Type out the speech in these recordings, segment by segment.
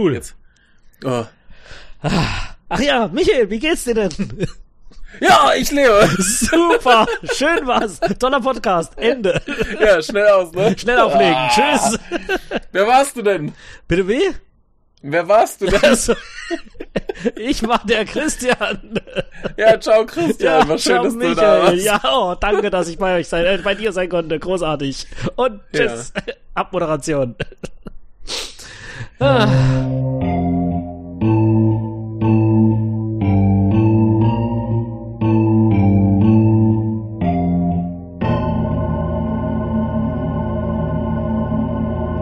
Cool. Jetzt. Oh. Ach ja, Michael, wie geht's dir denn? Ja, ich lebe. Super. Schön war's. Toller Podcast. Ende. Ja, schnell aus, ne? Schnell auflegen. Ah. Tschüss. Wer warst du denn? Bitte wie? Wer warst du denn? Also, ich war der Christian. Ja, ciao Christian. Was schön, ciao, dass du da warst. Ja, oh, danke, dass ich bei euch sein, äh, bei dir sein konnte. Großartig. Und tschüss. Abmoderation. Ah.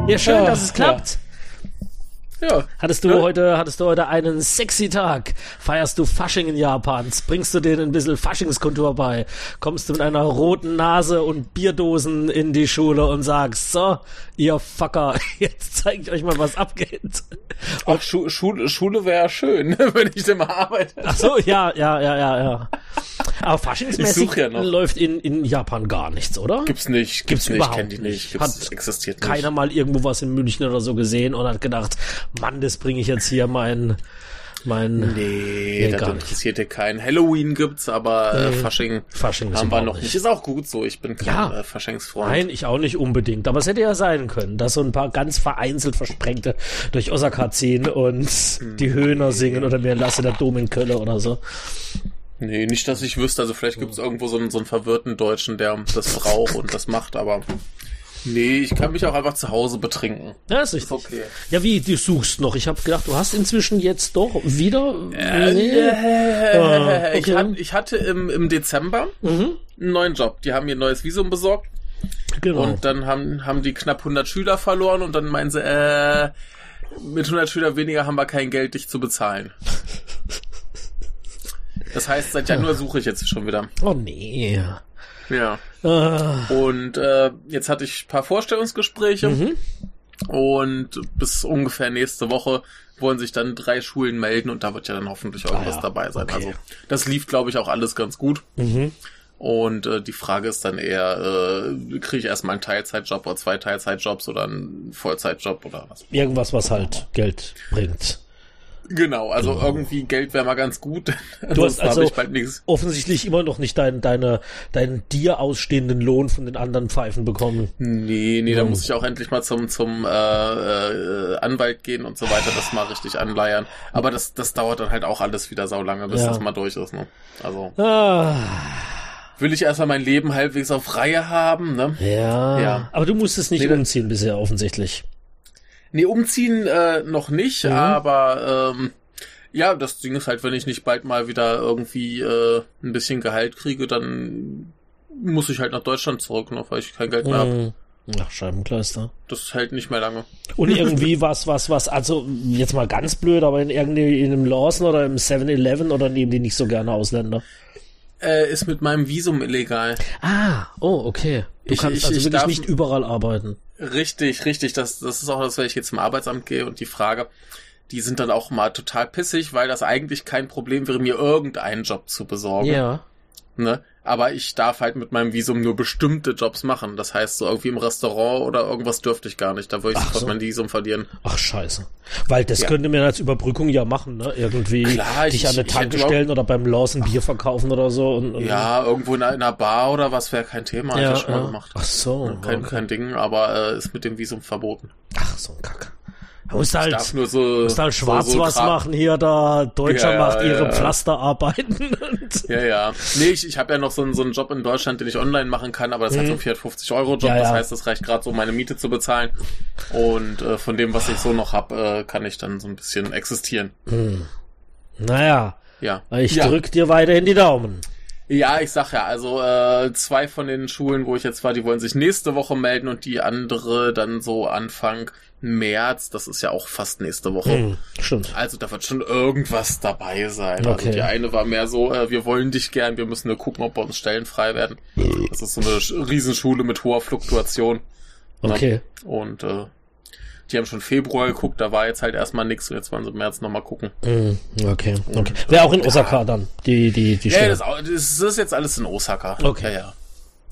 Ja, schön, dass es klappt. Ja. Hattest du Ja. heute, hattest du heute einen sexy Tag? Feierst du Fasching in Japans? Bringst du denen ein bisschen Faschingskultur bei? Kommst du mit einer roten Nase und Bierdosen in die Schule und sagst, so, ihr Fucker, jetzt zeige ich euch mal, was abgeht. Ach, Schu Schule, Schule wäre schön, wenn ich denn mal arbeite. Ach so, ja, ja, ja, ja, ja. Aber faschingsmäßig ja läuft in, in Japan gar nichts, oder? Gibt's nicht, Gibt's gibt's nicht, überhaupt kenn die nicht, nicht. gibt's, Hat existiert nicht. Keiner mal irgendwo was in München oder so gesehen und hat gedacht, Mann, das bringe ich jetzt hier mein, mein, Nee, Nee, das interessiert dir keinen. Halloween gibt's, aber äh, Fasching, Fasching haben wir noch nicht. nicht. Ist auch gut so. Ich bin kein Ja. äh, Faschingsfreund. Nein, ich auch nicht unbedingt. Aber es hätte ja sein können, dass so ein paar ganz vereinzelt Versprengte durch Osaka ziehen und Hm. die Höhner singen oder mir lasse der Dom in Kölle oder so. Nee, nicht, dass ich wüsste. Also vielleicht gibt's irgendwo so einen, so einen verwirrten Deutschen, der das braucht und das macht, aber nee, ich kann mich auch einfach zu Hause betrinken. Ja, ist richtig. okay. Ja, wie, du suchst noch. Ich habe gedacht, du hast inzwischen jetzt doch wieder... Nee. Äh, Ah, ich, okay. hat, ich hatte im, im Dezember einen neuen Job. Die haben mir ein neues Visum besorgt Genau. und dann haben, haben die knapp 100 Schüler verloren und dann meinen sie, äh, mit 100 Schüler weniger haben wir kein Geld, dich zu bezahlen. Das heißt, seit Januar suche ich jetzt schon wieder. oh nee. Ja. Ah, Und äh, jetzt hatte ich ein paar Vorstellungsgespräche Mhm. und bis ungefähr nächste Woche wollen sich dann drei Schulen melden und da wird ja dann hoffentlich irgendwas Ah ja, dabei sein. okay. Also das lief, glaube ich, auch alles ganz gut. mhm. Und äh, die Frage ist dann eher, äh, kriege ich erstmal einen Teilzeitjob oder zwei Teilzeitjobs oder einen Vollzeitjob oder was? Irgendwas, was halt Geld bringt. Genau, also irgendwie Geld wäre mal ganz gut. Du hast also ich bald nichts. offensichtlich immer noch nicht dein, deine, deinen dir ausstehenden Lohn von den anderen Pfeifen bekommen. Nee, nee, da muss ich auch endlich mal zum, zum äh, äh, Anwalt gehen und so weiter, das mal richtig anleiern. Aber das, das dauert dann halt auch alles wieder saulange, bis Ja. das mal durch ist. Ne? Also Ah, will ich erstmal mein Leben halbwegs auf Reihe haben, ne? ja. Ja. Aber du musstest nicht Nee, umziehen bisher, offensichtlich. Nee, umziehen äh, noch nicht, Mhm. aber ähm, ja, das Ding ist halt, wenn ich nicht bald mal wieder irgendwie äh, ein bisschen Gehalt kriege, dann muss ich halt nach Deutschland zurück, ne, weil ich kein Geld mehr habe. Mhm. Ach, Scheibenkleister. Das hält nicht mehr lange. Und irgendwie was, was, was, also jetzt mal ganz blöd, aber in irgendwie in einem Lawson oder im 7-Eleven oder nehmen die nicht so gerne Ausländer? Äh, ist mit meinem Visum illegal. Ah, oh, okay. Du Ich- kannst ich- also ich wirklich darf- nicht überall arbeiten. Richtig, richtig. Das, das ist auch das, wenn ich jetzt zum Arbeitsamt gehe und die Frage, die sind dann auch mal total pissig, weil das eigentlich kein Problem wäre, mir irgendeinen Job zu besorgen. Ja. Ne? Aber ich darf halt mit meinem Visum nur bestimmte Jobs machen. Das heißt, so irgendwie im Restaurant oder irgendwas dürfte ich gar nicht. Da würde ich sofort so. mein Visum verlieren. Ach, scheiße. Weil das Ja. könnte man als Überbrückung ja machen, ne? Irgendwie Klar, ich- dich an eine ich Tanke stellen oder beim Lawson Bier verkaufen oder so. Und, und Ja, irgendwo in einer, in einer Bar oder was wäre kein Thema. Ja, ich schon ja. mal gemacht. Ach so. Kein, okay. kein Ding, aber äh, ist mit dem Visum verboten. Ach, so ein Kack. Musst halt, nur so, musst halt schwarz so, was Kram- machen hier, da Deutscher Ja, macht ihre ja. Pflasterarbeiten. Ja, ja. Nee, ich, ich habe ja noch so einen, so einen Job in Deutschland, den ich online machen kann, aber das ist halt so ein 450 Euro Job. Mhm. Ja, Das heißt, das reicht gerade so, meine Miete zu bezahlen. Und äh, von dem, was ich so noch hab, äh, kann ich dann so ein bisschen existieren. naja, Ja. ich ja. drück dir weiterhin die Daumen. Ja, ich sag ja, also äh, zwei von den Schulen, wo ich jetzt war, die wollen sich nächste Woche melden und die andere dann so Anfang März. Das ist ja auch fast nächste Woche. Hm, stimmt. Also da wird schon irgendwas dabei sein. Okay. Also die eine war mehr so, äh, wir wollen dich gern, wir müssen nur gucken, ob bei uns Stellen frei werden. Das ist so eine Sch- Riesenschule mit hoher Fluktuation. Ne? Okay. Und äh, die haben schon Februar geguckt, da war jetzt halt erstmal nichts und jetzt wollen sie im März nochmal gucken. Hm, okay. okay. Wäre auch in Osaka dann, die, die, die Ja, Stelle. das, au- das ist jetzt alles in Osaka. Okay. Ja, ja.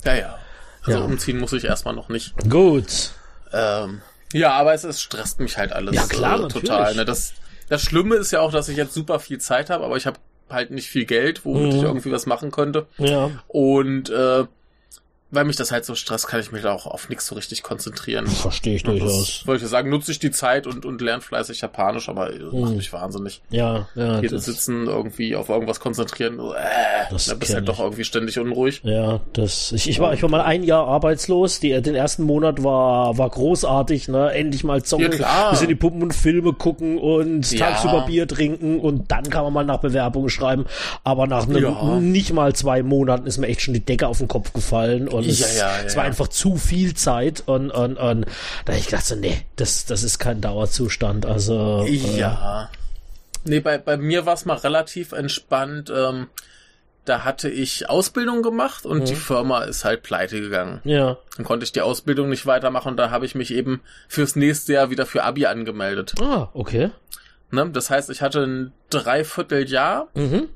Ja, ja. Also Ja. umziehen muss ich erstmal noch nicht. Gut. Ähm, Ja, aber es, es stresst mich halt alles Ja, klar, äh, total. Ne? Das, das Schlimme ist ja auch, dass ich jetzt super viel Zeit habe, aber ich habe halt nicht viel Geld, womit Mhm. ich irgendwie was machen könnte. Ja. Und äh, weil mich das halt so stresst, kann ich mich auch auf nichts so richtig konzentrieren. Verstehe ich durchaus. Wollte ich sagen, nutze ich die Zeit und, und lerne fleißig Japanisch, aber äh, macht Mhm. mich wahnsinnig. Ja, ja. Hier sitzen, irgendwie auf irgendwas konzentrieren, äh, Das da bist halt doch ich. irgendwie ständig unruhig. ja, das. Ich, ich war, ich war mal ein Jahr arbeitslos. Die, den ersten Monat war, war großartig, ne? Endlich mal zocken, Ja, klar. bisschen die Puppen und Filme gucken und Ja. tagsüber Bier trinken und dann kann man mal nach Bewerbungen schreiben. Aber nach einem, Ja. nicht mal zwei Monaten ist mir echt schon die Decke auf den Kopf gefallen und es, Ja, ja, ja, es war ja. einfach zu viel Zeit und, und, und da ich gedacht so, nee, das, das ist kein Dauerzustand. Also, äh, Ja. Nee, bei, bei mir war es mal relativ entspannt. Ähm, da hatte ich Ausbildung gemacht und Mhm. die Firma ist halt pleite gegangen. ja. Dann konnte ich die Ausbildung nicht weitermachen und da habe ich mich eben fürs nächste Jahr wieder für Abi angemeldet. Ah, okay. Ne? Das heißt, ich hatte ein Dreivierteljahr Mhm.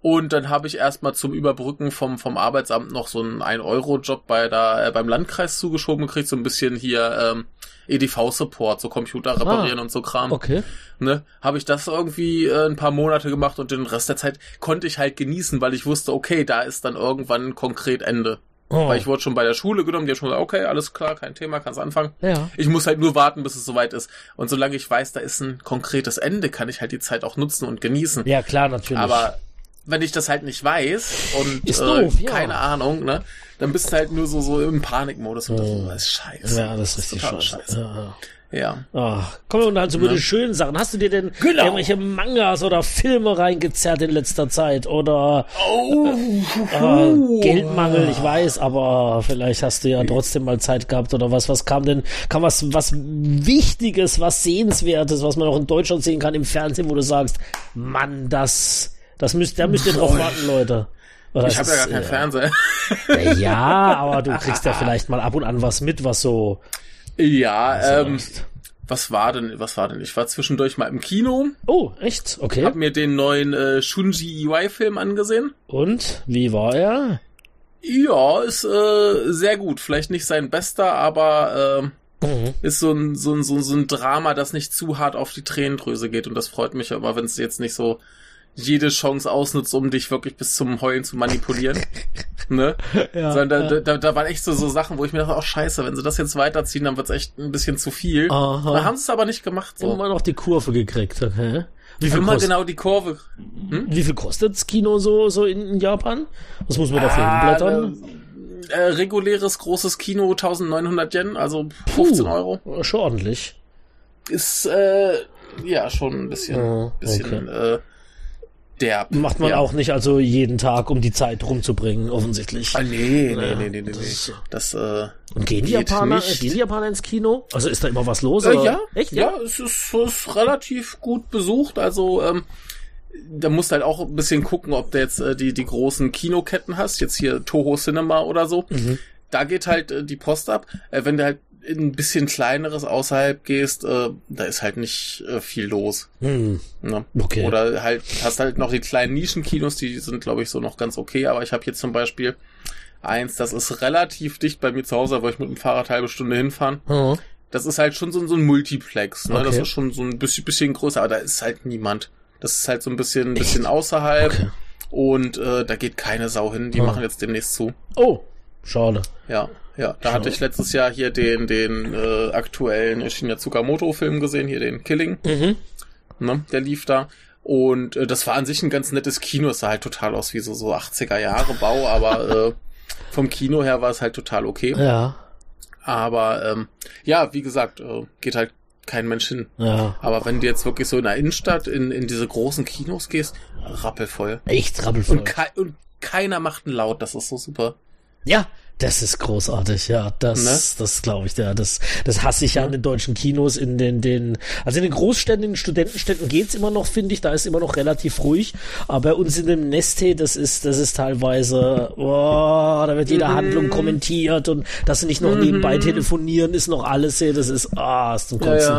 Und dann habe ich erstmal zum Überbrücken vom, vom Arbeitsamt noch so einen 1-Euro-Job bei der, äh, beim Landkreis zugeschoben gekriegt, so ein bisschen hier ähm, EDV-Support, so Computer reparieren und so Kram. Okay. ne, habe ich das irgendwie äh, ein paar Monate gemacht und den Rest der Zeit konnte ich halt genießen, weil ich wusste, okay, da ist dann irgendwann konkret Ende. Oh. Weil ich wurde schon bei der Schule genommen, die haben schon gesagt, okay, alles klar, kein Thema, kannst anfangen. ja. Ich muss halt nur warten, bis es soweit ist. Und solange ich weiß, da ist ein konkretes Ende, kann ich halt die Zeit auch nutzen und genießen. Ja, klar, natürlich. Aber wenn ich das halt nicht weiß und Ist äh, doof, ja. keine Ahnung, ne, dann bist du halt nur so so im Panikmodus und das das ist scheiße. ja, das ist richtig total scheiße. Ja. Ja. Ach, kommen wir dann zu den schönen Sachen. Hast du dir denn Genau. irgendwelche Mangas oder Filme reingezerrt in letzter Zeit? Oder Oh, äh, Geldmangel, ich weiß, aber vielleicht hast du ja trotzdem mal Zeit gehabt oder was. Was kam denn, kam was, was Wichtiges, was Sehenswertes, was man auch in Deutschland sehen kann im Fernsehen, wo du sagst, Mann, das, das müsst, da müsst ihr drauf warten, Leute. Oder ich habe ja gar keinen äh, Fernseher. Ja, aber du kriegst ja vielleicht mal ab und an was mit, was so. Ja, ähm, sagst. was war denn, was war denn? Ich war zwischendurch mal im Kino, Oh, echt? Okay. hab mir den neuen äh, Shunji Iwai-Film angesehen. Und wie war er? Ja, ist äh, sehr gut. Vielleicht nicht sein bester, aber ähm, Mhm. ist so ein, so, ein, so, ein- so ein Drama, das nicht zu hart auf die Tränendrüse geht. Und das freut mich aber, wenn es jetzt nicht so jede Chance ausnutzt, um dich wirklich bis zum Heulen zu manipulieren. ne? Ja, Sondern da, da, da waren echt so, so Sachen, wo ich mir dachte, oh scheiße, wenn sie das jetzt weiterziehen, dann wird's echt ein bisschen zu viel. Aha. Da haben sie es aber nicht gemacht. So. Immer noch die Kurve gekriegt, okay. Wie viel, Immer kost, genau die Kurve. wie viel kostet's Kino so, so in, in Japan? Was muss man dafür hinblättern? äh, äh, reguläres großes Kino 1900 Yen, also 15 Euro. Schon ordentlich. Ist äh, ja schon ein bisschen, Ja, bisschen äh, derb. Macht man ja. auch nicht also jeden Tag, um die Zeit rumzubringen, offensichtlich. Ah, nee, nee, Naja, nee, nee, nee, das nee. ist- Das, äh, Und gehen die Japaner, nicht. gehen die Japaner ins Kino? Also ist da immer was los? äh, oder? ja, Echt? ja, es ist, es ist relativ gut besucht, also, ähm, da musst du halt auch ein bisschen gucken, ob du jetzt äh, die, die großen Kinoketten hast, jetzt hier Toho Cinema oder so. Mhm. Da geht halt äh, die Post ab. Äh, wenn du halt in ein bisschen kleineres außerhalb gehst, äh, da ist halt nicht äh, viel los. Hm. Ne? Okay. Oder halt, hast halt noch die kleinen Nischenkinos, die sind, glaube ich, so noch ganz okay, aber ich habe jetzt zum Beispiel eins, das ist relativ dicht bei mir zu Hause, wo ich mit dem Fahrrad halbe Stunde hinfahren. Hm. Das ist halt schon so, so ein Multiplex, ne? Das Okay. ist schon so ein bisschen, bisschen größer, aber da ist halt niemand. Das ist halt so ein bisschen, ein bisschen außerhalb Okay. und äh, da geht keine Sau hin, die Hm. machen jetzt demnächst zu. Oh, schade. Ja, ja. Da hatte ich letztes Jahr hier den, den äh, aktuellen Shinya Tsukamoto-Film gesehen, hier den Killing. Mhm. ne, der lief da. Und äh, das war an sich ein ganz nettes Kino. Es sah halt total aus wie so, so 80er Jahre Bau, aber äh, vom Kino her war es halt total okay. Ja, Aber ähm, ja, wie gesagt, äh, geht halt kein Mensch hin. ja. Aber wenn du jetzt wirklich so in der Innenstadt in, in diese großen Kinos gehst, rappelvoll. Echt rappelvoll. Und, kei und keiner macht einen Laut, das ist so super. Ja, das ist großartig, ja. Das, Ne? das glaube ich, ja. Das, das hasse ich ja an den deutschen Kinos, in den, den, also in den Großstädten, in den Studentenstädten geht's immer noch, finde ich. Da ist immer noch relativ ruhig. Aber bei uns in dem Neste, das ist, das ist teilweise, boah, da wird jede Handlung kommentiert und dass sie nicht noch nebenbei telefonieren, ist noch alles hier. Das ist, ah, ist zum Kotzen.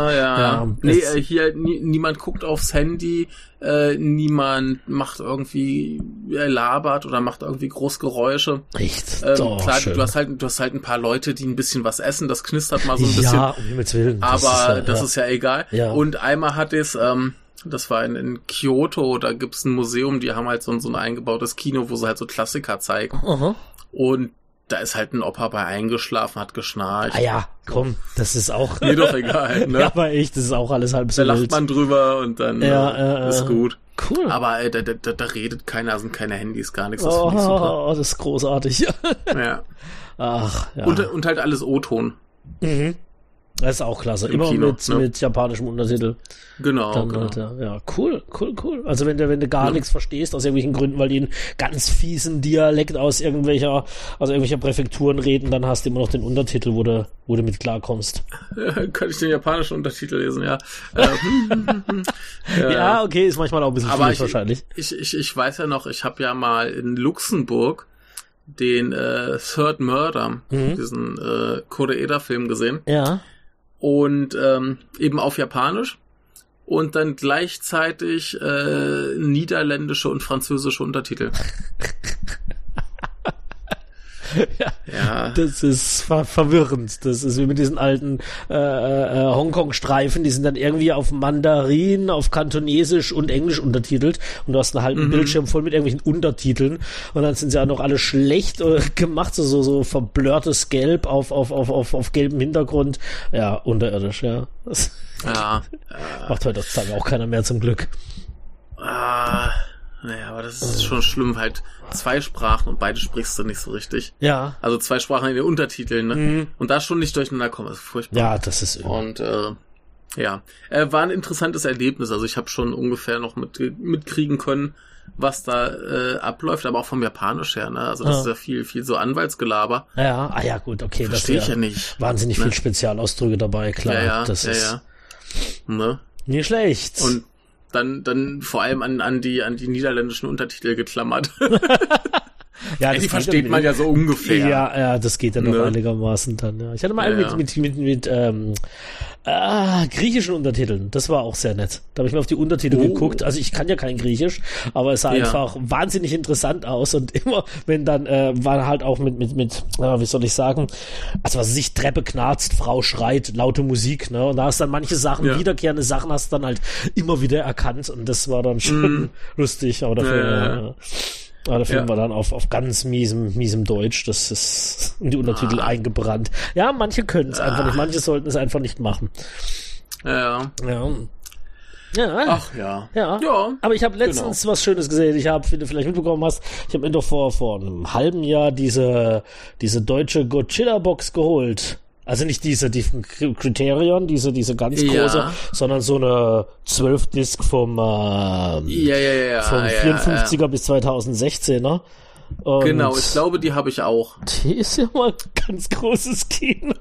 Nee, das- äh, hier nie, niemand guckt aufs Handy, äh, niemand macht irgendwie, äh, labert oder macht irgendwie groß Geräusche. echt. Ähm, oh, klar, schön. schön. Du hast halt, du hast halt ein paar Leute, die ein bisschen was essen, das knistert mal so ein bisschen. Ja, um Himmels Willen. aber ist ja- das ja. ist ja egal. Ja. Und einmal hat es, ähm, das war in, in Kyoto, da gibt's ein Museum, die haben halt so, ein- so ein eingebautes Kino, wo sie halt so Klassiker zeigen. Aha. Und da ist halt ein Opa bei eingeschlafen, hat geschnarcht. Ah ja, komm, das ist auch. Mir doch egal, ne? Ja, aber echt, das ist auch alles halb so da lacht wild. man drüber und dann Ja, äh, äh, ist gut. Cool. Aber äh, da, da, da, redet keiner, sind keine Handys, gar nichts. Das finde ich super. Oh, das ist großartig. Ja. Ach, ja. Und, und halt alles O-Ton. mhm. Das ist auch klasse. Im Immer Kino, mit, ne? mit japanischem Untertitel. Genau, Dann genau. halt, ja. cool, cool, cool. Also wenn du, wenn du gar Ja. nichts verstehst, aus irgendwelchen Gründen, weil die einen ganz fiesen Dialekt aus irgendwelcher, aus irgendwelcher Präfekturen reden, dann hast du immer noch den Untertitel, wo du, wo du mit klarkommst. Kann ich den japanischen Untertitel lesen, ja. Äh, ja. Ja, okay, ist manchmal auch ein bisschen Aber schwierig ich, wahrscheinlich. ich, ich, ich weiß ja noch, ich habe ja mal in Luxemburg den äh, Third Murder, Mhm. diesen äh, Koreeda-Film gesehen Ja. Und ähm, eben auf Japanisch und dann gleichzeitig äh, niederländische und französische Untertitel. ja. Das ist ver verwirrend. Das ist wie mit diesen alten äh, äh, Hongkong-Streifen, die sind dann irgendwie auf Mandarin, auf Kantonesisch und Englisch untertitelt und du hast einen halben Bildschirm voll mit irgendwelchen Untertiteln und dann sind sie auch noch alle schlecht äh, gemacht, so, so, so verblörtes Gelb auf, auf, auf, auf, auf gelbem Hintergrund. Ja, unterirdisch, ja. Das Ja. macht heutzutage auch keiner mehr zum Glück. Ah, naja, aber das ist schon schlimm, halt zwei Sprachen und beide sprichst du nicht so richtig. Ja. Also zwei Sprachen in den Untertiteln, ne? Und da schon nicht durcheinander kommen, ist furchtbar. Ja, das ist Und äh, ja, äh, war ein interessantes Erlebnis. Also ich habe schon ungefähr noch mit, mitkriegen können, was da äh, abläuft, aber auch vom Japanisch her. Ne? Also das Ja. ist ja viel, viel so Anwaltsgelaber. Ja, ah ja, gut, okay. das Verstehe ich ja nicht. Wahnsinnig Ne? viel Spezialausdrücke dabei, klar. ja, ja, das ja, ist ja. Ne? nicht schlecht. Und dann, dann vor allem an, an die, an die niederländischen Untertitel geklammert. ja, die versteht man ja so ungefähr. Ja, ja, das geht ja noch Ne? einigermaßen dann. Ja. Ich hatte mal einen Ja, mit, mit, mit, mit ähm, ah, griechischen Untertiteln. Das war auch sehr nett. Da habe ich mir auf die Untertitel Oh. geguckt. Also ich kann ja kein Griechisch, aber es sah Ja. einfach wahnsinnig interessant aus. Und immer, wenn dann, äh, war halt auch mit, mit, mit, äh, wie soll ich sagen, also was weiß ich, Treppe knarzt, Frau schreit, laute Musik, ne? Und da hast dann manche Sachen, Ja. wiederkehrende Sachen hast dann halt immer wieder erkannt. Und das war dann schon lustig. Aber dafür, Mhm. Ja, ja, ja. aber der Film Ja. war dann auf, auf ganz miesem, miesem Deutsch. Das ist in die Untertitel Ah. eingebrannt. Ja, manche können es einfach nicht. Manche sollten es einfach nicht machen. Ja. Ja. Ja. Ach ja. Ja. Ja. Aber ich habe letztens was Schönes gesehen. Ich habe, wie du vielleicht mitbekommen hast, ich habe mir doch vor, vor einem halben Jahr diese, diese deutsche Godzilla-Box geholt. Also nicht diese, die von Kri- Criterion, diese, diese ganz Ja. große, sondern so eine 12-Disc vom, ähm, Ja, ja, ja. vom ja, 54er bis 2016er. Und Genau, ich glaube, die habe ich auch. Die ist ja mal ganz großes Kino.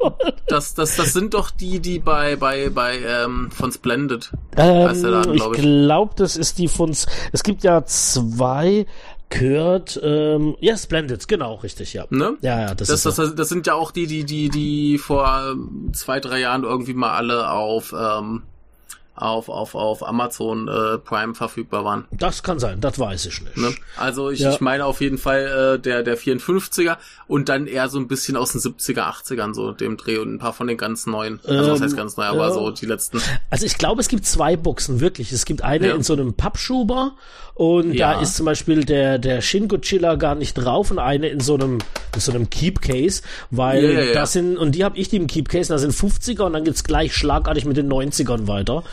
Das, das, das sind doch die, die bei, bei, bei, ähm, von Splendid. Ähm, Laden, ich glaub ich. glaube, das ist die von. Es gibt ja zwei. Kurt, ähm, ja, Splendid, genau, richtig, ja. Ne? Ja, ja, das, Das, ist. das, das sind ja auch die, die, die, die vor zwei, drei Jahren irgendwie mal alle auf, ähm, auf, auf, auf Amazon äh, Prime verfügbar waren. das kann sein, das weiß ich nicht. Ne? Also ich, Ja. ich meine auf jeden Fall äh, der, der 54er und dann eher so ein bisschen aus den 70er, 80ern, so dem Dreh und ein paar von den ganz neuen. Also was Ähm, heißt ganz neu, aber ja. so die letzten. Also ich glaube, es gibt zwei Boxen, wirklich. Es gibt eine Ja. in so einem Pappschuber und da ist zum Beispiel der, der Shin Godzilla gar nicht drauf und eine in so einem, in so einem Keep Case, weil das sind, und die habe ich, die im Keep Case, da sind 50er und dann gibt's gleich schlagartig mit den 90ern weiter.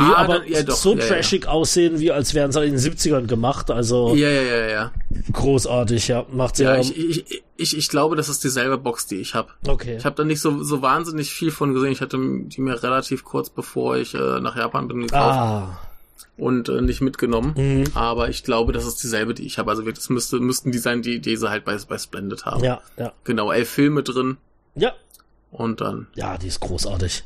Die Ah, aber dann- ja, doch, so ja, ja. trashig aussehen, wie als wären sie in den 70ern gemacht. Also Ja, ja, ja, ja. großartig, ja. Macht sehr. Ja, ich, ich, ich, ich glaube, das ist dieselbe Box, die ich habe. okay. Ich habe da nicht so, so wahnsinnig viel von gesehen. Ich hatte die mir relativ kurz bevor ich äh, nach Japan bin gekauft ah. und äh, nicht mitgenommen. Mhm. Aber ich glaube, das ist dieselbe, die ich habe. Also das müsste, müssten die sein, die diese halt bei, bei Splendid haben. Ja, ja. Genau, elf Filme drin Ja, und dann. Ja, die ist großartig.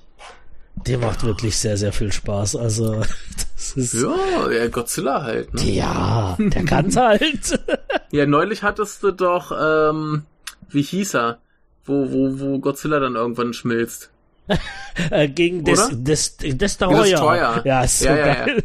Die macht wirklich sehr, sehr viel Spaß. Also, das ist. Ja, ja Godzilla halt. Ne? Ja, der kann's halt. Ja, neulich hattest du doch, ähm, wie hieß er? Wo, wo, wo Godzilla dann irgendwann schmilzt. Äh, gegen Des? Des, Destroyer. Destroyer. Ja, ist so Ja, ja, geil.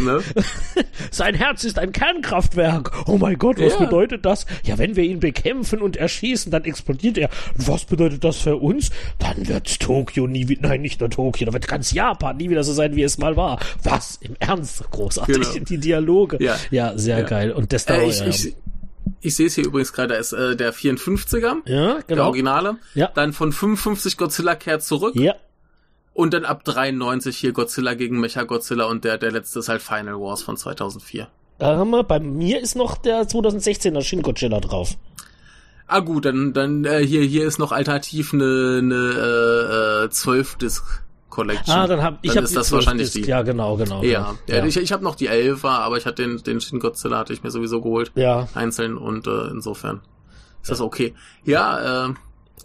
Ne? Sein Herz ist ein Kernkraftwerk. Oh mein Gott, was Ja. bedeutet das? Ja, wenn wir ihn bekämpfen und erschießen, dann explodiert er. Was bedeutet das für uns? Dann wird Tokio nie wieder, nein, nicht nur Tokio, dann wird ganz Japan nie wieder so sein, wie es mal war. Was? Im Ernst? Großartig. Genau. Die Dialoge. Ja. ja sehr Ja. geil. Und das Äh, dauert ich, ja. ich, ich sehe es hier übrigens gerade, da ist äh, der 54er, ja, der genau. Originale. Ja. Dann von 55 Godzilla kehrt zurück. Ja, Und dann ab 93 hier Godzilla gegen Mecha Godzilla und der, der letzte ist halt Final Wars von 2004. da haben wir, bei mir ist noch der 2016er Shin Godzilla drauf. Ah gut, dann, dann äh, hier, hier ist noch alternativ eine, eine äh, äh, 12-Disc Collection. Ah, dann hab ich Dann hab ist das 12 wahrscheinlich Disc. die. Ja, genau, genau. Ja, genau. ja. ich, ich habe noch die 11er, aber ich hatte den, den Shin Godzilla hatte ich mir sowieso geholt. ja. Einzeln und äh, insofern ist das okay. Ja, äh,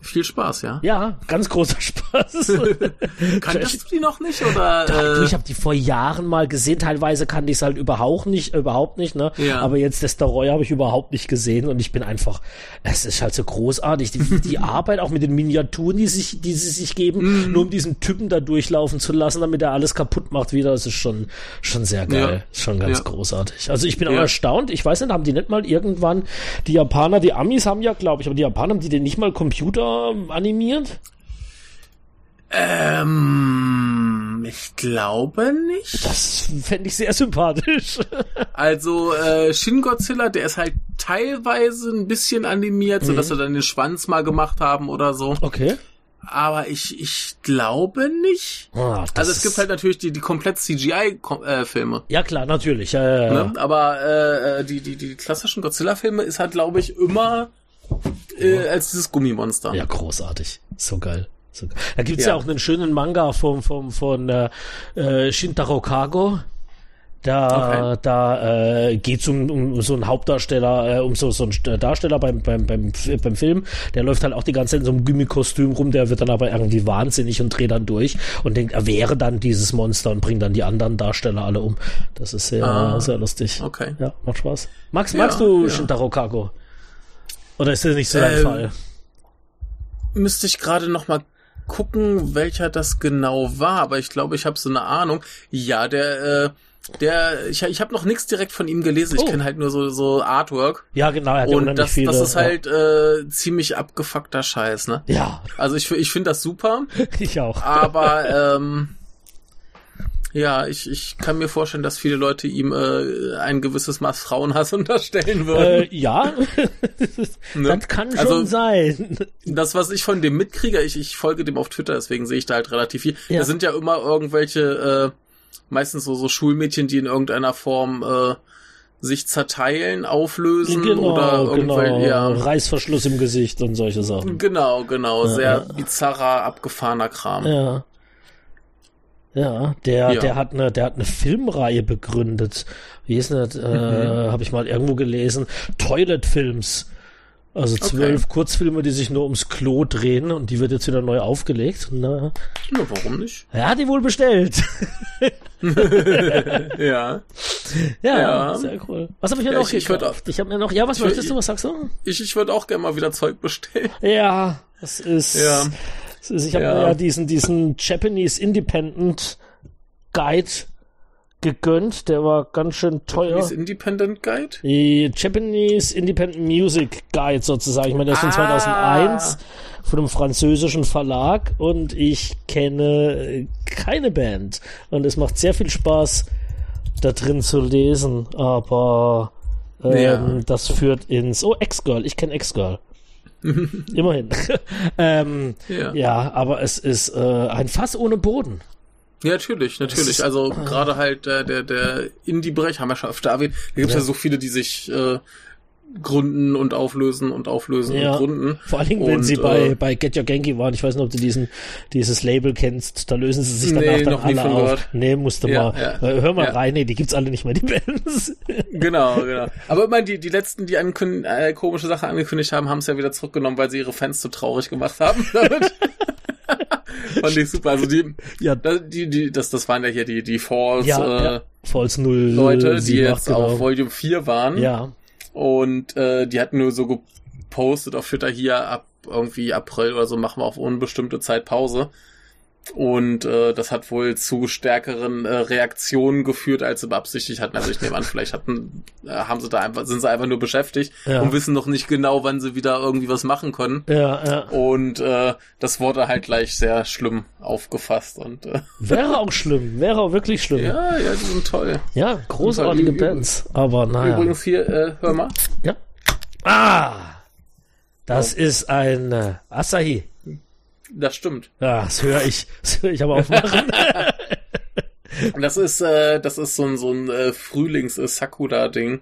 viel Spaß, ja. Ja, ganz großer Spaß. Kanntest du die noch nicht oder? Doch, du, Äh, ich habe die vor Jahren mal gesehen. Teilweise kannte ich es halt überhaupt nicht, überhaupt nicht, ne? Ja. Aber jetzt das Roy habe ich überhaupt nicht gesehen und ich bin einfach, es ist halt so großartig. Die, die Arbeit auch mit den Miniaturen, die sich, die sie sich geben, Mhm. nur um diesen Typen da durchlaufen zu lassen, damit er alles kaputt macht wieder. Das ist schon, schon sehr geil, Ja. schon ganz Ja. großartig. Also ich bin auch erstaunt. Ich weiß nicht, haben die nicht mal irgendwann die Japaner, die Amis haben ja, glaube ich, aber die Japaner haben die den nicht mal Computer animiert? ähm, ich glaube nicht. Das fände ich sehr sympathisch. Also äh, Shin Godzilla, der ist halt teilweise ein bisschen animiert, so dass Mhm. sie dann den Schwanz mal gemacht haben oder so. Okay. Aber ich, ich glaube nicht. Ah, Also es gibt halt natürlich die, die komplett CGI-Filme. Ja, klar, natürlich. Ja, ja, ja. Ne? Aber äh, äh, die, die, die klassischen Godzilla-Filme ist halt, glaube ich, immer äh, als dieses Gummimonster. ja großartig. So geil. So geil. Da gibt's ja. Ja. auch einen schönen Manga vom, vom, von äh, äh, Shintaro Kago. Da, Okay. da äh, geht's um, um so einen Hauptdarsteller, äh, um so, so einen Darsteller beim, beim, beim, beim Film. Der läuft halt auch die ganze Zeit in so einem Gummikostüm rum, der wird dann aber irgendwie wahnsinnig und dreht dann durch und denkt, er wäre dann dieses Monster und bringt dann die anderen Darsteller alle um. Das ist sehr, Ah. sehr lustig. Okay. Ja, macht Spaß. Max, Ja, magst du ja. Shintaro Kago? Oder ist das nicht so dein Ähm, Fall? Müsste ich gerade noch mal gucken, welcher das genau war, aber ich glaube, ich habe so eine Ahnung. Ja, der, äh, der, ich, ich habe noch nichts direkt von ihm gelesen. Ich Oh. kenne halt nur so, so Artwork. Ja, genau, er hat ja Und das, viele. das ist halt äh, ziemlich abgefuckter Scheiß, ne? Ja, Also ich, ich finde das super, ich auch. aber ähm, ja, ich, ich kann mir vorstellen, dass viele Leute ihm äh, ein gewisses Maß Frauenhass unterstellen würden. Äh, ja, ne? das kann schon Also- sein. Das, was ich von dem mitkriege, ich, ich folge dem auf Twitter, deswegen sehe ich da halt relativ viel. Ja. Da sind ja immer irgendwelche, äh, meistens so, so Schulmädchen, die in irgendeiner Form äh, sich zerteilen, auflösen Genau, oder genau. irgendwelche, ja. Reißverschluss im Gesicht und solche Sachen. Genau, genau, Ja, sehr bizarrer, abgefahrener Kram. Ja. Ja, der, Ja. der hat eine, der hat eine Filmreihe begründet. Wie ist denn das? Äh, Mhm. Habe ich mal irgendwo gelesen. Toilet Films. Also zwölf Kurzfilme, die sich nur ums Klo drehen und die wird jetzt wieder neu aufgelegt. Na, Ja, warum nicht? er hat die wohl bestellt. Ja. ja, Ja. sehr cool. Was habe ich mir Ja, noch ich- ich gekauft? Ich habe mir noch, ja, was ich möchtest du, was sagst du? Ich, ich würde auch gerne mal wieder Zeug bestellen. Ja, es ist. Ja. Ich habe Ja. mir ja diesen, diesen Japanese Independent Guide gegönnt. Der war ganz schön teuer. Ist Independent Guide? Die Japanese Independent Music Guide sozusagen. Ich meine, der ist von Ah. 2001 von einem französischen Verlag und ich kenne keine Band. Und es macht sehr viel Spaß, da drin zu lesen. Aber ähm, Ja. das führt ins... Oh, X-Girl. Ich kenne X-Girl. Immerhin. ähm, Ja. ja, aber es ist äh, ein Fass ohne Boden. Ja, natürlich, natürlich. Also gerade halt äh, der, der Indie-Bereich, haben wir schon öfter erwähnt, da gibt es Ja. ja. so viele, die sich äh, gründen und auflösen und auflösen Ja. und gründen. Vor allen Dingen, wenn Und, sie bei, äh, bei Get Your Genki waren. Ich weiß nicht, ob du diesen, dieses Label kennst. Da lösen sie sich Nee, danach dann noch nie alle auf. gehört. Nee, musste Ja, mal. ja. Äh, Hör mal Ja. rein. Nee, die gibt's alle nicht mehr, die Bands. Genau, genau. Aber ich meine, die, die letzten, die ankün äh, komische Sachen angekündigt haben, haben es ja wieder zurückgenommen, weil sie ihre Fans so traurig gemacht haben. damit. Fand ich super. Also die, ja, die, die, das, das waren ja hier die, die Falls ja, äh, ja. False 0. Leute, die 7, jetzt genau. auf Volume 4 waren. Ja, Und äh, die hatten nur so gepostet auf Twitter hier ab irgendwie April oder so machen wir auf unbestimmte Zeit Pause. Und äh, das hat wohl zu stärkeren äh, Reaktionen geführt, als sie beabsichtigt hatten. Also ich nehme an, vielleicht hatten, äh, haben sie da einfach, sind sie einfach nur beschäftigt Ja. und wissen noch nicht genau, wann sie wieder irgendwie was machen können. Ja, ja. Und äh, das wurde halt gleich sehr schlimm aufgefasst. Und äh, Wäre auch schlimm, wäre auch wirklich schlimm. Ja, ja, ja, die sind toll. großartige Übrigens- Bands. Aber naja. Übrigens hier, äh, hör mal. Ja. Ah! Das ist ein äh, Asahi. Das stimmt. Ja, das höre ich. Das höre ich aber aufmachen. Das ist, äh, das ist so ein, so ein äh, Frühlings-Sakura-Ding.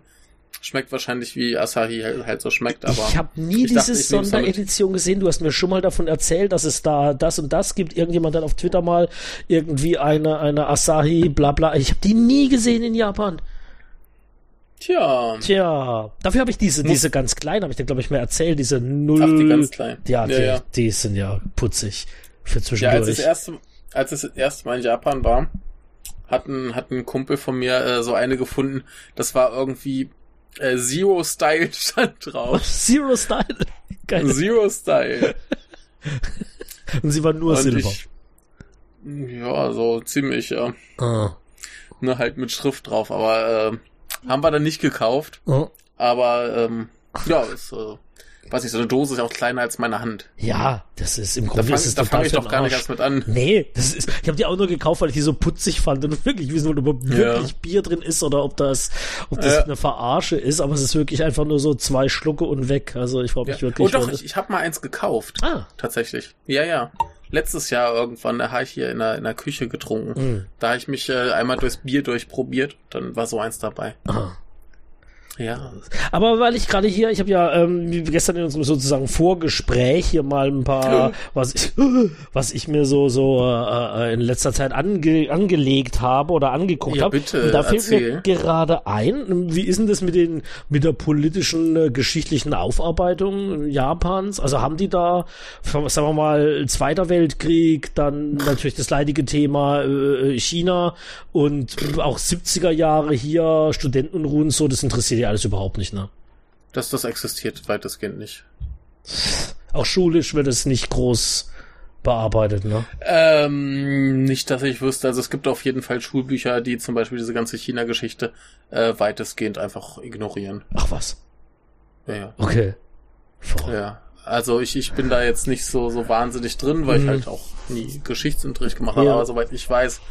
Schmeckt wahrscheinlich wie Asahi halt, so schmeckt, aber. ich habe nie ich diese. Sonderedition gesehen. Du hast mir schon mal davon erzählt, dass es da das und das gibt. Irgendjemand hat auf Twitter mal irgendwie eine, eine Asahi, bla bla. Ich habe die nie gesehen in Japan. Tja. Tja, dafür habe ich diese, Muss- diese ganz kleinen, habe ich dir, glaube ich, mehr erzählt, diese null. Ach, die ganz kleinen. Ja, die, Ja, ja. die sind ja putzig für Ja, zwischendurch. als das erste, als es das erste Mal in Japan war, hat ein, hat ein Kumpel von mir äh, so eine gefunden, das war irgendwie äh, Zero Style stand drauf. Zero Style. Geil. Zero Style. Und sie war nur Und Silber. ich, ja, so ziemlich, ja. Ah. Nur halt mit Schrift drauf, aber äh, haben wir dann nicht gekauft. Oh. Aber ähm, ja, ist, äh, weiß ich, so eine Dose ist auch kleiner als meine Hand. Ja, das ist im Da Grunde fange ist es da fang ich doch gar nicht erst mit an. Nee, das ist, ich habe die auch nur gekauft, weil ich die so putzig fand und wirklich wissen wollte, ob Ja. wirklich Bier drin ist oder ob das, ob das Ja. eine Verarsche ist, aber es ist wirklich einfach nur so zwei Schlucke und weg. Also ich Ja. mich wirklich. Oh doch, ich, ich habe mal eins gekauft. Ah. Tatsächlich. Ja, ja. Letztes Jahr irgendwann, da habe ich hier in der, in der Küche getrunken. Mhm. Da habe ich mich äh, einmal durchs Bier durchprobiert. Dann war so eins dabei. Ah. Ja. Aber weil ich gerade hier, ich habe ja ähm, gestern in unserem sozusagen Vorgespräch hier mal ein paar, was ich, was ich mir so so äh, in letzter Zeit ange, angelegt habe oder angeguckt Ja, habe. bitte, Und da fällt mir erzähl. gerade ein, wie ist denn das mit den mit der politischen äh, geschichtlichen Aufarbeitung Japans? Also haben die da, sagen wir mal, Zweiter Weltkrieg, dann natürlich das leidige Thema äh, China und auch 70er Jahre hier Studentenunruhen so, das interessiert die alles überhaupt nicht, ne? Das, das existiert weitestgehend nicht. Auch schulisch wird es nicht groß bearbeitet, ne? Ähm, nicht, dass ich wüsste. Also es gibt auf jeden Fall Schulbücher, die zum Beispiel diese ganze China-Geschichte äh, weitestgehend einfach ignorieren. Ach was. Ja, ja. Okay. Verrückt. ja. Also ich, ich bin da jetzt nicht so, so wahnsinnig drin, weil Mhm. ich halt auch nie Geschichtsunterricht gemacht habe. Ja. Aber soweit ich weiß,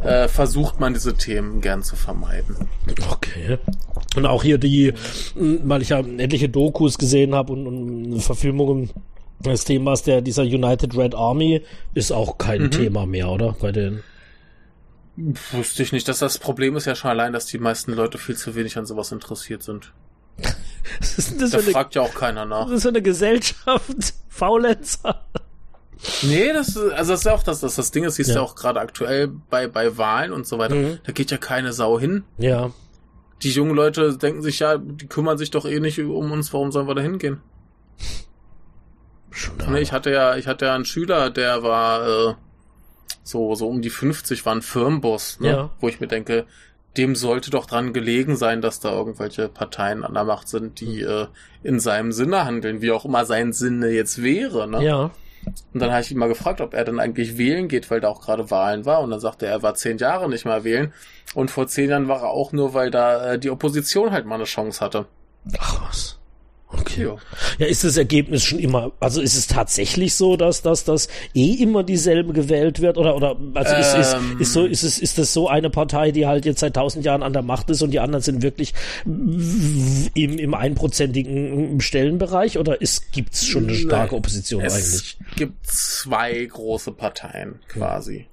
äh, versucht man diese Themen gern zu vermeiden. Okay. Und auch hier die, weil ich ja etliche Dokus gesehen habe und, und Verfilmungen des Themas der dieser United Red Army ist auch kein Mhm. Thema mehr, oder? Bei den. Wusste ich nicht, dass das Problem ist ja schon allein, dass die meisten Leute viel zu wenig an sowas interessiert sind. Ist denn das Da für eine, fragt ja auch keiner nach. was ist eine Gesellschaft? Faulenzer. Nee, das ist, also das ist ja auch das, das, das Ding, das siehst du Ja. ja auch gerade aktuell bei, bei Wahlen und so weiter. Mhm. Da geht ja keine Sau hin. Ja. Die jungen Leute denken sich ja, die kümmern sich doch eh nicht um uns, warum sollen wir da hingehen? Schon. Nee, ich hatte ja, ich hatte ja einen Schüler, der war äh, so, so um die 50, war ein Firmenboss, ne? Ja. wo ich mir denke, dem sollte doch dran gelegen sein, dass da irgendwelche Parteien an der Macht sind, die äh, in seinem Sinne handeln, wie auch immer sein Sinne jetzt wäre. Ne? ja. Und dann habe ich ihn mal gefragt, ob er dann eigentlich wählen geht, weil da auch gerade Wahlen war. Und dann sagte er, er war zehn Jahre nicht mehr wählen. Und vor zehn Jahren war er auch nur, weil da äh, die Opposition halt mal eine Chance hatte. Ach was. Okay. Ja. Ja, ist das Ergebnis schon immer, also ist es tatsächlich so, dass, dass das eh immer dieselbe gewählt wird oder, oder, also ist, ist, Ähm. ist so, ist es, ist das so eine Partei, die halt jetzt seit tausend Jahren an der Macht ist und die anderen sind wirklich im, im einprozentigen Stellenbereich oder ist, gibt's schon eine starke Nein. Opposition es eigentlich? gibt zwei große Parteien quasi.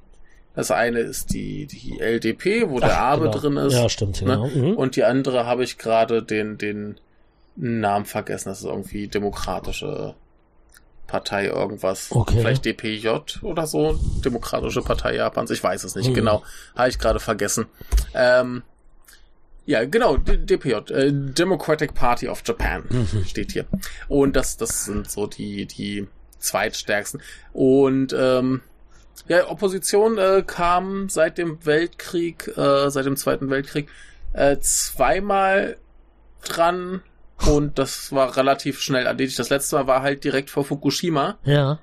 Das eine ist die, die LDP, wo der Abe genau. drin ist. Ja, stimmt, genau. Ne? Mhm. Und die andere habe ich gerade den, den Namen vergessen. Das ist irgendwie Demokratische Partei irgendwas. Okay. Vielleicht DPJ oder so. Demokratische Partei Japans. Ich weiß es nicht Mhm. genau. Habe ich gerade vergessen. Ähm, ja, genau, DPJ, äh, Democratic Party of Japan Mhm. steht hier. Und das, das sind so die, die zweitstärksten. Und ähm, ja, Opposition äh, kam seit dem Weltkrieg, äh, seit dem Zweiten Weltkrieg, äh, zweimal dran und das war relativ schnell erledigt. Das letzte Mal war halt direkt vor Fukushima Ja.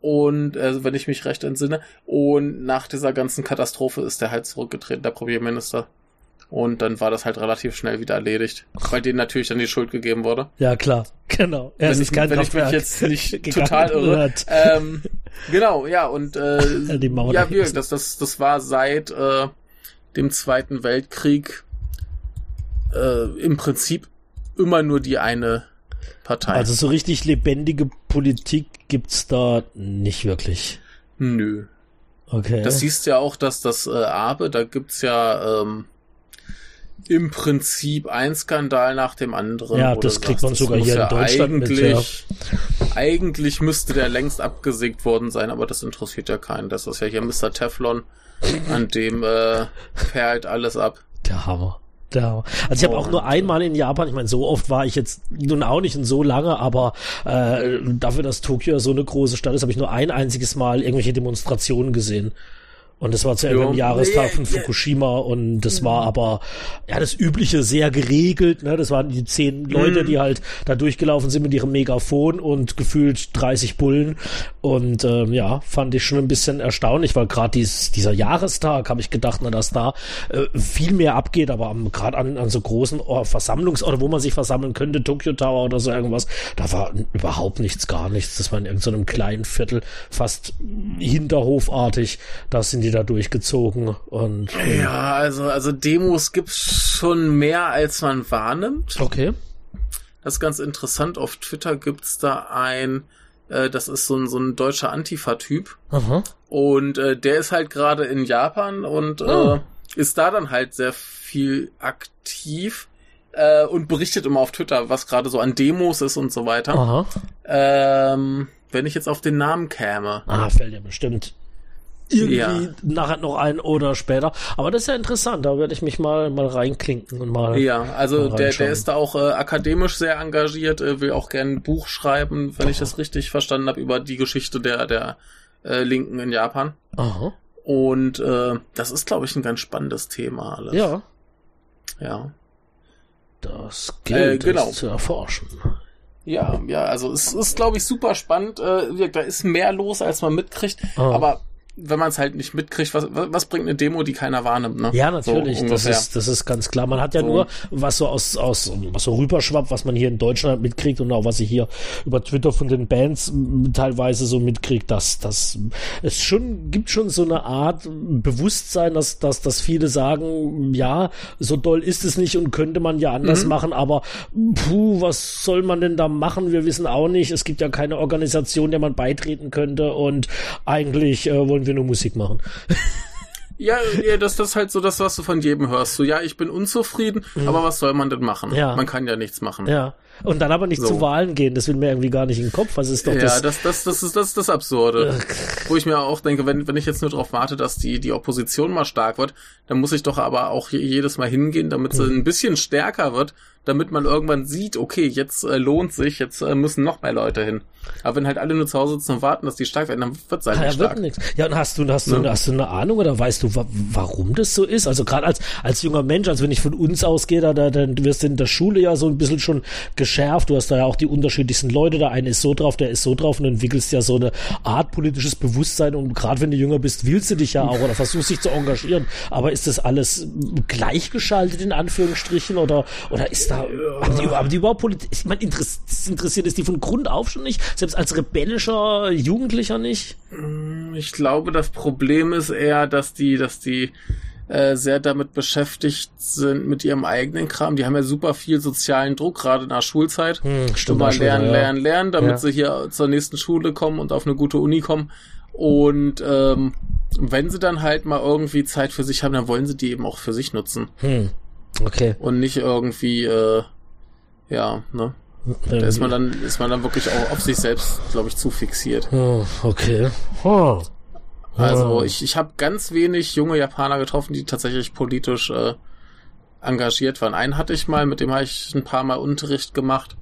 Und äh, wenn ich mich recht entsinne. Und nach dieser ganzen Katastrophe ist er halt zurückgetreten, der Premierminister. Und dann war das halt relativ schnell wieder erledigt, weil denen natürlich dann die Schuld gegeben wurde. Ja, klar, genau. Er wenn ich, wenn ich mich jetzt nicht total irre. Ähm, genau, ja, und äh, die Mauer ja, wir, das, das, das war seit äh, dem Zweiten Weltkrieg äh, im Prinzip immer nur die eine Partei. Also so richtig lebendige Politik gibt's da nicht wirklich. Nö. Okay. Das siehst ja auch, dass das äh, Abe, da gibt's ja ähm, im Prinzip ein Skandal nach dem anderen. Ja, das kriegt man sogar hier in Deutschland eigentlich, mit, ja. Eigentlich müsste der längst abgesägt worden sein, aber das interessiert ja keinen. Das ist ja hier Mr. Teflon, an dem äh, perlt alles ab. Der Hammer. Hammer. Also ich habe auch nur einmal in Japan, ich meine, so oft war ich jetzt nun auch nicht und so lange, aber äh, dafür, dass Tokio so eine große Stadt ist, habe ich nur ein einziges Mal irgendwelche Demonstrationen gesehen. Und das war zu einem Jahrestag von Fukushima und das war mhm. aber ja das übliche sehr geregelt. Ne? Das waren die zehn Leute, die mhm. halt da durchgelaufen sind mit ihrem Megafon und gefühlt 30 Bullen. Und ähm, ja, fand ich schon ein bisschen erstaunlich, weil gerade dieser Jahrestag habe ich gedacht, na, dass da äh, viel mehr abgeht, aber gerade an, an so großen oh, Versammlungsorten, wo man sich versammeln könnte, Tokyo Tower oder so irgendwas, da war überhaupt nichts, gar nichts. Das war in irgendeinem kleinen Viertel, fast hinterhofartig. Da sind die da durchgezogen und ja, also also Demos gibt's schon mehr als man wahrnimmt. Okay. Das ist ganz interessant. Auf Twitter gibt's da ein, äh, das ist so ein so ein deutscher Antifa-Typ und äh, der ist halt gerade in Japan und oh. äh, ist da dann halt sehr viel aktiv äh, und berichtet immer auf Twitter, was gerade so an Demos ist und so weiter. Ähm, wenn ich jetzt auf den Namen käme. Ah, fällt ja bestimmt irgendwie ja. nachher noch ein oder später. Aber das ist ja interessant, da werde ich mich mal mal reinklinken und mal. Ja, also der, der ist da auch äh, akademisch sehr engagiert, äh, will auch gerne ein Buch schreiben, wenn Aha. ich das richtig verstanden habe, über die Geschichte der, der äh, Linken in Japan. Aha. Und äh, das ist, glaube ich, ein ganz spannendes Thema alles. Ja. Ja. Das gilt äh, genau. zu erforschen. Ja, ja, also es ist, glaube ich, super spannend. Äh, da ist mehr los, als man mitkriegt. Oh. Aber wenn man es halt nicht mitkriegt, was, was bringt eine Demo, die keiner wahrnimmt, ne? Ja, natürlich, so das ist, das ist ganz klar. Man hat ja so. nur, was so aus, aus, was so rüberschwappt, was man hier in Deutschland mitkriegt und auch was ich hier über Twitter von den Bands teilweise so mitkriegt, dass, dass es schon, gibt schon so eine Art Bewusstsein, dass, dass, dass viele sagen, ja, so doll ist es nicht und könnte man ja anders mhm. machen, aber puh, was soll man denn da machen? Wir wissen auch nicht. Es gibt ja keine Organisation, der man beitreten könnte und eigentlich äh, wollen wir nur Musik machen. Ja, ja, das, das ist halt so das, was du von jedem hörst. So, ja, ich bin unzufrieden, mhm. aber was soll man denn machen? Ja. Man kann ja nichts machen. Ja. Und dann aber nicht so. zu Wahlen gehen, das will mir irgendwie gar nicht in den Kopf. Was ist doch ja, das? Ja, das, das, das ist das, ist das Absurde. Wo ich mir auch denke, wenn, wenn ich jetzt nur darauf warte, dass die, die Opposition mal stark wird, dann muss ich doch aber auch jedes Mal hingehen, damit sie mhm. ein bisschen stärker wird, damit man irgendwann sieht, okay, jetzt äh, lohnt sich, jetzt äh, müssen noch mehr Leute hin. Aber wenn halt alle nur zu Hause sitzen und warten, dass die stark werden, dann wird's halt ja, nicht stark. Wird Ja, und hast du, hast, du, ja. hast du eine Ahnung oder weißt du, wa warum das so ist? Also gerade als, als junger Mensch, also wenn ich von uns ausgehe, da, da, dann wirst du in der Schule ja so ein bisschen schon geschärft. Du hast da ja auch die unterschiedlichsten Leute. Der eine ist so drauf, der ist so drauf und du entwickelst ja so eine Art politisches Bewusstsein und gerade wenn du jünger bist, willst du dich ja auch oder versuchst dich zu engagieren. Aber ist das alles gleichgeschaltet in Anführungsstrichen oder, oder ist da, haben, die, haben die überhaupt Politik, ich meine, interessiert ist die von Grund auf schon nicht? Selbst als rebellischer Jugendlicher nicht? Mm, ich glaube, das Problem ist eher, dass die, dass die äh, sehr damit beschäftigt sind mit ihrem eigenen Kram. Die haben ja super viel sozialen Druck, gerade in der Schulzeit. Hm, stimmt. Mal lernen, lernen, lernen, damit ja. sie hier zur nächsten Schule kommen und auf eine gute Uni kommen. Und ähm, wenn sie dann halt mal irgendwie Zeit für sich haben, dann wollen sie die eben auch für sich nutzen. Hm. Okay. Und nicht irgendwie, äh, ja, ne? Da ist man dann, ist man dann wirklich auch auf sich selbst, glaube ich, zu fixiert. Oh, okay. Oh. Also ich, ich habe ganz wenig junge Japaner getroffen, die tatsächlich politisch äh, engagiert waren. Einen hatte ich mal, mit dem habe ich ein paar Mal Unterricht gemacht.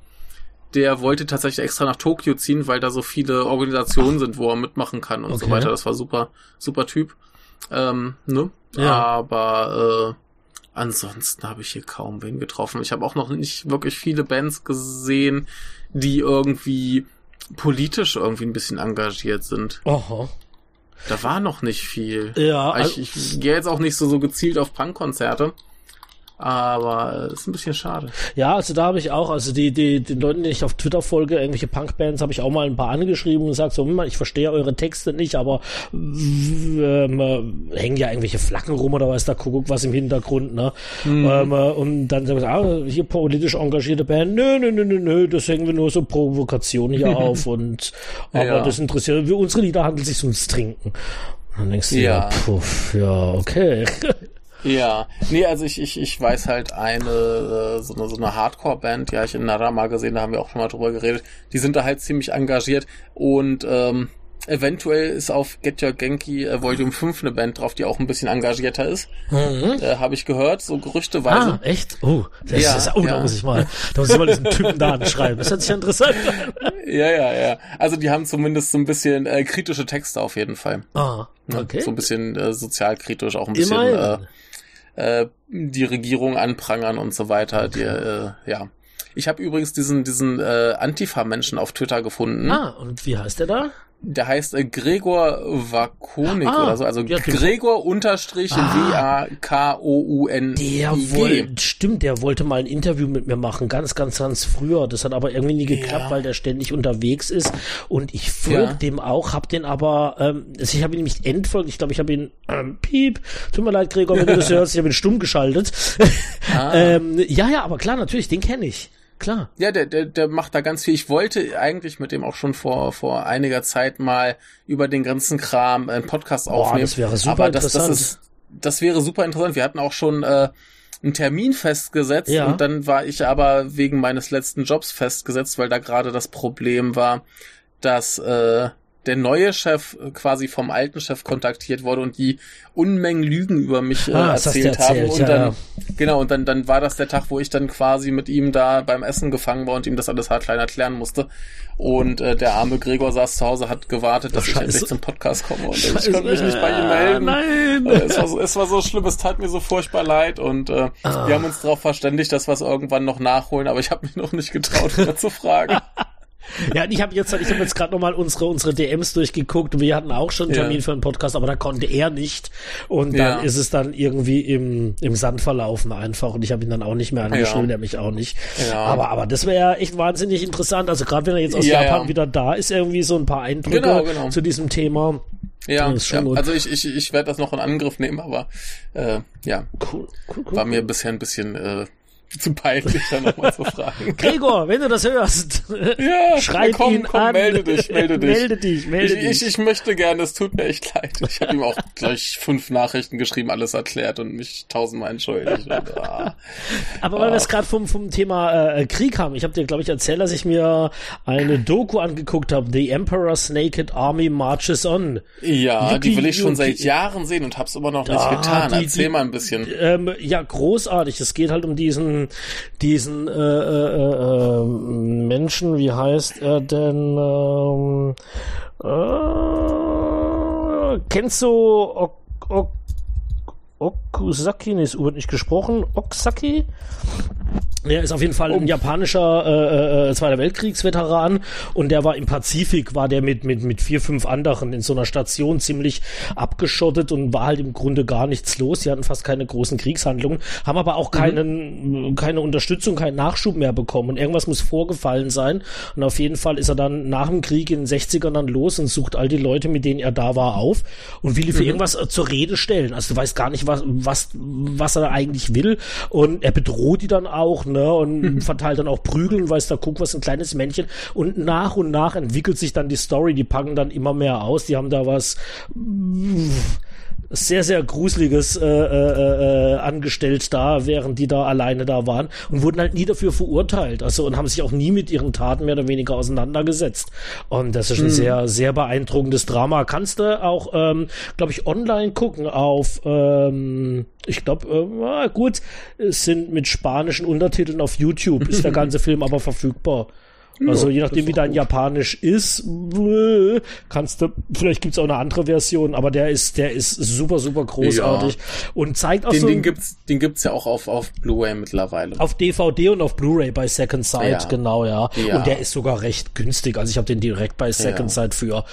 Der wollte tatsächlich extra nach Tokio ziehen, weil da so viele Organisationen sind, wo er mitmachen kann und okay. so weiter. Das war super, super Typ. Ähm, ne? Ja. Aber äh, ansonsten habe ich hier kaum wen getroffen. Ich habe auch noch nicht wirklich viele Bands gesehen, die irgendwie politisch irgendwie ein bisschen engagiert sind. Aha. Da war noch nicht viel. Ja, also ich, ich gehe jetzt auch nicht so, so gezielt auf Punkkonzerte. Aber das ist ein bisschen schade. Ja, also da habe ich auch, also die, die, den Leuten, die ich auf Twitter folge, irgendwelche Punkbands, habe ich auch mal ein paar angeschrieben und gesagt, so, ich verstehe eure Texte nicht, aber ähm, hängen ja irgendwelche Flaggen rum oder weiß da Kuckuck was im Hintergrund, ne? Mhm. Ähm, und dann sagen sie, ah, hier politisch engagierte Band, nö, nö, nö, nö, nö, das hängen wir nur so Provokationen hier auf und aber ja. das interessiert, wir, unsere Lieder handelt sich ums Trinken. dann denkst du, ja, ja puff, ja, okay. Ja, nee, also ich, ich, ich weiß halt eine, äh, so eine, so eine Hardcore-Band, ja, ich in Nara mal gesehen, da haben wir auch schon mal drüber geredet, die sind da halt ziemlich engagiert und ähm, eventuell ist auf Get Your Genki äh, Volume 5 eine Band drauf, die auch ein bisschen engagierter ist. Mhm. Äh, Habe ich gehört, so gerüchteweise. Ah, echt? Oh, das ja, ist, oh ja. da muss ich mal, da muss ich mal diesen Typen da anschreiben. Das hört sich interessant an. Ja, ja, ja. Also die haben zumindest so ein bisschen äh, kritische Texte auf jeden Fall. Ah, okay. Ja, so ein bisschen äh, sozialkritisch, auch ein bisschen äh, äh, die Regierung anprangern und so weiter. Die, äh, ja. Ich habe übrigens diesen, diesen äh, Antifa-Menschen auf Twitter gefunden. Ah, und wie heißt der da? Der heißt äh, Gregor Vakonik ah, oder so, also ja, Gregor unterstrich ah, W-A-K-O-U-N. Der wollte, stimmt, der wollte mal ein Interview mit mir machen, ganz, ganz, ganz früher. Das hat aber irgendwie nie geklappt, ja. weil der ständig unterwegs ist. Und ich folge ja. dem auch, hab den aber, ähm, also ich habe ihn nämlich entfolgt. Ich glaube, ich habe ihn, ähm, piep, tut mir leid, Gregor, wenn du das hörst, ich habe ihn stumm geschaltet. Ah. ähm, ja, ja, aber klar, natürlich, den kenne ich klar. Ja, der, der, der macht da ganz viel. Ich wollte eigentlich mit dem auch schon vor, vor einiger Zeit mal über den ganzen Kram einen Podcast Boah, aufnehmen. Das wäre super aber das, interessant. Das, ist, das wäre super interessant. Wir hatten auch schon äh, einen Termin festgesetzt ja. und dann war ich aber wegen meines letzten Jobs festgesetzt, weil da gerade das Problem war, dass äh, der neue Chef quasi vom alten Chef kontaktiert wurde und die Unmengen Lügen über mich äh, ah, erzählt haben. Und ja, dann, ja. genau, und dann, dann war das der Tag, wo ich dann quasi mit ihm da beim Essen gefangen war und ihm das alles hart klein erklären musste. Und äh, der arme Gregor saß zu Hause, hat gewartet, dass oh, ich endlich zum Podcast komme und Scheiße. ich konnte mich nicht bei ihm melden. Nein. Äh, es, war so, es war so schlimm, es tat mir so furchtbar leid und äh, ah. wir haben uns darauf verständigt, dass wir es irgendwann noch nachholen, aber ich habe mich noch nicht getraut, wieder zu fragen. Ja, ich habe jetzt, ich habe jetzt gerade noch mal unsere unsere DMs durchgeguckt. Wir hatten auch schon einen Termin ja. für einen Podcast, aber da konnte er nicht. Und dann ja. ist es dann irgendwie im im Sand verlaufen einfach. Und ich habe ihn dann auch nicht mehr angeschrieben, ja. er mich auch nicht. Aber aber das wäre echt wahnsinnig interessant. Also gerade wenn er jetzt aus Japan wieder da ist, irgendwie so ein paar Eindrücke genau, genau. zu diesem Thema. Ja, ja. also ich, ich, ich werde das noch in Angriff nehmen, aber äh, ja, cool, cool, cool, war mir bisher ein bisschen äh, zu peinlich, da nochmal zu fragen. Gregor, wenn du das hörst, ja, schreib komm, ihn komm, an. Melde dich, melde dich. melde dich, melde ich, dich. Ich, ich möchte gerne, es tut mir echt leid. Ich habe ihm auch gleich fünf Nachrichten geschrieben, alles erklärt und mich tausendmal entschuldigt. Und, ah, Aber weil ah. wir es gerade vom, vom Thema äh, Krieg haben, ich habe dir, glaube ich, erzählt, dass ich mir eine Doku angeguckt habe, The Emperor's Naked Army Marches On. Ja, Yuki, die will ich schon Yuki, seit Jahren sehen und hab's immer noch nicht ah, getan. Die, Erzähl die, mal ein bisschen. Ähm, ja, großartig. Es geht halt um diesen diesen, äh, äh, äh, Menschen, wie heißt er denn? Ähm, äh, kennst du ok, ok, Okusaki? Nee, es wird nicht gesprochen. Oksaki? Er ist auf jeden Fall ein japanischer äh, äh, Zweiter Weltkriegsveteran und der war im Pazifik, war der mit, mit, mit vier, fünf anderen in so einer Station ziemlich abgeschottet und war halt im Grunde gar nichts los. Sie hatten fast keine großen Kriegshandlungen, haben aber auch mhm. keinen, mhm. keine Unterstützung, keinen Nachschub mehr bekommen. Und irgendwas muss vorgefallen sein. Und auf jeden Fall ist er dann nach dem Krieg in den 60ern dann los und sucht all die Leute, mit denen er da war, auf und will die für mhm. irgendwas äh, zur Rede stellen. Also du weißt gar nicht, was, was, was er eigentlich will. Und er bedroht die dann auch, ne, und mhm. verteilt dann auch Prügel und weiß da, guck, was ein kleines Männchen. Und nach und nach entwickelt sich dann die Story, die packen dann immer mehr aus, die haben da was sehr, sehr Gruseliges äh, äh, äh, angestellt da, während die da alleine da waren und wurden halt nie dafür verurteilt. Also und haben sich auch nie mit ihren Taten mehr oder weniger auseinandergesetzt. Und das ist ein hm. sehr, sehr beeindruckendes Drama. Kannst du auch, ähm, glaube ich, online gucken auf, ähm, ich glaube, äh, gut, es sind mit spanischen Untertiteln auf YouTube, ist der ganze Film aber verfügbar. Also je nachdem, wie dein gut. Japanisch ist, äh, kannst du, vielleicht gibt's auch eine andere Version, aber der ist, der ist super, super großartig ja. und zeigt auch den, so. Den gibt's, den gibt's ja auch auf, auf Blu-ray mittlerweile. Auf DVD und auf Blu-ray bei Second Sight, ja. genau, ja. ja. Und der ist sogar recht günstig. Also ich habe den direkt bei Second Sight für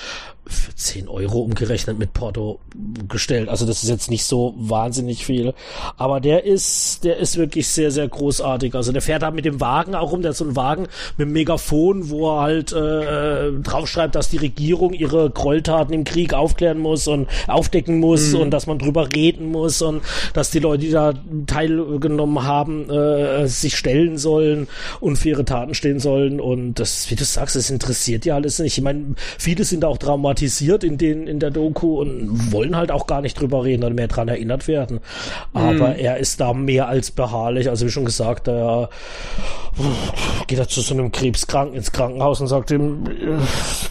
für 10 Euro umgerechnet mit Porto gestellt. Also das ist jetzt nicht so wahnsinnig viel. Aber der ist, der ist wirklich sehr, sehr großartig. Also der fährt da mit dem Wagen auch rum. Der hat so einen Wagen mit einem Megafon, wo er halt äh, draufschreibt, dass die Regierung ihre Gräueltaten im Krieg aufklären muss und aufdecken muss mhm. und dass man drüber reden muss und dass die Leute, die da teilgenommen haben, äh, sich stellen sollen und für ihre Taten stehen sollen. Und das, wie du sagst, das interessiert ja alles nicht. Ich meine, viele sind auch traumatisiert thematisiert in den in der Doku und wollen halt auch gar nicht drüber reden oder mehr dran erinnert werden. Aber mhm. er ist da mehr als beharrlich. Also wie schon gesagt, er geht er zu so einem Krebskranken ins Krankenhaus und sagt ihm,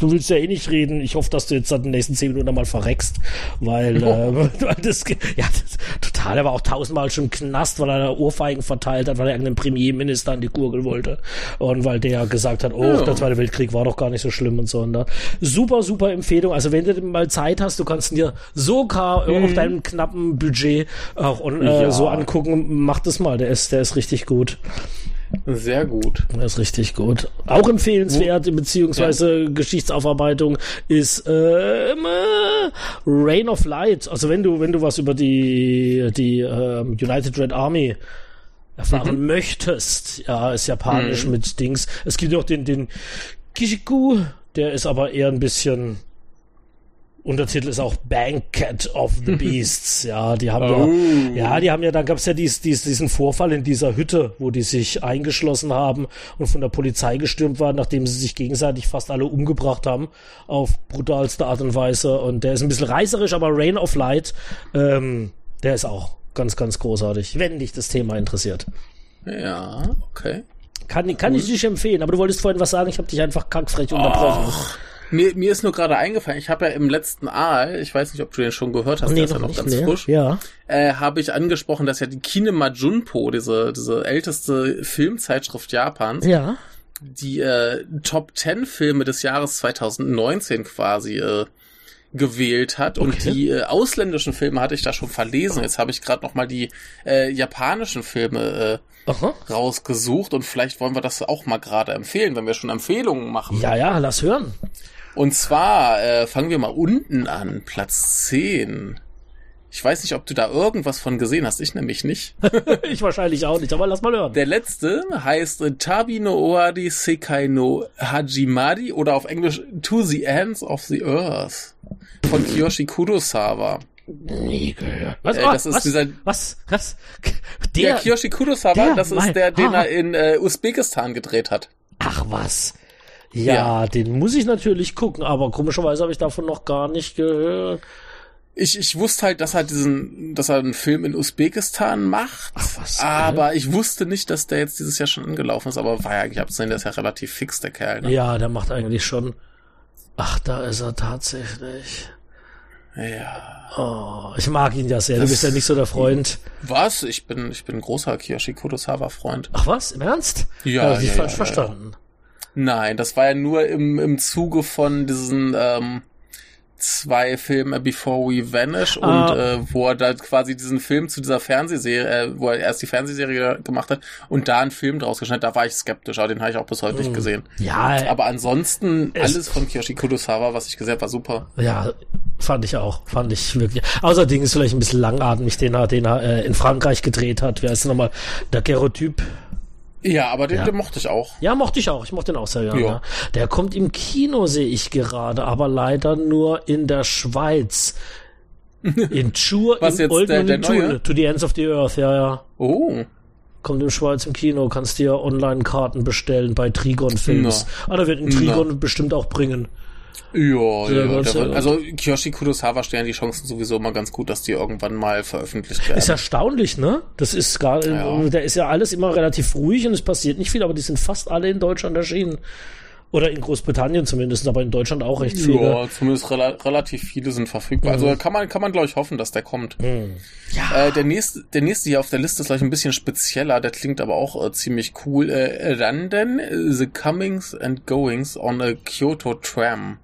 du willst ja eh nicht reden. Ich hoffe, dass du jetzt seit den nächsten zehn Minuten mal verreckst, weil, oh. äh, das, ja, das, total. Er war auch tausendmal schon im Knast, weil er Ohrfeigen verteilt hat, weil er irgendeinen Premierminister an die Gurgel wollte und weil der gesagt hat, oh, ja. der Zweite Weltkrieg war doch gar nicht so schlimm und so. Und da. Super, super Empfehlung Empfehlung. Also wenn du mal Zeit hast, du kannst dir sogar mhm. auf deinem knappen Budget auch und, äh, ja. so angucken. Mach das mal. Der ist, der ist richtig gut. Sehr gut. Der ist richtig gut. Auch empfehlenswert, beziehungsweise ja. Geschichtsaufarbeitung ist äh, Rain of Light. Also wenn du, wenn du was über die, die äh, United Red Army erfahren mhm. möchtest, ja, ist japanisch mhm. mit Dings. Es gibt auch den, den Kishiku, der ist aber eher ein bisschen Untertitel ist auch Banquet of the Beasts. Ja, die haben oh. ja, ja, die haben ja, dann gab es ja dies, dies, diesen Vorfall in dieser Hütte, wo die sich eingeschlossen haben und von der Polizei gestürmt waren, nachdem sie sich gegenseitig fast alle umgebracht haben, auf brutalste Art und Weise. Und der ist ein bisschen reißerisch, aber Rain of Light, ähm, der ist auch ganz, ganz großartig, wenn dich das Thema interessiert. Ja, okay. Kann, kann cool. ich dich empfehlen, aber du wolltest vorhin was sagen, ich habe dich einfach kackfrech unterbrochen. Och. Mir, mir ist nur gerade eingefallen, ich habe ja im letzten Aal, ich weiß nicht, ob du den schon gehört hast, nee, der ist ja noch ganz mehr. frisch, ja. äh, habe ich angesprochen, dass ja die Kinema Junpo, diese, diese älteste Filmzeitschrift Japans, ja. die äh, Top 10 Filme des Jahres 2019 quasi äh, gewählt hat und okay. die äh, ausländischen Filme hatte ich da schon verlesen. Jetzt habe ich gerade noch mal die äh, japanischen Filme äh, rausgesucht und vielleicht wollen wir das auch mal gerade empfehlen, wenn wir schon Empfehlungen machen. Ja, ja, lass hören. Und zwar äh, fangen wir mal unten an, Platz 10. Ich weiß nicht, ob du da irgendwas von gesehen hast, ich nämlich nicht. ich wahrscheinlich auch nicht, aber lass mal hören. Der letzte heißt äh, Tabi no Oari Sekai no Hajimari oder auf Englisch To the Ends of the Earth von Kiyoshi Kurosawa. Nie gehört. Was? Äh, das oh, ist was? dieser, was? Was? Der, der Kiyoshi Kurosawa, der, das ist der, den ah. er in äh, Usbekistan gedreht hat. Ach was. Ja, ja, den muss ich natürlich gucken, aber komischerweise habe ich davon noch gar nicht gehört. Ich, ich wusste halt, dass er diesen, dass er einen Film in Usbekistan macht. Ach, was, aber ich wusste nicht, dass der jetzt dieses Jahr schon angelaufen ist. Aber war ja eigentlich abzusehen, der ist ja relativ fix, der Kerl. Ne? Ja, der macht eigentlich schon. Ach, da ist er tatsächlich. Ja. Oh, ich mag ihn ja sehr. Das du bist ja nicht so der Freund. Was? Ich bin, ich bin ein großer Kiyoshi Kurosawa Freund. Ach was? Im Ernst? Ja. Hab ich ja, falsch ja, verstanden. Ja. Nein, das war ja nur im, im Zuge von diesen ähm, zwei Filme Before We Vanish und ah. äh, wo er da quasi diesen Film zu dieser Fernsehserie, äh, wo er erst die Fernsehserie gemacht hat und da einen Film draus geschnitten hat, da war ich skeptisch, aber den habe ich auch bis heute nicht hm. gesehen. Ja. Aber ansonsten alles von Kiyoshi Kurosawa, was ich gesehen habe, war super. Ja, fand ich auch, fand ich wirklich. Außerdem ist vielleicht ein bisschen langatmig, den er, den er äh, in Frankreich gedreht hat. Wer ist nochmal der Gerotyp? Ja, aber den, ja. den mochte ich auch. Ja, mochte ich auch. Ich mochte den auch sehr gerne. Ja. Der kommt im Kino, sehe ich gerade, aber leider nur in der Schweiz. In Chur, Was in Olden der, der in Thule. To the Ends of the Earth, ja, ja. Oh. Kommt in Schweiz im Kino, kannst dir Online-Karten bestellen bei Trigon Films. Ah, da wird ein Trigon Na. bestimmt auch bringen. Ja, ja, ja also Kiyoshi Kurosawa stellen die Chancen sowieso immer ganz gut, dass die irgendwann mal veröffentlicht werden. Ist erstaunlich, ne? Das ist gar, ja. da ist ja alles immer relativ ruhig und es passiert nicht viel, aber die sind fast alle in Deutschland erschienen. Oder in Großbritannien zumindest, aber in Deutschland auch recht viele. Ja, zumindest rela relativ viele sind verfügbar. Also kann man, kann man glaube ich hoffen, dass der kommt. Ja. Äh, der nächste, der nächste hier auf der Liste ist gleich ein bisschen spezieller. Der klingt aber auch äh, ziemlich cool. Äh, London, äh, the comings and goings on a Kyoto tram.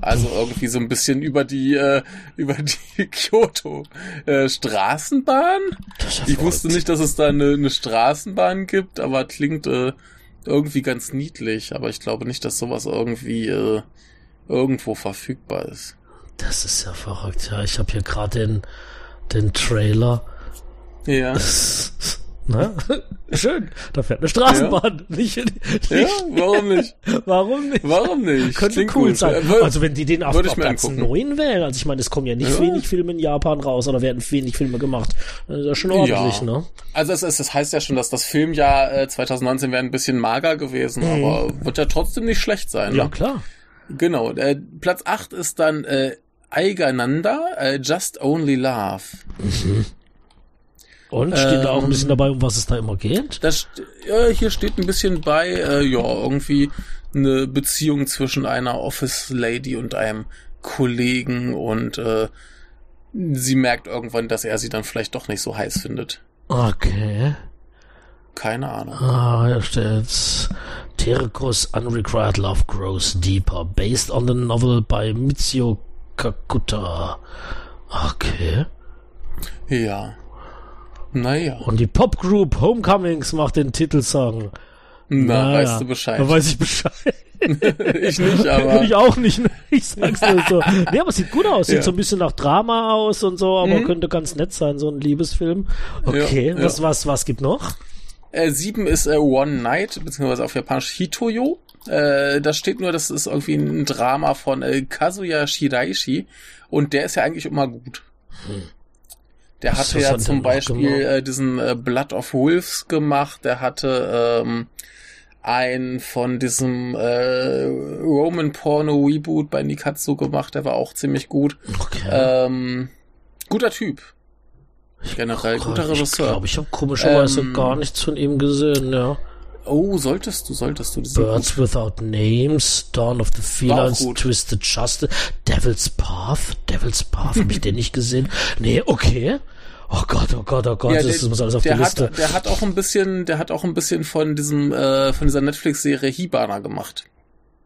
Also irgendwie so ein bisschen über die äh, über die Kyoto äh, Straßenbahn. Ja Ich wusste nicht, dass es da eine, eine Straßenbahn gibt, aber klingt äh, irgendwie ganz niedlich. Aber ich glaube nicht, dass sowas irgendwie äh, irgendwo verfügbar ist. Das ist ja verrückt. Ja, ich habe hier gerade den, den Trailer. Ja. Ne? Schön, da fährt eine Straßenbahn. Nicht, nicht, Ja, warum nicht? Warum nicht? Warum nicht? Könnte Klingt cool gut. sein. Äh, Also wenn die den auf, auf Platz angucken. 9 wählen, also ich meine, es kommen ja nicht Ja. wenig Filme in Japan raus oder werden wenig Filme gemacht. Das ist ja schon ordentlich, Ja. ne? Also es, ist, es heißt ja schon, dass das Filmjahr äh, 2019 wäre ein bisschen mager gewesen, aber wird ja trotzdem nicht schlecht sein. Mhm. Ja, Ne? klar. Genau. Äh, Platz 8 ist dann äh, Eigananda, äh, Just Only Love. Und steht da auch ein Ähm, bisschen dabei, um was es da immer geht? Das, ja, hier steht ein bisschen bei, äh, ja, irgendwie eine Beziehung zwischen einer Office Lady und einem Kollegen und äh, sie merkt irgendwann, dass er sie dann vielleicht doch nicht so heiß findet. Okay. Keine Ahnung. Ah, hier steht Terekus Unrequired Love Grows Deeper, based on the novel by Mitsuo Kakuta. Okay. Ja. Naja. Und die Popgroup Homecomings macht den Titelsong. Na, Naja, weißt du Bescheid. Da weiß ich Bescheid. ich nicht, aber. ich auch nicht, ne? ich sag's nur so. Nee, aber es sieht gut aus. Sieht Ja. so ein bisschen nach Drama aus und so, aber Mhm. könnte ganz nett sein, so ein Liebesfilm. Okay, Ja, was, ja. was, was gibt noch? Äh, sieben ist äh, One Night, beziehungsweise auf Japanisch Hitoyo. Äh, da steht nur, das ist irgendwie ein Drama von äh, Kazuya Shiraishi und der ist ja eigentlich immer gut. Der hatte hat ja zum Beispiel äh, diesen äh, Blood of Wolves gemacht, der hatte ähm, ein von diesem äh, Roman Porno Reboot bei Nikatsu gemacht, der war auch ziemlich gut. Okay. Ähm, guter Typ. Generell guter Ich Regisseur. glaube, ich habe komischerweise Ähm, gar nichts von ihm gesehen, ja. Oh, solltest du, solltest du. die Birds Without Names, Dawn of the Felines. Twisted Justice, Devil's Path, Devil's Path, habe ich den nicht gesehen? Nee, okay. Oh Gott, oh Gott, oh Gott, Ja, das der, muss alles auf die der Liste. Hat, der hat auch ein bisschen, der hat auch ein bisschen von diesem, äh, von dieser Netflix-Serie Hibana gemacht.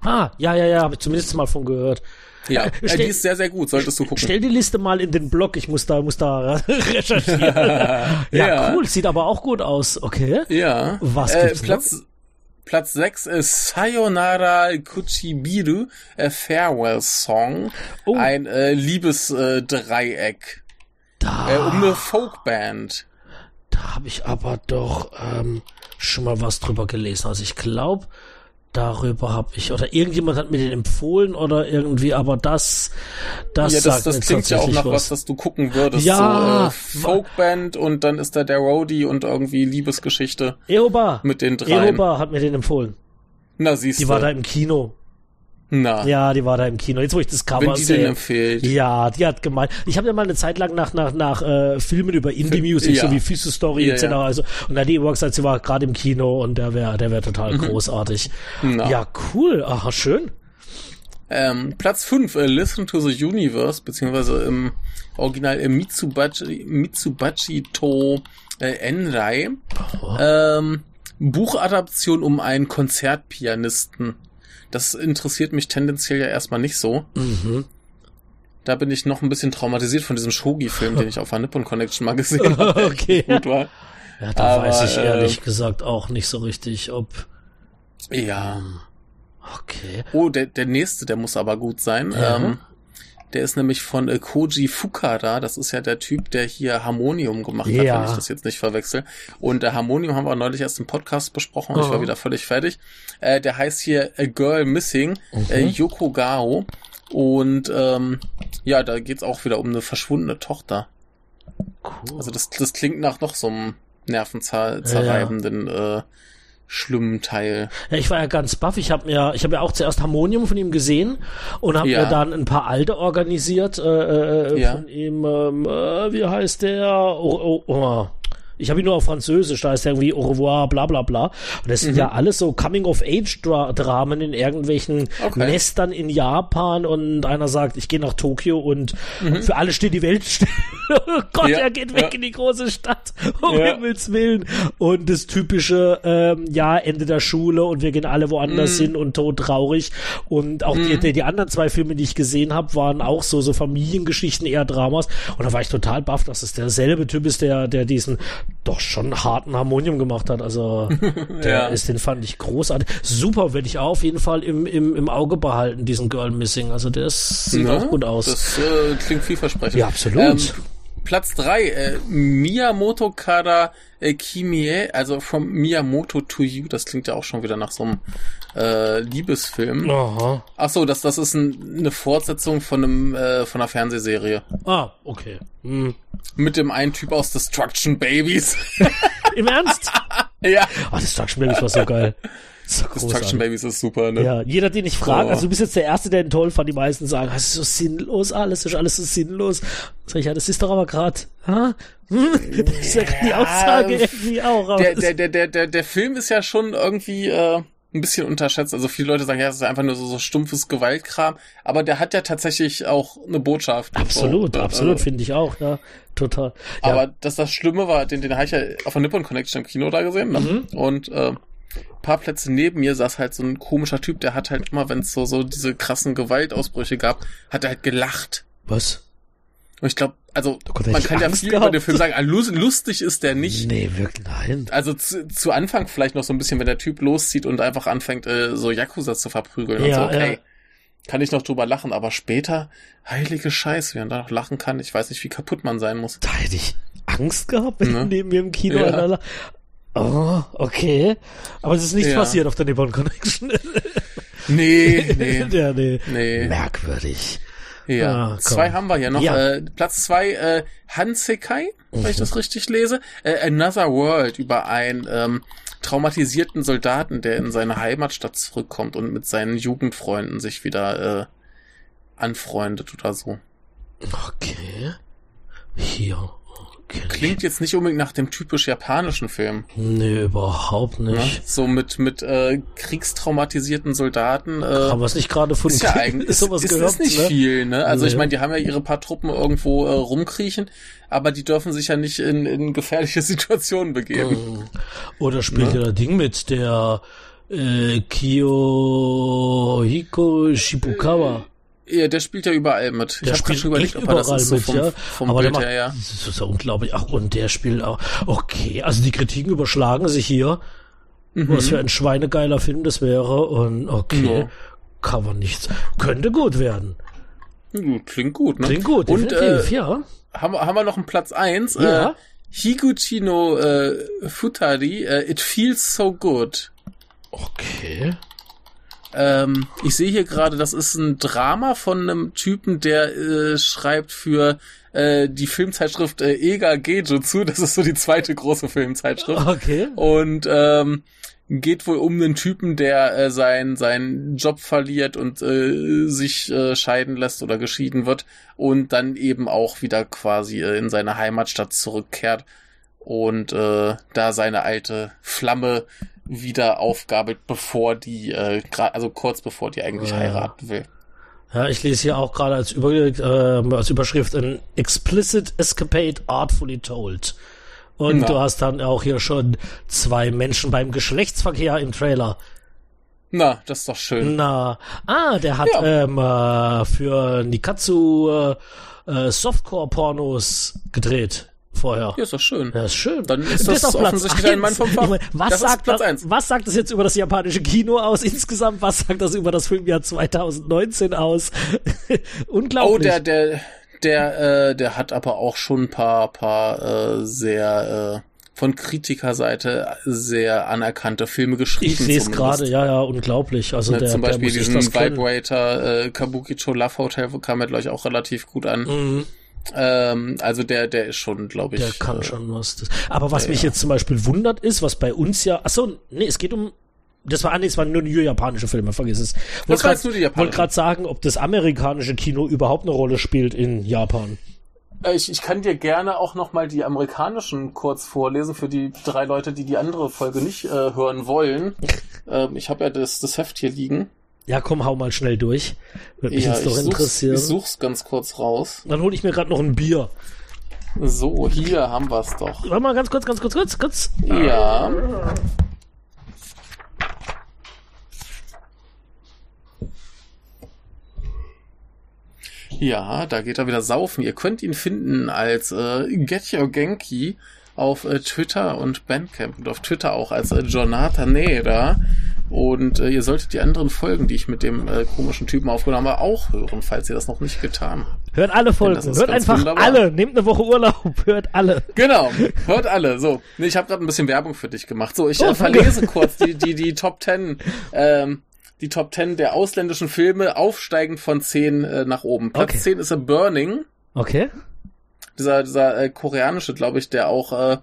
ah, ja, ja, ja, habe ich zumindest mal von gehört. Ja, Äh, äh, stell- die ist sehr, sehr gut, solltest du gucken. Stell die Liste mal in den Blog, ich muss da, muss da recherchieren. ja, Ja. cool, sieht aber auch gut aus, okay. Ja. Was äh, gibt's noch? Platz, Platz 6 ist Sayonara Kuchibiru, a Farewell Song. Oh. Ein äh, Liebesdreieck. Äh, äh, um eine Folkband. da habe ich aber doch ähm, schon mal was drüber gelesen. Also ich glaube, darüber habe ich, oder irgendjemand hat mir den empfohlen oder irgendwie, aber das, das Ja, das, sagt das klingt ja auch nach was, das du gucken würdest. Ja. So, äh, Folkband und dann ist da der Roadie und irgendwie Liebesgeschichte Eoba, mit den dreien. Eoba hat mir den empfohlen. Na, siehst Die war da im Kino. Na, Ja, die war da im Kino. Jetzt, wo ich das Cover wenn die sehe. empfiehlt. Ja, die hat gemeint. Ich habe ja mal eine Zeit lang nach nach nach äh, Filmen über Indie Music, Ja. so wie Füße Story Ja, etc. ja. Also und da hat die immer gesagt, sie war gerade im Kino und der wäre der wäre total großartig. Mhm. Na. Ja, cool. Aha, schön. Ähm, Platz 5, äh, Listen to the Universe, beziehungsweise im Original äh, Mitsubachi, Mitsubachi to äh, Enrai. Ähm, Buchadaption um einen Konzertpianisten. Das interessiert mich tendenziell ja erstmal nicht so. Mhm. Da bin ich noch ein bisschen traumatisiert von diesem Shogi-Film, den ich auf der Nippon Connection mal gesehen habe. Okay. Gut war. Ja, da Aber, weiß ich äh, ehrlich gesagt auch nicht so richtig, ob. Ja. Okay. Oh, der, der nächste, der muss aber gut sein. Ja. Ähm, der ist nämlich von äh, Koji Fukada. Das ist ja der Typ, der hier Harmonium gemacht hat, Ja. wenn ich das jetzt nicht verwechsel. Und der Harmonium haben wir neulich erst im Podcast besprochen. Ich Oh. war wieder völlig fertig. Äh, der heißt hier A Girl Missing, äh, Mhm. Yoko Gao. Und ähm, ja, da geht's auch wieder um eine verschwundene Tochter. Cool. Also das, das klingt nach noch so einem nervenzerreibenden, äh, schlimmen Teil. Ja, ich war ja ganz baff. Ich habe mir, ich habe ja auch zuerst Harmonium von ihm gesehen und habe Ja. mir dann ein paar alte organisiert äh, äh, Ja. von ihm. Ähm, äh, wie heißt der? Oh, oh, oh. Ich habe ihn nur auf Französisch, da ist irgendwie Au revoir, bla bla bla. Und das sind mhm. ja alles so Coming-of-Age-Dramen in irgendwelchen okay. Nestern in Japan und einer sagt, ich gehe nach Tokio und mhm. für alle steht die Welt still. oh Gott, ja, er geht weg ja. in die große Stadt, um ja. Himmels Willen. Und das typische, ähm, ja, Ende der Schule und wir gehen alle woanders mhm. hin und tot traurig. Und auch die, mhm. die, die anderen zwei Filme, die ich gesehen habe, waren auch so, so Familiengeschichten, eher Dramas. Und da war ich total baff, dass es derselbe Typ ist, der, der diesen doch schon harten Harmonium gemacht hat. Also der ja. ist, den fand ich großartig. Super, werde ich auch auf jeden Fall im, im, im Auge behalten, diesen Girl Missing. Also der sieht ja, auch gut aus. Das äh, klingt vielversprechend. Ja, absolut. Ähm, Platz drei äh, Miyamoto Kara äh, Kimie, also from Miyamoto to You, das klingt ja auch schon wieder nach so einem äh, Liebesfilm. Aha. Ach so, das, das ist ein, eine Fortsetzung von einem äh, von einer Fernsehserie. Ah, okay. Hm. Mit dem einen Typ aus Destruction Babies. Im Ernst? ja. Oh, Destruction Babies war so geil. So Destruction Babies ist super, ne? Ja, jeder, den ich frage, oh. also du bist jetzt der Erste, der ihn toll fand, die meisten sagen, das ist so sinnlos, alles ist alles so sinnlos. Sag ich, ja, das ist doch aber gerade? Hm? Das ist ja die Aussage irgendwie auch. Der, der, der, der, der, der Film ist ja schon irgendwie, äh, ein bisschen unterschätzt. Also viele Leute sagen, ja, das ist einfach nur so, so stumpfes Gewaltkram, aber der hat ja tatsächlich auch eine Botschaft. Absolut, so. absolut, also, finde ich auch, ja, total. Ja. Aber dass das Schlimme war, den, den habe ich ja auf der Nippon Connection im Kino da gesehen, ne? Mhm. Und äh, paar Plätze neben mir saß halt so ein komischer Typ, der hat halt immer, wenn es so, so diese krassen Gewaltausbrüche gab, hat er halt gelacht. Was? Und ich glaube, also man kann ja viel gehabt. über den Film sagen, lustig ist der nicht. Nee, wirklich nein. Also zu, zu Anfang vielleicht noch so ein bisschen, wenn der Typ loszieht und einfach anfängt, äh, so Yakuza zu verprügeln ja, und so, okay. Ja. Kann ich noch drüber lachen, aber später, heilige Scheiße, wie man da noch lachen kann, ich weiß nicht, wie kaputt man sein muss. Da hätte ich Angst gehabt, wenn ne? neben mir im Kino ja. Oh, okay. Aber es ist nichts ja. passiert auf der Nippon Connection. nee, nee. ja, nee. nee. Merkwürdig. Ja, ah, zwei haben wir hier noch. Ja. Äh, Platz zwei, äh, Hansekai, mhm. wenn ich das richtig lese. Äh, Another World über einen ähm, traumatisierten Soldaten, der in seine Heimatstadt zurückkommt und mit seinen Jugendfreunden sich wieder äh, anfreundet oder so. Okay. Hier. Klingt jetzt nicht unbedingt nach dem typisch japanischen Film. Nee, überhaupt nicht. Ja, so mit, mit äh, kriegstraumatisierten Soldaten. Äh, haben wir es nicht gerade von ist ja eigentlich ist, sowas ist, gehört, ist nicht ne? viel, ne? Also nee. ich meine, die haben ja ihre paar Truppen irgendwo äh, rumkriechen, aber die dürfen sich ja nicht in, in gefährliche Situationen begeben. Mhm. Oder spielt ja das Ding mit der äh, Kiyohiko Shibukawa. Ja, der spielt ja überall mit. Der ich habe schon überlegt, ob er das ist so vom, ja. vom Aber Bild macht, her, ja. Das ist ja unglaublich. Ach, und der spielt auch. Okay, also die Kritiken überschlagen sich hier. Mhm. Was für ein schweinegeiler Film das wäre. Und okay, ja. kann man nichts. Könnte gut werden. Klingt gut, ne? Klingt gut, und, äh, ja. Haben, haben wir noch einen Platz eins? Ja. Äh, Higuchi no äh, Futari, äh, It Feels So Good. Okay. Ähm, ich sehe hier gerade, das ist ein Drama von einem Typen, der äh, schreibt für äh, die Filmzeitschrift äh, Ega Gejutsu. Das ist so die zweite große Filmzeitschrift. Okay. Und ähm, geht wohl um einen Typen, der äh, sein, seinen Job verliert und äh, sich äh, scheiden lässt oder geschieden wird und dann eben auch wieder quasi äh, in seine Heimatstadt zurückkehrt und äh, da seine alte Flamme wieder aufgabelt, bevor die, äh, also kurz bevor die eigentlich ja. heiraten will. Ja, ich lese hier auch gerade als, Über äh, als Überschrift ein Explicit Escapade Artfully Told. Und Na. du hast dann auch hier schon zwei Menschen beim Geschlechtsverkehr im Trailer. Na, das ist doch schön. Na, ah, der hat ja. ähm, äh, für Nikatsu äh, äh, Softcore-Pornos gedreht vorher. Ja, ist doch schön. Ja, ist schön. Dann ist das, das offensichtlich ein Mann vom Fach. Meine, was, das sagt das, was sagt das jetzt über das japanische Kino aus insgesamt? Was sagt das über das Filmjahr 2019 aus? Unglaublich. Oh, der, der, der, äh, der hat aber auch schon ein paar, paar äh, sehr äh, von Kritikerseite sehr anerkannte Filme geschrieben. Ich sehe es gerade, ja, ja, unglaublich. Also ja, der, zum Beispiel der diesen Vibrator, äh, Kabukicho Love Hotel kam mir, glaube ich, auch relativ gut an. Mhm. Ähm, also der, der ist schon, glaube ich. Der kann äh, schon was. Das, aber was mich ja. jetzt zum Beispiel wundert ist, was bei uns ja, ach so, nee, es geht um, das war, ah, nee, es waren nur, japanische Filme, vergiss es. Wollte gerade wollt gerade sagen, ob das amerikanische Kino überhaupt eine Rolle spielt in Japan. Äh, ich, ich kann dir gerne auch nochmal die amerikanischen kurz vorlesen für die drei Leute, die die andere Folge nicht äh, hören wollen. ähm, ich habe ja das, das Heft hier liegen. Ja, komm, hau mal schnell durch. Würde mich ja, jetzt doch interessieren. Ich such's ganz kurz raus. Dann hole ich mir gerade noch ein Bier. So, hier haben wir's doch. Warte mal, ganz kurz, ganz kurz, kurz, kurz. Ja. Ja, da geht er wieder saufen. Ihr könnt ihn finden als äh, Get Your Genki auf äh, Twitter und Bandcamp und auf Twitter auch als äh, Jonathan Neda. Und äh, ihr solltet die anderen Folgen, die ich mit dem äh, komischen Typen aufgenommen habe, auch hören, falls ihr das noch nicht getan habt. Hört alle Folgen, hört einfach wunderbar. alle, nehmt eine Woche Urlaub, hört alle. Genau, hört alle. So, nee, ich habe gerade ein bisschen Werbung für dich gemacht. So, ich oh, äh, verlese kurz die, die, die Top Ten ähm, die Top 10 der ausländischen Filme aufsteigend von 10 äh, nach oben. Platz okay. 10 ist A Burning. Okay. Dieser, dieser äh, koreanische, glaube ich, der auch äh,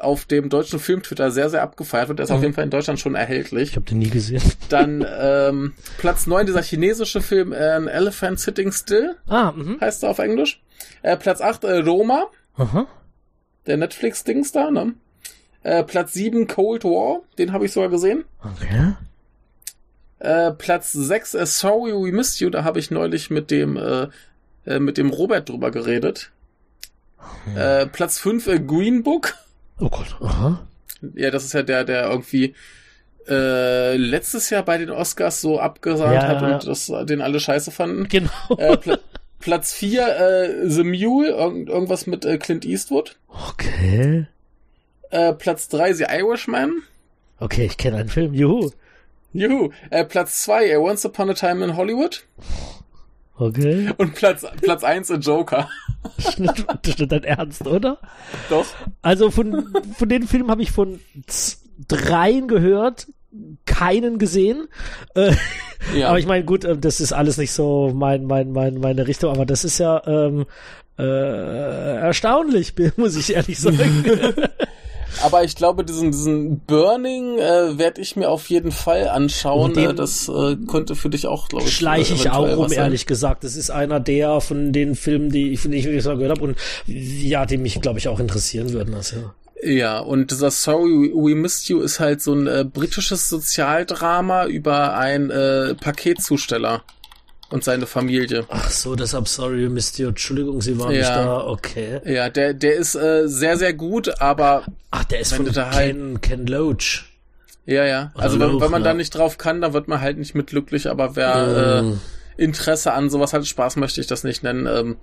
auf dem deutschen Film-Twitter sehr, sehr abgefeiert wird. Der ist mhm. auf jeden Fall in Deutschland schon erhältlich. Ich habe den nie gesehen. Dann ähm, Platz 9, dieser chinesische Film äh, An Elephant Sitting Still. Ah, mh. Heißt er auf Englisch. Äh, Platz 8, äh, Roma. Aha. Der Netflix-Dings da, ne? Äh, Platz 7, Cold War. Den habe ich sogar gesehen. Okay. Äh, Platz 6, äh, Sorry We Missed You, da habe ich neulich mit dem, äh, äh, mit dem Robert drüber geredet. Hm. Äh, Platz 5, äh, Green Book. Oh Gott, aha. Ja, das ist ja der, der irgendwie äh, letztes Jahr bei den Oscars so abgesagt ja, hat und das, den alle scheiße fanden. Genau. Äh, Pla Platz 4, äh, The Mule, irgend, irgendwas mit äh, Clint Eastwood. Okay. Äh, Platz 3, The Irishman. Okay, ich kenne einen Film, juhu. Juhu. Äh, Platz 2, Once Upon a Time in Hollywood. Okay. Und Platz, Platz 1, Joker. Das ist dein Ernst, oder? Doch. Also von, von den Filmen habe ich von dreien gehört, keinen gesehen. Äh, ja. Aber ich meine, gut, äh, das ist alles nicht so mein, mein, mein, meine Richtung, aber das ist ja ähm, äh, erstaunlich, muss ich ehrlich sagen. Aber ich glaube, diesen, diesen Burning äh, werde ich mir auf jeden Fall anschauen. Äh, das äh, könnte für dich auch, glaube ich, schleiche ich auch um, ehrlich gesagt. Das ist einer der von den Filmen, die ich, die ich wirklich gehört habe und ja, die mich, glaube ich, auch interessieren würden. Also, ja. Ja, und dieser Sorry We Missed You ist halt so ein äh, britisches Sozialdrama über einen äh, Paketzusteller und seine Familie. Ach so, deshalb sorry, Misty. Entschuldigung, Sie waren ja. nicht da. Okay. Ja, der, der ist äh, sehr, sehr gut, aber. Ach, der ist von Ken, halt, Ken Loach. Ja, ja. also wenn, wenn man ja. da nicht drauf kann, dann wird man halt nicht mit glücklich, aber wer mm. äh, Interesse an sowas hat, Spaß möchte ich das nicht nennen, ähm,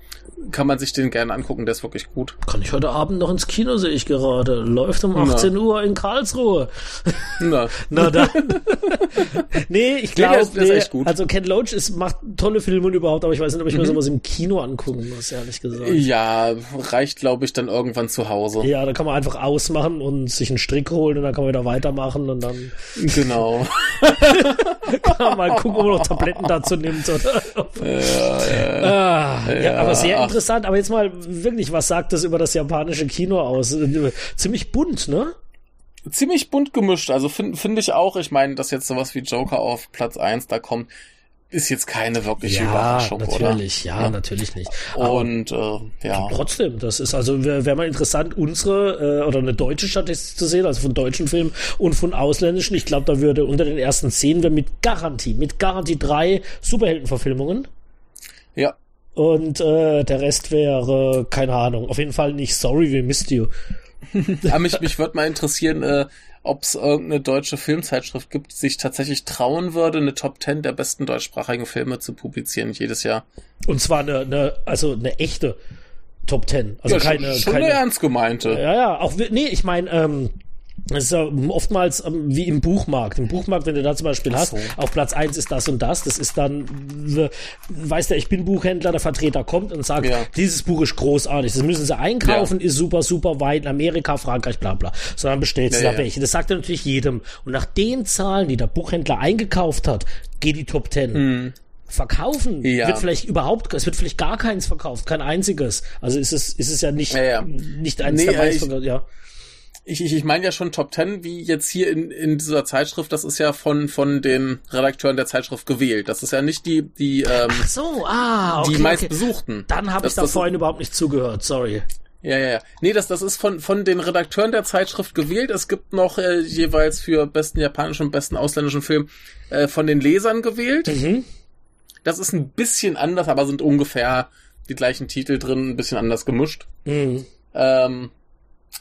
kann man sich den gerne angucken, der ist wirklich gut. Kann ich heute Abend noch ins Kino, sehe ich gerade. Läuft um 18 Na. Uhr in Karlsruhe. Na. Na dann. nee, ich glaube, nee, also Ken Loach ist, macht tolle Filme und überhaupt, aber ich weiß nicht, ob ich mhm. mir sowas im Kino angucken muss, ehrlich gesagt. Ja, reicht, glaube ich, dann irgendwann zu Hause. Ja, da kann man einfach ausmachen und sich einen Strick holen und dann kann man wieder weitermachen und dann. Genau. kann man mal gucken, ob man noch Tabletten dazu nimmt oder ja, ja. Ah, ja, aber sehr interessant. Aber jetzt mal wirklich, was sagt das über das japanische Kino aus? Ziemlich bunt, ne? Ziemlich bunt gemischt. Also finde find ich auch. Ich meine, dass jetzt sowas wie Joker auf Platz 1 da kommt, ist jetzt keine wirkliche ja, Überraschung, natürlich, oder? Ja, ja, natürlich nicht. Und äh, ja. Trotzdem, das ist also wäre wär mal interessant, unsere äh, oder eine deutsche Statistik zu sehen, also von deutschen Filmen und von ausländischen. Ich glaube, da würde unter den ersten zehn wir mit Garantie, mit Garantie drei Superheldenverfilmungen. Ja. Und äh, der Rest wäre, keine Ahnung, auf jeden Fall nicht Sorry, we missed you. Aber mich, mich würde mal interessieren, äh, ob es irgendeine deutsche Filmzeitschrift gibt, die sich tatsächlich trauen würde, eine Top 10 der besten deutschsprachigen Filme zu publizieren jedes Jahr. Und zwar eine, eine also eine echte Top 10. Also ja, keine, schon, schon keine, eine ernst gemeinte. Ja, ja, auch, nee, ich meine, ähm, es ist ja oftmals ähm, wie im Buchmarkt. Im Buchmarkt, wenn du da zum Beispiel so. hast, auf Platz eins ist das und das, das ist dann, weißt du, ich bin Buchhändler, der Vertreter kommt und sagt, ja. dieses Buch ist großartig, das müssen sie einkaufen, ja. ist super, super weit in Amerika, Frankreich, bla bla. Sondern bestellst ja, du da welche. Das sagt er natürlich jedem. Und nach den Zahlen, die der Buchhändler eingekauft hat, geht die Top Ten. Mhm verkaufen ja. wird vielleicht überhaupt es wird vielleicht gar keins verkauft kein einziges also ist es ist es ja nicht ja, ja. nicht eins nee, der meisten, ja ich, ich, ich meine ja schon Top Ten, wie jetzt hier in, in dieser Zeitschrift, das ist ja von, von den Redakteuren der Zeitschrift gewählt. Das ist ja nicht die, die, ähm, Ach so, ah, okay, die meist okay. Dann habe ich da vorhin überhaupt nicht zugehört, sorry. Ja, ja, ja. Nee, das, das ist von, von den Redakteuren der Zeitschrift gewählt. Es gibt noch äh, jeweils für besten japanischen und besten ausländischen Film äh, von den Lesern gewählt. Mhm. Das ist ein bisschen anders, aber sind ungefähr die gleichen Titel drin, ein bisschen anders gemischt. Mhm. Ähm,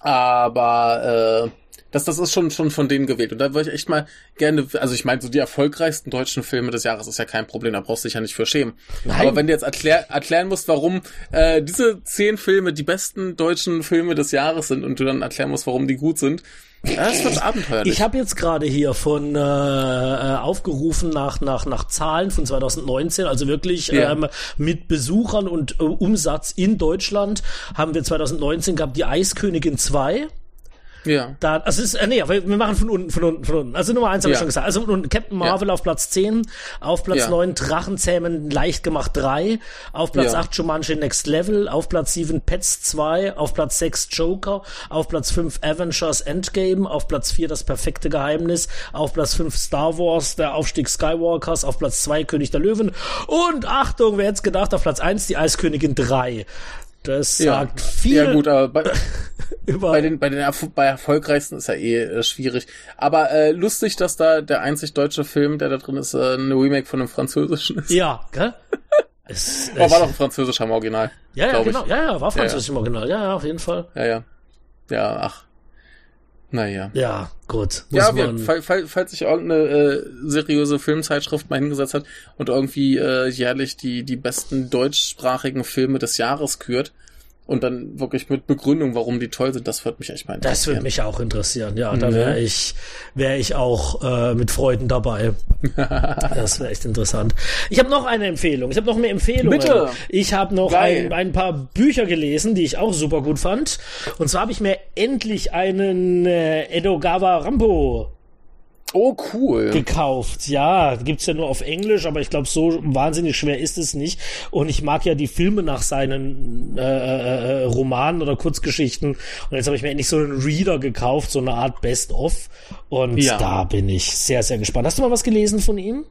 aber äh, das, das ist schon, schon von denen gewählt. Und da würde ich echt mal gerne, also ich meine, so die erfolgreichsten deutschen Filme des Jahres ist ja kein Problem, da brauchst du dich ja nicht für schämen. Nein. Aber wenn du jetzt erklär, erklären musst, warum äh, diese zehn Filme die besten deutschen Filme des Jahres sind und du dann erklären musst, warum die gut sind, das wird abenteuerlich. Ich habe jetzt gerade hier von äh, äh, aufgerufen nach, nach, nach Zahlen von 2019, also wirklich Ja. ähm, mit Besuchern und äh, Umsatz in Deutschland haben wir 2019 gehabt die Eiskönigin 2. ja. Da, also ist, äh, nee, wir machen von unten, von unten, von unten. Also Nummer eins habe ich Ja. schon gesagt. Also und Captain Marvel auf Platz 10, auf Platz Ja. 9 Drachenzähmen leicht gemacht 3, auf Platz Ja. 8 Jumanji Next Level, auf Platz 7 Pets 2, auf Platz 6 Joker, auf Platz 5 Avengers Endgame, auf Platz 4 Das perfekte Geheimnis, auf Platz 5 Star Wars, der Aufstieg Skywalkers, auf Platz 2 König der Löwen und Achtung, wer hätte gedacht, auf Platz 1 die Eiskönigin 3. Das Ja. sagt viel ja gut, aber bei, über bei den bei den Erf bei erfolgreichsten ist ja eh äh, schwierig. Aber äh, lustig, dass da der einzig deutsche Film, der da drin ist, äh, eine Remake von einem französischen ist. Ja, gell? Es, Aber war doch ein französischer im Original. Ja, ja, genau. Ich. Ja, ja, war Ja, französisch im Original. Ja, ja, auf jeden Fall. Ja, ja. Ja, ach. Naja. Ja, gut. Ja, wir, fall, fall, falls sich irgendeine äh, seriöse Filmzeitschrift mal hingesetzt hat und irgendwie äh, jährlich die, die besten deutschsprachigen Filme des Jahres kürt und dann wirklich mit Begründung, warum die toll sind, das wird mich echt mal Das würde interessieren. mich auch interessieren. Ja, da Mhm. wäre ich, wäre ich auch äh, mit Freuden dabei. das wäre echt interessant. Ich habe noch eine Empfehlung. Ich habe noch mehr Empfehlungen. Bitte. Ich habe noch ein, ein paar Bücher gelesen, die ich auch super gut fand. Und zwar habe ich mir endlich einen äh, Edogawa Rambo Oh, cool. gekauft. Ja, gibt's ja nur auf Englisch, aber ich glaube, so wahnsinnig schwer ist es nicht. Und ich mag ja die Filme nach seinen äh, äh, äh, Romanen oder Kurzgeschichten. Und jetzt habe ich mir endlich so einen Reader gekauft, so eine Art Best-of. Und Ja. da bin ich sehr, sehr gespannt. Hast du mal was gelesen von ihm?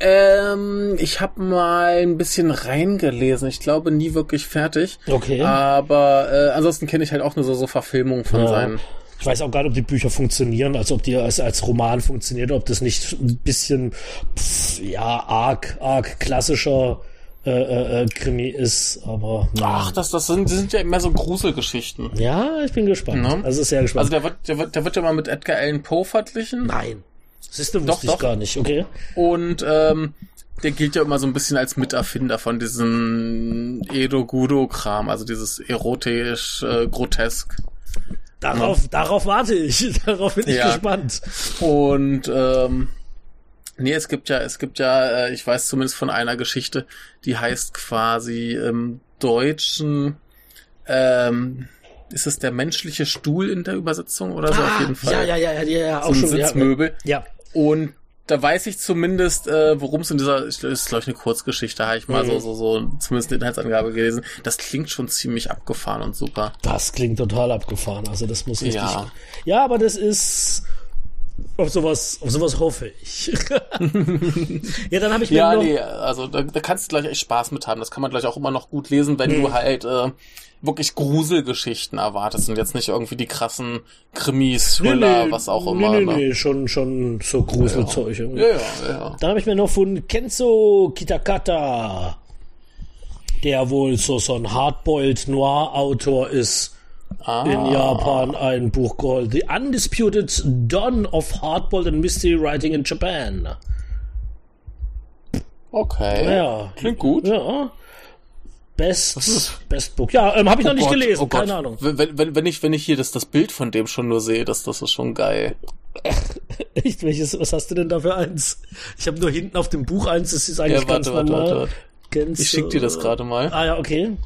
Ähm, ich habe mal ein bisschen reingelesen. Ich glaube nie wirklich fertig. Okay. Aber äh, ansonsten kenne ich halt auch nur so, so Verfilmungen von Ja. seinen. Ich weiß auch gar nicht, ob die Bücher funktionieren, also ob die als, als Roman funktioniert, ob das nicht ein bisschen, pff, ja, arg, arg klassischer äh, äh, äh, Krimi ist, aber. Ach, das, das sind, das sind ja immer so Gruselgeschichten. Ja, ich bin gespannt. Ne? Also sehr gespannt. Also der wird, der wird, der wird ja mal mit Edgar Allan Poe verglichen. Nein. Siehst du, Doch, wusste ich doch. gar nicht, okay? Und ähm, der gilt ja immer so ein bisschen als Miterfinder von diesem Edo-Gudo-Kram, also dieses erotisch, äh, grotesk. Darauf, darauf warte ich. Darauf bin ich Ja. gespannt. Und ähm, nee, es gibt ja, es gibt ja, äh, ich weiß zumindest von einer Geschichte, die heißt quasi im Deutschen, ähm, ist es der menschliche Stuhl in der Übersetzung oder so auf jeden Fall? Ah, Ja, ja, ja, ja, ja, So auch ein schon. Sitzmöbel. Ja. Und da weiß ich zumindest, äh, worum es in dieser, ist glaube ich eine Kurzgeschichte, habe ich mal Mhm. so, so, so zumindest eine Inhaltsangabe gelesen. Das klingt schon ziemlich abgefahren und super. Das klingt total abgefahren. Also das muss richtig. Ja. Ja, aber das ist. Auf sowas, auf sowas hoffe ich. ja, dann habe ich mir Ja, noch. nee, also da, da kannst du gleich echt Spaß mit haben. Das kann man gleich auch immer noch gut lesen, wenn Mhm. du halt äh, wirklich Gruselgeschichten erwartest und jetzt nicht irgendwie die krassen Krimis, Thriller, was auch immer. Nee, nee, ne? nee, schon, schon so Gruselzeug. Ja, ja, ja. Dann habe ich mir noch von Kenzo Kitakata, der wohl so, so ein Hardboiled Noir-Autor ist, Ah, in Japan ein Buch geholt. The Undisputed Dawn of Hardboiled and Mystery Writing in Japan. okay. Ja. Klingt gut. Ja. Best, Best Book. Ja, ähm, habe ich noch nicht Gott, gelesen, oh Gott. keine Ahnung. Wenn, wenn, wenn ich, wenn ich hier das, das Bild von dem schon nur sehe, das, das ist schon geil. Echt, welches, was hast du denn da für eins? Ich habe nur hinten auf dem Buch eins, das ist eigentlich Ja, warte, ganz warte, normal. warte, warte. Ich schick dir das gerade mal. Ah ja, okay.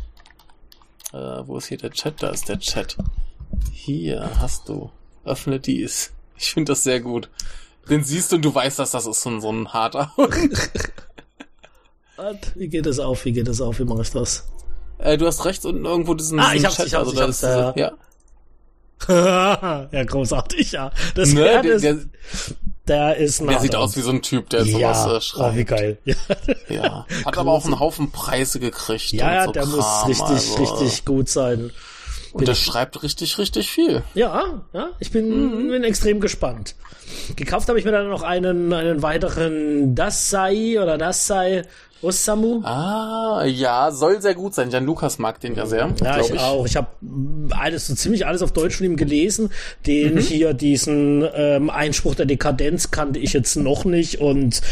Äh, wo ist hier der Chat? Da ist der Chat. Hier hast du. Öffne dies. Ich finde das sehr gut. Den siehst du und du weißt, dass das ist so ein, so ein harter. Wart, Wie geht das auf? Wie geht das auf? Wie mache ich das? äh, du hast rechts unten irgendwo diesen, Ah, ich hab's, ich hab's, also ich da hab's, ist diese- ja. ja. Großartig, ja. Das Ne, der, das, der, der ist der sieht aus wie so ein Typ, der ja, sowas äh, oh, schreibt. wie geil. Ja, Ja. Hat aber auch einen Haufen Preise gekriegt. ja, so der Kram, muss richtig, also, richtig gut sein. Und der schreibt richtig, richtig viel. Ja, ja, ich bin, Mhm. bin extrem gespannt. Gekauft habe ich mir dann noch einen, einen weiteren Dasai oder Dasai Osamu. Ah, ja, soll sehr gut sein. Jan Lukas mag den ja sehr. Ja, glaub ich, auch. Ich habe alles, so ziemlich alles auf Deutsch von ihm gelesen. Den hier, diesen ähm, Einspruch der Dekadenz kannte ich jetzt noch nicht. Und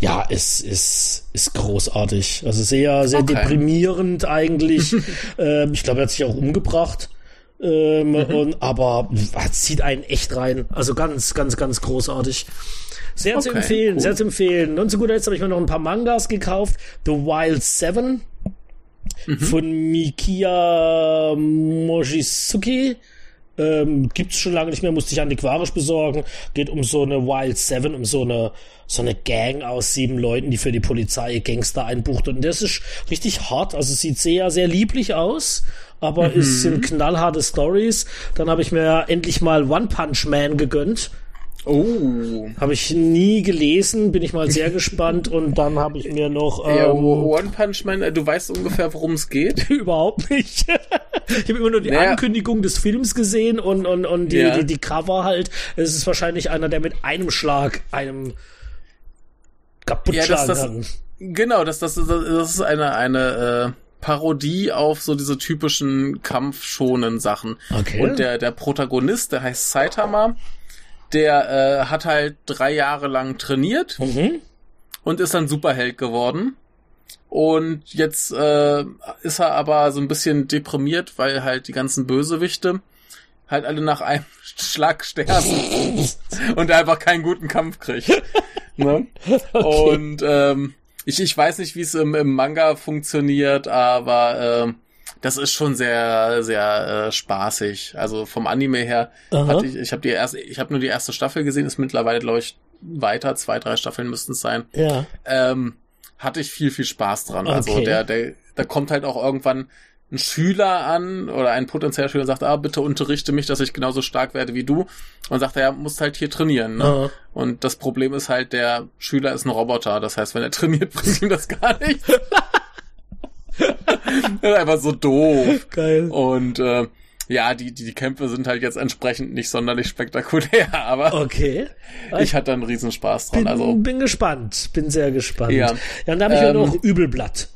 ja, es ist, ist großartig. Also sehr, sehr Okay. deprimierend eigentlich. ähm, ich glaube, er hat sich auch umgebracht. Ähm, und, aber zieht einen echt rein. Also ganz, ganz, ganz großartig. Sehr zu Okay, empfehlen, cool. sehr zu empfehlen. Und zu guter Letzt habe ich mir noch ein paar Mangas gekauft. The Wild Seven von Mikia Mochizuki. Ähm, gibt's schon lange nicht mehr, musste ich antiquarisch besorgen. Geht um so eine Wild Seven, um so eine, so eine Gang aus sieben Leuten, die für die Polizei Gangster einbucht. Und das ist richtig hart. Also sieht sehr, sehr lieblich aus, aber es sind knallharte Stories. Dann habe ich mir endlich mal One Punch Man gegönnt. Oh. Habe ich nie gelesen, bin ich mal sehr gespannt. Und dann habe ich mir noch ähm, Ja, One Punch Man, äh, du weißt ungefähr, worum es geht. überhaupt nicht. ich habe immer nur die Naja. Ankündigung des Films gesehen und, und, und die, Ja. die, die Cover halt. Es ist wahrscheinlich einer, der mit einem Schlag einem kaputt Ja, schlagen das- kann. Genau, das, das, das, das ist eine, eine äh, Parodie auf so diese typischen kampfschonen Sachen. Okay. Und der, der Protagonist, der heißt Saitama, der äh, hat halt drei Jahre lang trainiert Mhm. und ist dann Superheld geworden. Und jetzt äh, ist er aber so ein bisschen deprimiert, weil halt die ganzen Bösewichte halt alle nach einem Schlag sterben und er einfach keinen guten Kampf kriegt. ne? Und ähm, ich, ich weiß nicht, wie es im, im Manga funktioniert, aber ähm, das ist schon sehr, sehr äh, spaßig. Also vom Anime her Aha. hatte ich, ich habe die erste, ich habe nur die erste Staffel gesehen, ist mittlerweile, glaube ich, weiter, zwei, drei Staffeln müssten es sein. Ja. Ähm, hatte ich viel, viel Spaß dran. Also Okay. der, der, da kommt halt auch irgendwann ein Schüler an oder ein potenzieller Schüler und sagt, ah, bitte unterrichte mich, dass ich genauso stark werde wie du. Und sagt er, ja, musst halt hier trainieren. Ne? Aha. Und das Problem ist halt, der Schüler ist ein Roboter. Das heißt, wenn er trainiert, bringt ihm das gar nichts. Das ist einfach so doof. Geil. Und äh, ja, die, die, die Kämpfe sind halt jetzt entsprechend nicht sonderlich spektakulär, aber Okay. ich hatte einen Riesenspaß dran. Bin, Also bin gespannt. Bin sehr gespannt. Ja. ja dann habe ich Ähm, noch Übelblatt.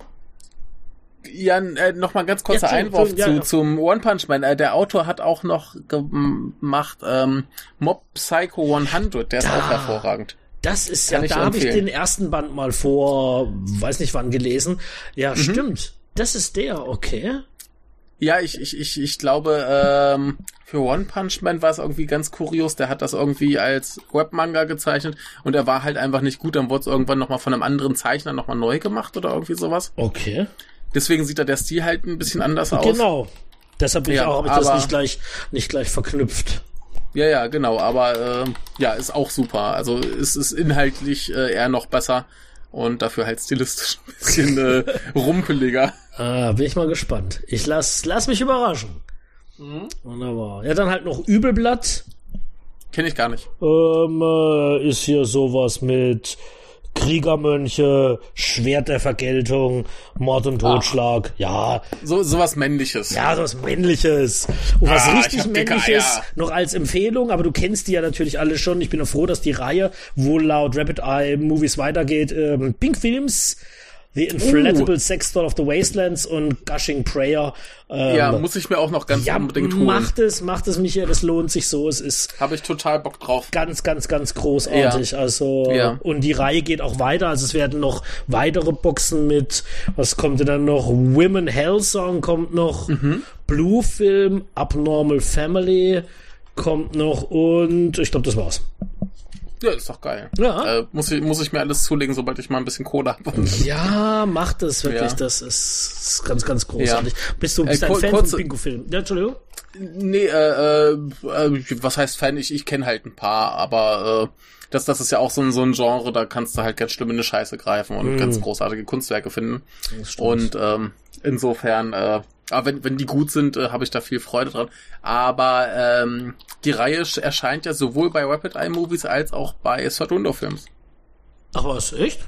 Ja, äh, noch mal ganz kurzer Ja, Einwurf ja, zu, ja. zum One Punch Man. Äh, der Autor hat auch noch gemacht ähm, Mob Psycho 100. Der ist Da. auch hervorragend. Das ist Kann ja, da habe ich den ersten Band mal vor, weiß nicht wann gelesen. Ja, Mhm. stimmt. Das ist der, okay. Ja, ich, ich, ich, ich glaube, ähm, für One Punch Man war es irgendwie ganz kurios. Der hat das irgendwie als Webmanga gezeichnet und er war halt einfach nicht gut. Dann wurde es irgendwann nochmal von einem anderen Zeichner nochmal neu gemacht oder irgendwie sowas. Okay. Deswegen sieht da der Stil halt ein bisschen anders aus. Genau. Deshalb bin ich Ja, auch, habe ich das aber- nicht gleich, nicht gleich verknüpft. Ja, ja, genau, aber äh, ja, ist auch super. Also es ist inhaltlich äh, eher noch besser und dafür halt stilistisch ein bisschen äh, rumpeliger. Ah, bin ich mal gespannt. Ich lass, lass mich überraschen. Mhm. Wunderbar. Ja, dann halt noch Übelblatt. Kenne ich gar nicht. Ähm, äh, ist hier sowas mit Kriegermönche, Schwert der Vergeltung, Mord und Totschlag. Ja, So sowas männliches. ja, sowas Männliches. Und was Ah, ich richtig Männliches Eier. noch als Empfehlung, aber du kennst die ja natürlich alle schon. Ich bin nur froh, dass die Reihe wohl laut Rapid Eye Movies weitergeht. Ähm, Pink Films, The Inflatable Sex Doll of the Wastelands und Gushing Prayer. Ähm, Ja, muss ich mir auch noch ganz ja, unbedingt holen. macht es, macht es, Michael, es lohnt sich so. Es ist Habe ich total Bock drauf. ganz, ganz, ganz großartig. Also Ja. und die Reihe geht auch weiter. Also es werden noch weitere Boxen mit. Was kommt denn dann noch? Women Hell Song kommt noch. Mhm. Blue Film, Abnormal Family kommt noch und ich glaube, das war's. Ja, ist doch geil. Ja. Äh, muss, ich, muss ich mir alles zulegen, sobald ich mal ein bisschen Kohle habe. Ja, macht es wirklich. Ja. Das ist, ganz, ganz großartig. Bist du bist Äh, ein Fan kurze- von Pingu Film? Ja, Entschuldigung. Nee, äh, äh, was heißt Fan? Ich, ich kenne halt ein paar, aber äh, das, das ist ja auch so ein, so ein Genre, da kannst du halt ganz schlimm in eine Scheiße greifen und mm. ganz großartige Kunstwerke finden. Und ähm, insofern, äh, aber wenn, wenn die gut sind, äh, habe ich da viel Freude dran. Aber ähm, die Reihe erscheint ja sowohl bei Rapid Eye Movies als auch bei Third Window Films. Ach was, echt?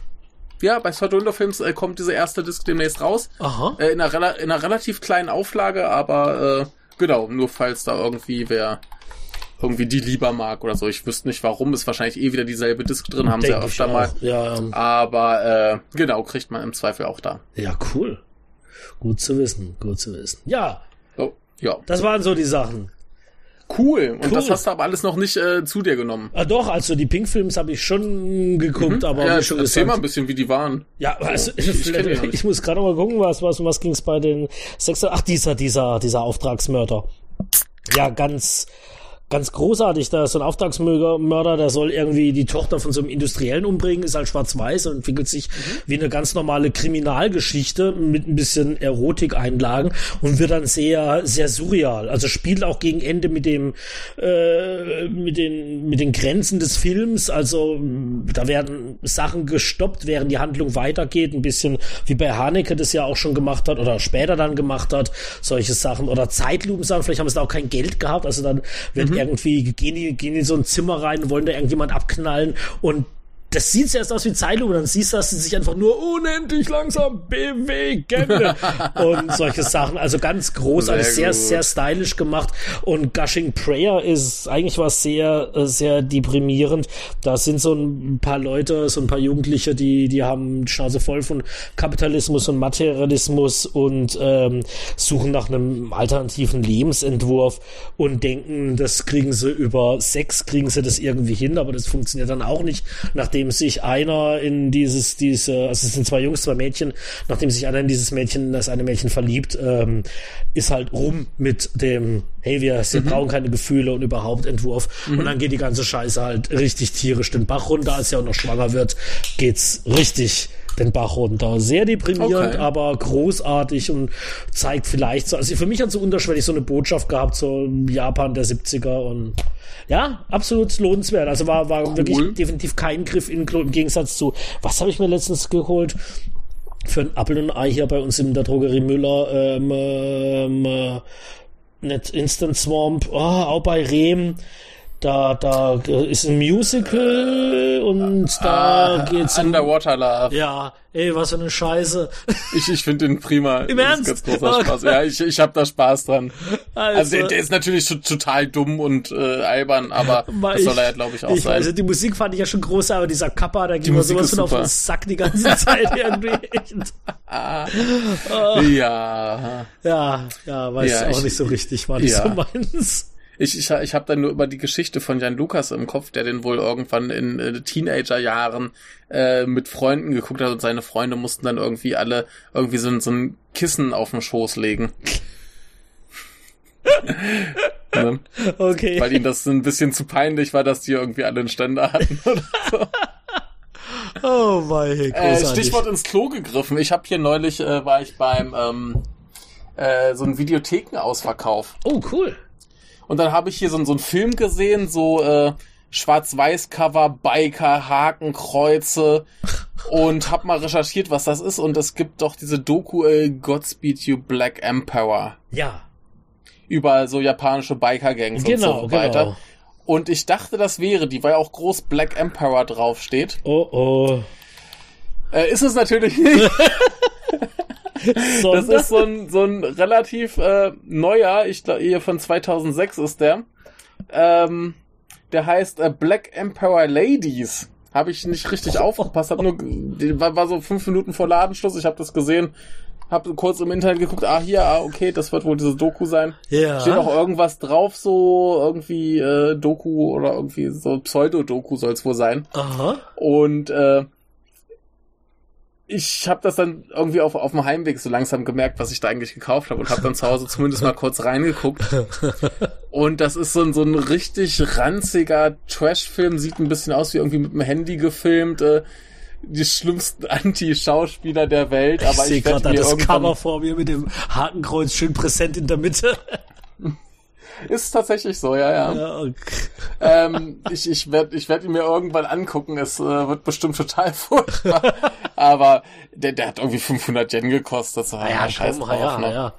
Ja, bei Third Window Films äh, kommt diese erste Disc demnächst raus. Aha. Äh, in, einer, in einer relativ kleinen Auflage, aber äh, genau, nur falls da irgendwie wer irgendwie die lieber mag oder so. Ich wüsste nicht warum, ist wahrscheinlich eh wieder dieselbe Disc drin, haben Denk sie ja öfter mal. Ja, Aber äh, genau, kriegt man im Zweifel auch da. Ja, cool. Gut zu wissen, gut zu wissen. Ja. Oh, ja. Das waren so die Sachen. Cool. Und cool. das hast du aber alles noch nicht äh, zu dir genommen. Ah, doch, also die Pink-Films habe ich schon geguckt, mhm. aber ja, schon erzähl gesagt, mal ein bisschen, wie die waren. Ja, also, ich, ich, ich muss gerade mal gucken, was, was, was ging es bei den sechs, ach, dieser, dieser, dieser Auftragsmörder. Ja, ganz, ganz großartig. Da ist so ein Auftragsmörder, der soll irgendwie die Tochter von so einem Industriellen umbringen, ist halt schwarz-weiß und entwickelt sich mhm. wie eine ganz normale Kriminalgeschichte mit ein bisschen Erotikeinlagen und wird dann sehr, sehr surreal. Also spielt auch gegen Ende mit dem, äh, mit den, mit den Grenzen des Films. Also da werden Sachen gestoppt, während die Handlung weitergeht. Ein bisschen wie bei Haneke das ja auch schon gemacht hat oder später dann gemacht hat. Solche Sachen oder Zeitlupen-Sachen. Vielleicht haben sie da auch kein Geld gehabt. Also dann wird. Irgendwie gehen die, gehen in so ein Zimmer rein, wollen da irgendjemand abknallen und das sieht erst aus wie Zeitlupe, dann siehst du, dass sie sich einfach nur unendlich langsam bewegen und solche Sachen. Also ganz großartig, sehr, sehr, sehr stylisch gemacht. Und Gushing Prayer ist eigentlich was sehr, sehr deprimierend. Da sind so ein paar Leute, so ein paar Jugendliche, die, die haben Schnauze voll von Kapitalismus und Materialismus und ähm, suchen nach einem alternativen Lebensentwurf und denken, das kriegen sie über Sex, kriegen sie das irgendwie hin, aber das funktioniert dann auch nicht, nachdem nachdem sich einer in dieses, diese, also es sind zwei Jungs, zwei Mädchen, nachdem sich einer in dieses Mädchen, das eine Mädchen verliebt, ähm, ist halt rum mit dem, hey, wir, wir mhm. brauchen keine Gefühle und überhaupt Entwurf. Mhm. Und dann geht die ganze Scheiße halt richtig tierisch den Bach runter. Als er auch noch schwanger wird, geht's richtig den Bach runter. Sehr deprimierend, okay. aber großartig und zeigt vielleicht so, also für mich hat so unterschwellig so eine Botschaft gehabt, so Japan der 70er und ja, absolut lohnenswert. Also war, war cool. wirklich definitiv kein Griff in im Gegensatz zu, was habe ich mir letztens geholt? Für ein Apfel und ein Ei hier bei uns in der Drogerie Müller, ähm, ähm, äh, nicht Instant Swamp, oh, auch bei Rehm da, da ist ein Musical und da ah, geht's um, Underwater Love. Ja, ey, was für eine Scheiße. Ich, ich finde den prima. Im Ernst? Ganz großer Spaß. Ja, ich, ich habe da Spaß dran. Also, also der, der, ist natürlich total dumm und äh, albern, aber das soll er ja, glaube ich, auch ich, sein. Also die Musik fand ich ja schon groß, aber dieser Kappa, da ging mir sowas von auf den Sack die ganze Zeit irgendwie. Ja. Ja, ja, weiß ja, auch ich, nicht so richtig, war nicht ja. so meins. Ich, ich, ich habe dann nur über die Geschichte von Jan Lukas im Kopf, der den wohl irgendwann in äh, Teenagerjahren äh, mit Freunden geguckt hat und seine Freunde mussten dann irgendwie alle irgendwie so, so ein Kissen auf den Schoß legen. ne? Okay. Weil ihnen das ein bisschen zu peinlich war, dass die irgendwie alle einen Ständer hatten oder so. Oh mein äh, Stichwort ins Klo gegriffen. Ich habe hier neulich, äh, war ich beim ähm, äh, so ein Videothekenausverkauf. Oh, cool. Und dann habe ich hier so, so einen Film gesehen, so äh, Schwarz-Weiß-Cover, Biker, Hakenkreuze und hab mal recherchiert, was das ist. Und es gibt doch diese Doku äh, Godspeed You Black Emperor. Ja. Über so japanische Biker-Gangs genau, und so weiter. Genau. Und ich dachte, das wäre die, weil auch groß Black Emperor draufsteht. Oh oh. Äh, ist es natürlich nicht. das ist so ein, so ein relativ äh, neuer, ich glaube, hier von 2006 ist der. Ähm, der heißt äh, Black Emperor Ladies. Habe ich nicht richtig aufgepasst, hab nur war, war so fünf Minuten vor Ladenschluss, ich habe das gesehen, habe kurz im Internet geguckt, ah hier, ah okay, das wird wohl diese Doku sein. Ja. Steht auch irgendwas drauf, so irgendwie äh, Doku oder irgendwie so Pseudo-Doku soll es wohl sein. Aha. Und äh, ich habe das dann irgendwie auf, auf dem Heimweg so langsam gemerkt, was ich da eigentlich gekauft habe und habe dann zu Hause zumindest mal kurz reingeguckt. Und das ist so ein, so ein richtig ranziger Trash-Film, sieht ein bisschen aus wie irgendwie mit dem Handy gefilmt. Äh, die schlimmsten Anti-Schauspieler der Welt. Aber ich sehe gerade das Cover vor mir mit dem Hakenkreuz schön präsent in der Mitte. Ist tatsächlich so, ja, ja. Ja, okay. ähm, ich ich werde ich werd ihn mir irgendwann angucken. Es äh, wird bestimmt total furchtbar. Aber der, der hat irgendwie 500 Yen gekostet. So, Ah ja, scheiß komm, drauf, ja, ne? ja.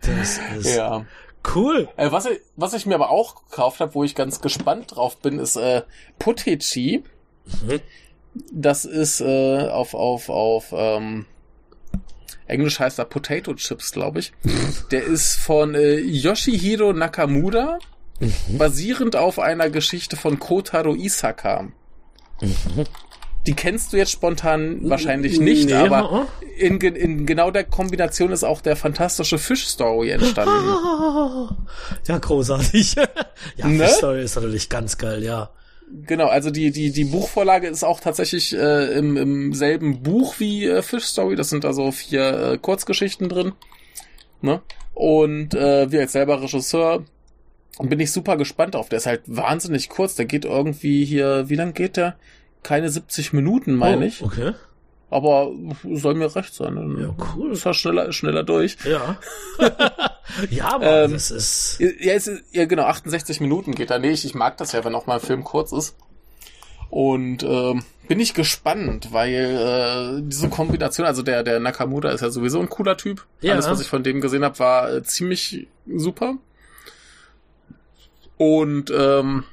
Das ist ja. cool. Äh, was, ich, was ich mir aber auch gekauft habe, wo ich ganz gespannt drauf bin, ist äh, Potechi. Mhm. Das ist äh, auf, auf, auf ähm, Englisch heißt er Potato Chips, glaube ich. Der ist von äh, Yoshihiro Nakamura, Mhm. basierend auf einer Geschichte von Kotaro Isaka. Mhm. Die kennst du jetzt spontan wahrscheinlich nicht, Nee, aber in, in genau der Kombination ist auch der fantastische Fish-Story entstanden. Ja, großartig. ja, Ne? die Story ist natürlich ganz geil, ja. Genau, also die, die, die Buchvorlage ist auch tatsächlich äh, im, im selben Buch wie äh, Fish Story. Das sind da so vier äh, Kurzgeschichten drin. Ne? Und äh, wir als selber Regisseur bin ich super gespannt auf. Der ist halt wahnsinnig kurz. Der geht irgendwie hier, wie lang geht der? Keine 70 Minuten, meine oh, ich. Okay. Aber soll mir recht sein. Ja, cool. Ist er schneller, schneller durch. Ja. ja, aber Ähm, das ist. Ja, es ist, ja, genau, 68 Minuten geht da. Nee, ich, ich mag das ja, wenn auch mal ein Film kurz ist. Und ähm, bin ich gespannt, weil äh, diese Kombination, also der, der Nakamura ist ja sowieso ein cooler Typ. Ja. Alles, was ich von dem gesehen habe, war äh, ziemlich super. Und ähm,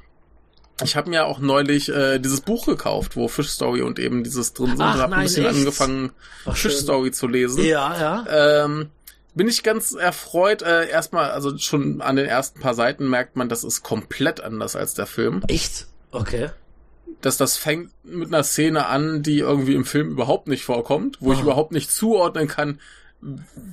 ich habe mir auch neulich äh, dieses Buch gekauft, wo Fish Story und eben dieses drin sind. Ach, und habe ein bisschen echt? angefangen, Ach, Fish. Story zu lesen. Ja, ja. Ähm, bin ich ganz erfreut. Äh, erstmal, also schon an den ersten paar Seiten merkt man, das ist komplett anders als der Film. Echt? Okay. Dass das fängt mit einer Szene an, die irgendwie im Film überhaupt nicht vorkommt, wo ich Ah. überhaupt nicht zuordnen kann,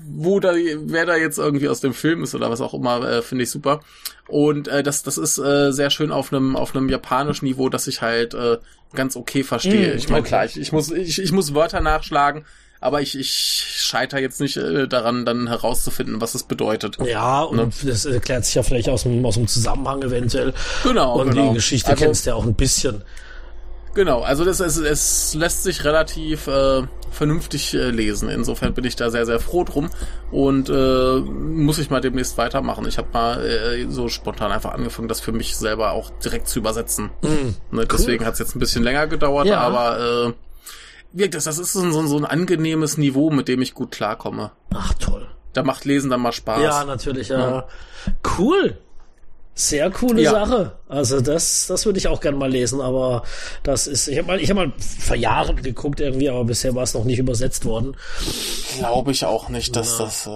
wo da, wer da jetzt irgendwie aus dem Film ist oder was auch immer, äh, finde ich super. Und äh, das, das ist äh, sehr schön auf einem auf einem japanischen Niveau, dass ich halt äh, ganz okay verstehe. Mm, ich meine, okay. klar, ich, ich muss ich, ich muss Wörter nachschlagen, aber ich, ich scheiter jetzt nicht äh, daran, dann herauszufinden, was es bedeutet. Ja, und Ne? das erklärt sich ja vielleicht aus dem, aus dem Zusammenhang eventuell. Genau, Und genau. die Geschichte Also- kennst du ja auch ein bisschen. Genau, also das, es, es lässt sich relativ äh, vernünftig äh, lesen. Insofern bin ich da sehr, sehr froh drum und äh, muss ich mal demnächst weitermachen. Ich habe mal äh, so spontan einfach angefangen, das für mich selber auch direkt zu übersetzen. Ne, deswegen hat es jetzt ein bisschen länger gedauert, Ja. aber äh, wirkt das, das ist so, ein- so ein angenehmes Niveau, mit dem ich gut klarkomme. Ach, toll. Da macht Lesen dann mal Spaß. Ja, natürlich, ja. Cool. Sehr coole Ja. Sache. Also das, das würde ich auch gern mal lesen, aber das ist, ich habe mal, ich habe mal vor Jahren geguckt irgendwie, aber bisher war es noch nicht übersetzt worden. Glaube ich auch nicht, dass das äh,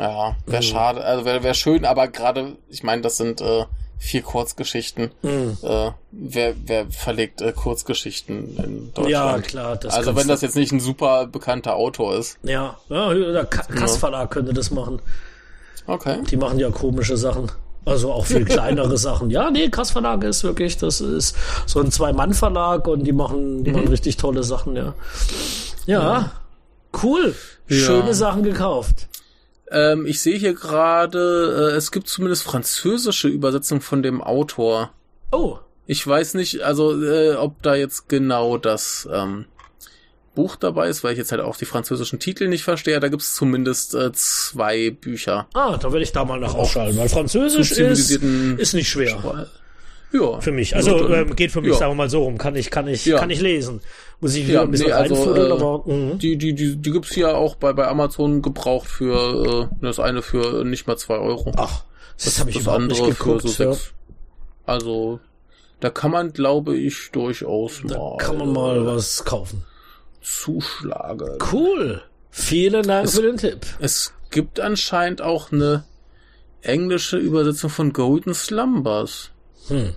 ja Mhm. wäre schade, also wäre wär schön, aber gerade, ich meine, das sind äh, vier Kurzgeschichten. Mhm. Äh, wer, wer verlegt äh, Kurzgeschichten in Deutschland? Ja, klar, das also wenn das jetzt nicht ein super bekannter Autor ist. Ja, ja der Ka- Kass Verlag könnte das machen. Okay. Die machen ja komische Sachen. Also auch viel kleinere Sachen. Ja, nee, Kass Verlag ist wirklich, das ist so ein Zwei-Mann-Verlag und die machen, die Mhm. machen richtig tolle Sachen, ja. Ja, cool. Schöne Sachen gekauft. Ähm, ich sehe hier gerade, äh, es gibt zumindest französische Übersetzung von dem Autor. Oh, Ich weiß nicht, also äh, ob da jetzt genau das ähm, Buch dabei ist, weil ich jetzt halt auch die französischen Titel nicht verstehe. Da gibt es zumindest äh, zwei Bücher. ah, da werde ich da mal nach ausschalten, weil Französisch ist, ist nicht schwer. Ja. Für mich. Also Ja, ähm, geht für mich, ja. sagen wir mal so rum. Kann ich, kann ich, Ja. kann ich lesen. Muss ich wieder Ja, ein bisschen nee, also, äh, aber mhm. Die, die, die, die gibt's hier auch bei, bei Amazon gebraucht für äh, das eine für nicht mal zwei Euro. ach, das, habe ich das andere geguckt. für so ja. sechs. Also da kann man, glaube ich, durchaus Da mal, kann man mal was kaufen. zuschlagen. Cool. Vielen Dank für den Tipp. Es gibt anscheinend auch eine englische Übersetzung von Golden Slumbers. Hm.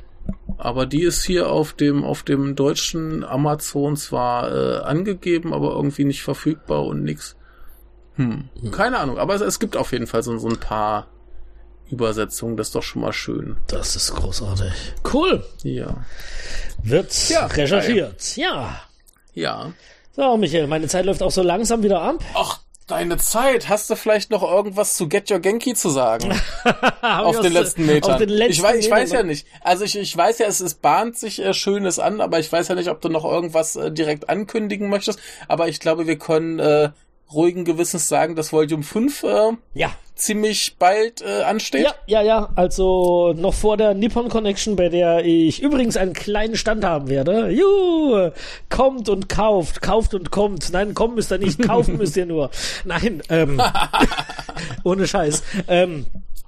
Aber die ist hier auf dem, auf dem deutschen Amazon zwar äh, angegeben, aber irgendwie nicht verfügbar und nix. Hm. Keine Ahnung, aber es, es gibt auf jeden Fall so, so ein paar Übersetzungen, das ist doch schon mal schön. Das ist großartig. Cool. Ja. Wird Ja, recherchiert. Ja. Ja. So, Michael, meine Zeit läuft auch so langsam wieder ab. Ach, deine Zeit. Hast du vielleicht noch irgendwas zu Get Your Genki zu sagen? Auf den letzten Metern. Auf den letzten ich weiß, ich Metern. weiß ja nicht. Also ich, ich weiß ja, es, es bahnt sich äh, Schönes an, aber ich weiß ja nicht, ob du noch irgendwas äh, direkt ankündigen möchtest. Aber ich glaube, wir können äh, ruhigen Gewissens sagen, dass Volume 5 äh, Ja. ziemlich bald äh, ansteht. Ja, ja, ja. Also noch vor der Nippon Connection, bei der ich übrigens einen kleinen Stand haben werde. Juhu! Kommt und kauft, kauft und kommt. Nein, kommen müsst ihr nicht, kaufen müsst ihr nur. Nein, ähm, ohne Scheiß. Ähm,